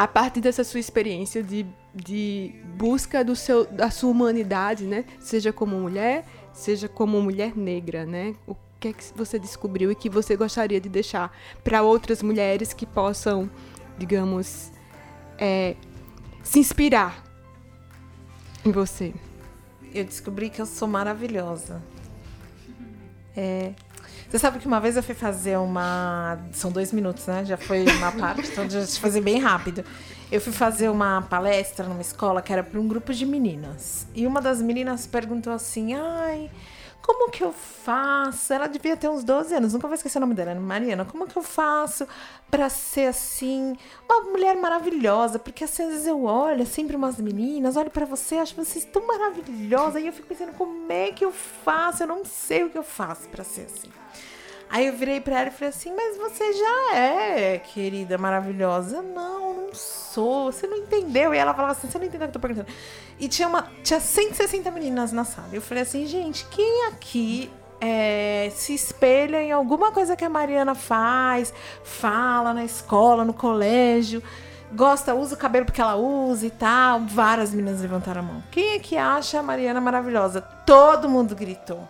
a partir dessa sua experiência de, de busca do seu, da sua humanidade, né? Seja como mulher, seja como mulher negra, né? O que é que você descobriu e que você gostaria de deixar para outras mulheres que possam, digamos, é, se inspirar em você? Eu descobri que eu sou maravilhosa. É. Você sabe que uma vez eu fui fazer uma. São dois minutos, né? Já foi uma (laughs) parte, então deixa eu fazer bem rápido. Eu fui fazer uma palestra numa escola que era para um grupo de meninas. E uma das meninas perguntou assim: ai. Como que eu faço? Ela devia ter uns 12 anos, nunca vou esquecer o nome dela, né? Mariana. Como que eu faço pra ser assim, uma mulher maravilhosa? Porque assim, às vezes eu olho assim pra umas meninas, olho pra você, acho vocês tão maravilhosas, e eu fico pensando, como é que eu faço? Eu não sei o que eu faço pra ser assim. Aí eu virei pra ela e falei assim, mas você já é, querida, maravilhosa. Não, não sou, você não entendeu. E ela falava assim, você não entendeu o que eu tô perguntando. E tinha, uma, tinha 160 meninas na sala. Eu falei assim, gente, quem aqui é, se espelha em alguma coisa que a Mariana faz, fala na escola, no colégio, gosta, usa o cabelo porque ela usa e tal. Várias meninas levantaram a mão. Quem é que acha a Mariana maravilhosa? Todo mundo gritou.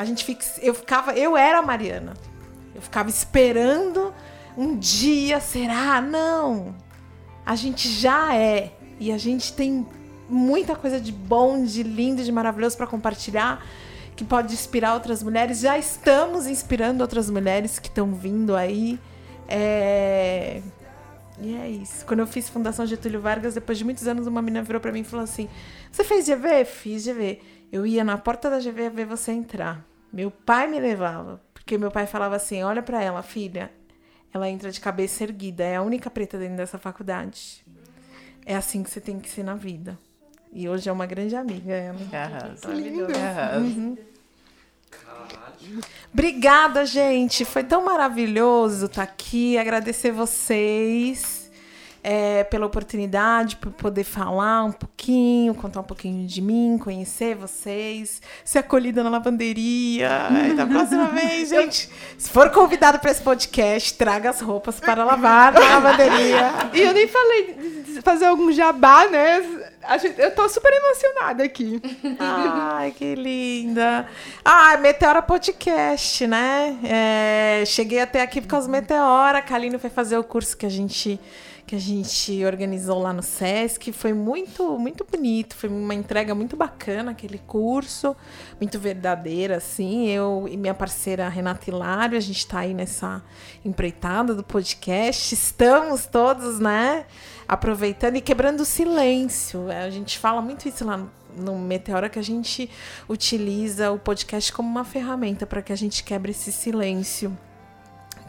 A gente fica, eu ficava, eu era a Mariana. Eu ficava esperando um dia, será? Não. A gente já é e a gente tem muita coisa de bom, de lindo, de maravilhoso para compartilhar, que pode inspirar outras mulheres. Já estamos inspirando outras mulheres que estão vindo aí. É... E é isso. Quando eu fiz Fundação Getúlio Vargas, depois de muitos anos, uma menina virou para mim e falou assim: Você fez GV? Fiz GV. Eu ia na porta da GV ver você entrar. Meu pai me levava, porque meu pai falava assim: Olha para ela, filha. Ela entra de cabeça erguida, é a única preta dentro dessa faculdade. É assim que você tem que ser na vida. E hoje é uma grande amiga ela. Maravilhosa. Uhum. Obrigada, gente. Foi tão maravilhoso estar aqui. Agradecer vocês é, pela oportunidade, por poder falar um pouquinho, contar um pouquinho de mim, conhecer vocês, ser acolhida na lavanderia. Da próxima (laughs) vez, gente, se for convidado para esse podcast, traga as roupas para lavar na lavanderia. (laughs) E eu nem falei de fazer algum jabá, né? Eu tô super emocionada aqui. Ai, que linda. Ah, Meteora Podcast, né? É, cheguei até aqui por causa do Meteora. A Kaline foi fazer o curso que a gente que a gente organizou lá no SESC. Foi muito, muito bonito. Foi uma entrega muito bacana aquele curso, muito verdadeira, assim. Eu e minha parceira Renata Hilário, a gente está aí nessa empreitada do podcast. Estamos todos, né? Aproveitando e quebrando o silêncio. A gente fala muito isso lá no no Meteora que a gente utiliza o podcast como uma ferramenta para que a gente quebre esse silêncio.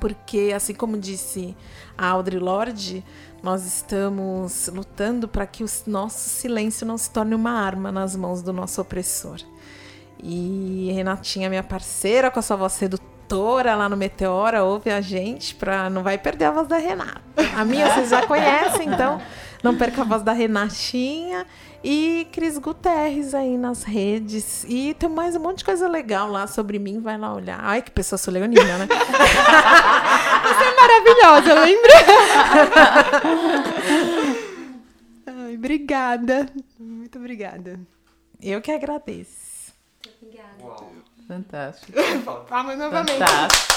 Porque, assim como disse a Audre Lorde, nós estamos lutando para que o nosso silêncio não se torne uma arma nas mãos do nosso opressor. E Renatinha, minha parceira, com a sua voz sedutora lá no Meteora, ouve a gente para não vai perder a voz da Renata. A minha vocês já conhecem, então (laughs) não perca a voz da Renatinha. E Cris Guterres aí nas redes. E tem mais um monte de coisa legal lá sobre mim. Vai lá olhar. Ai, que pessoa sou leonina, né? (laughs) Você é maravilhosa, lembra? (laughs) Ai, obrigada. Muito obrigada. Eu que agradeço. Obrigada. Fantástico. (laughs) Palmas novamente. Fantástico.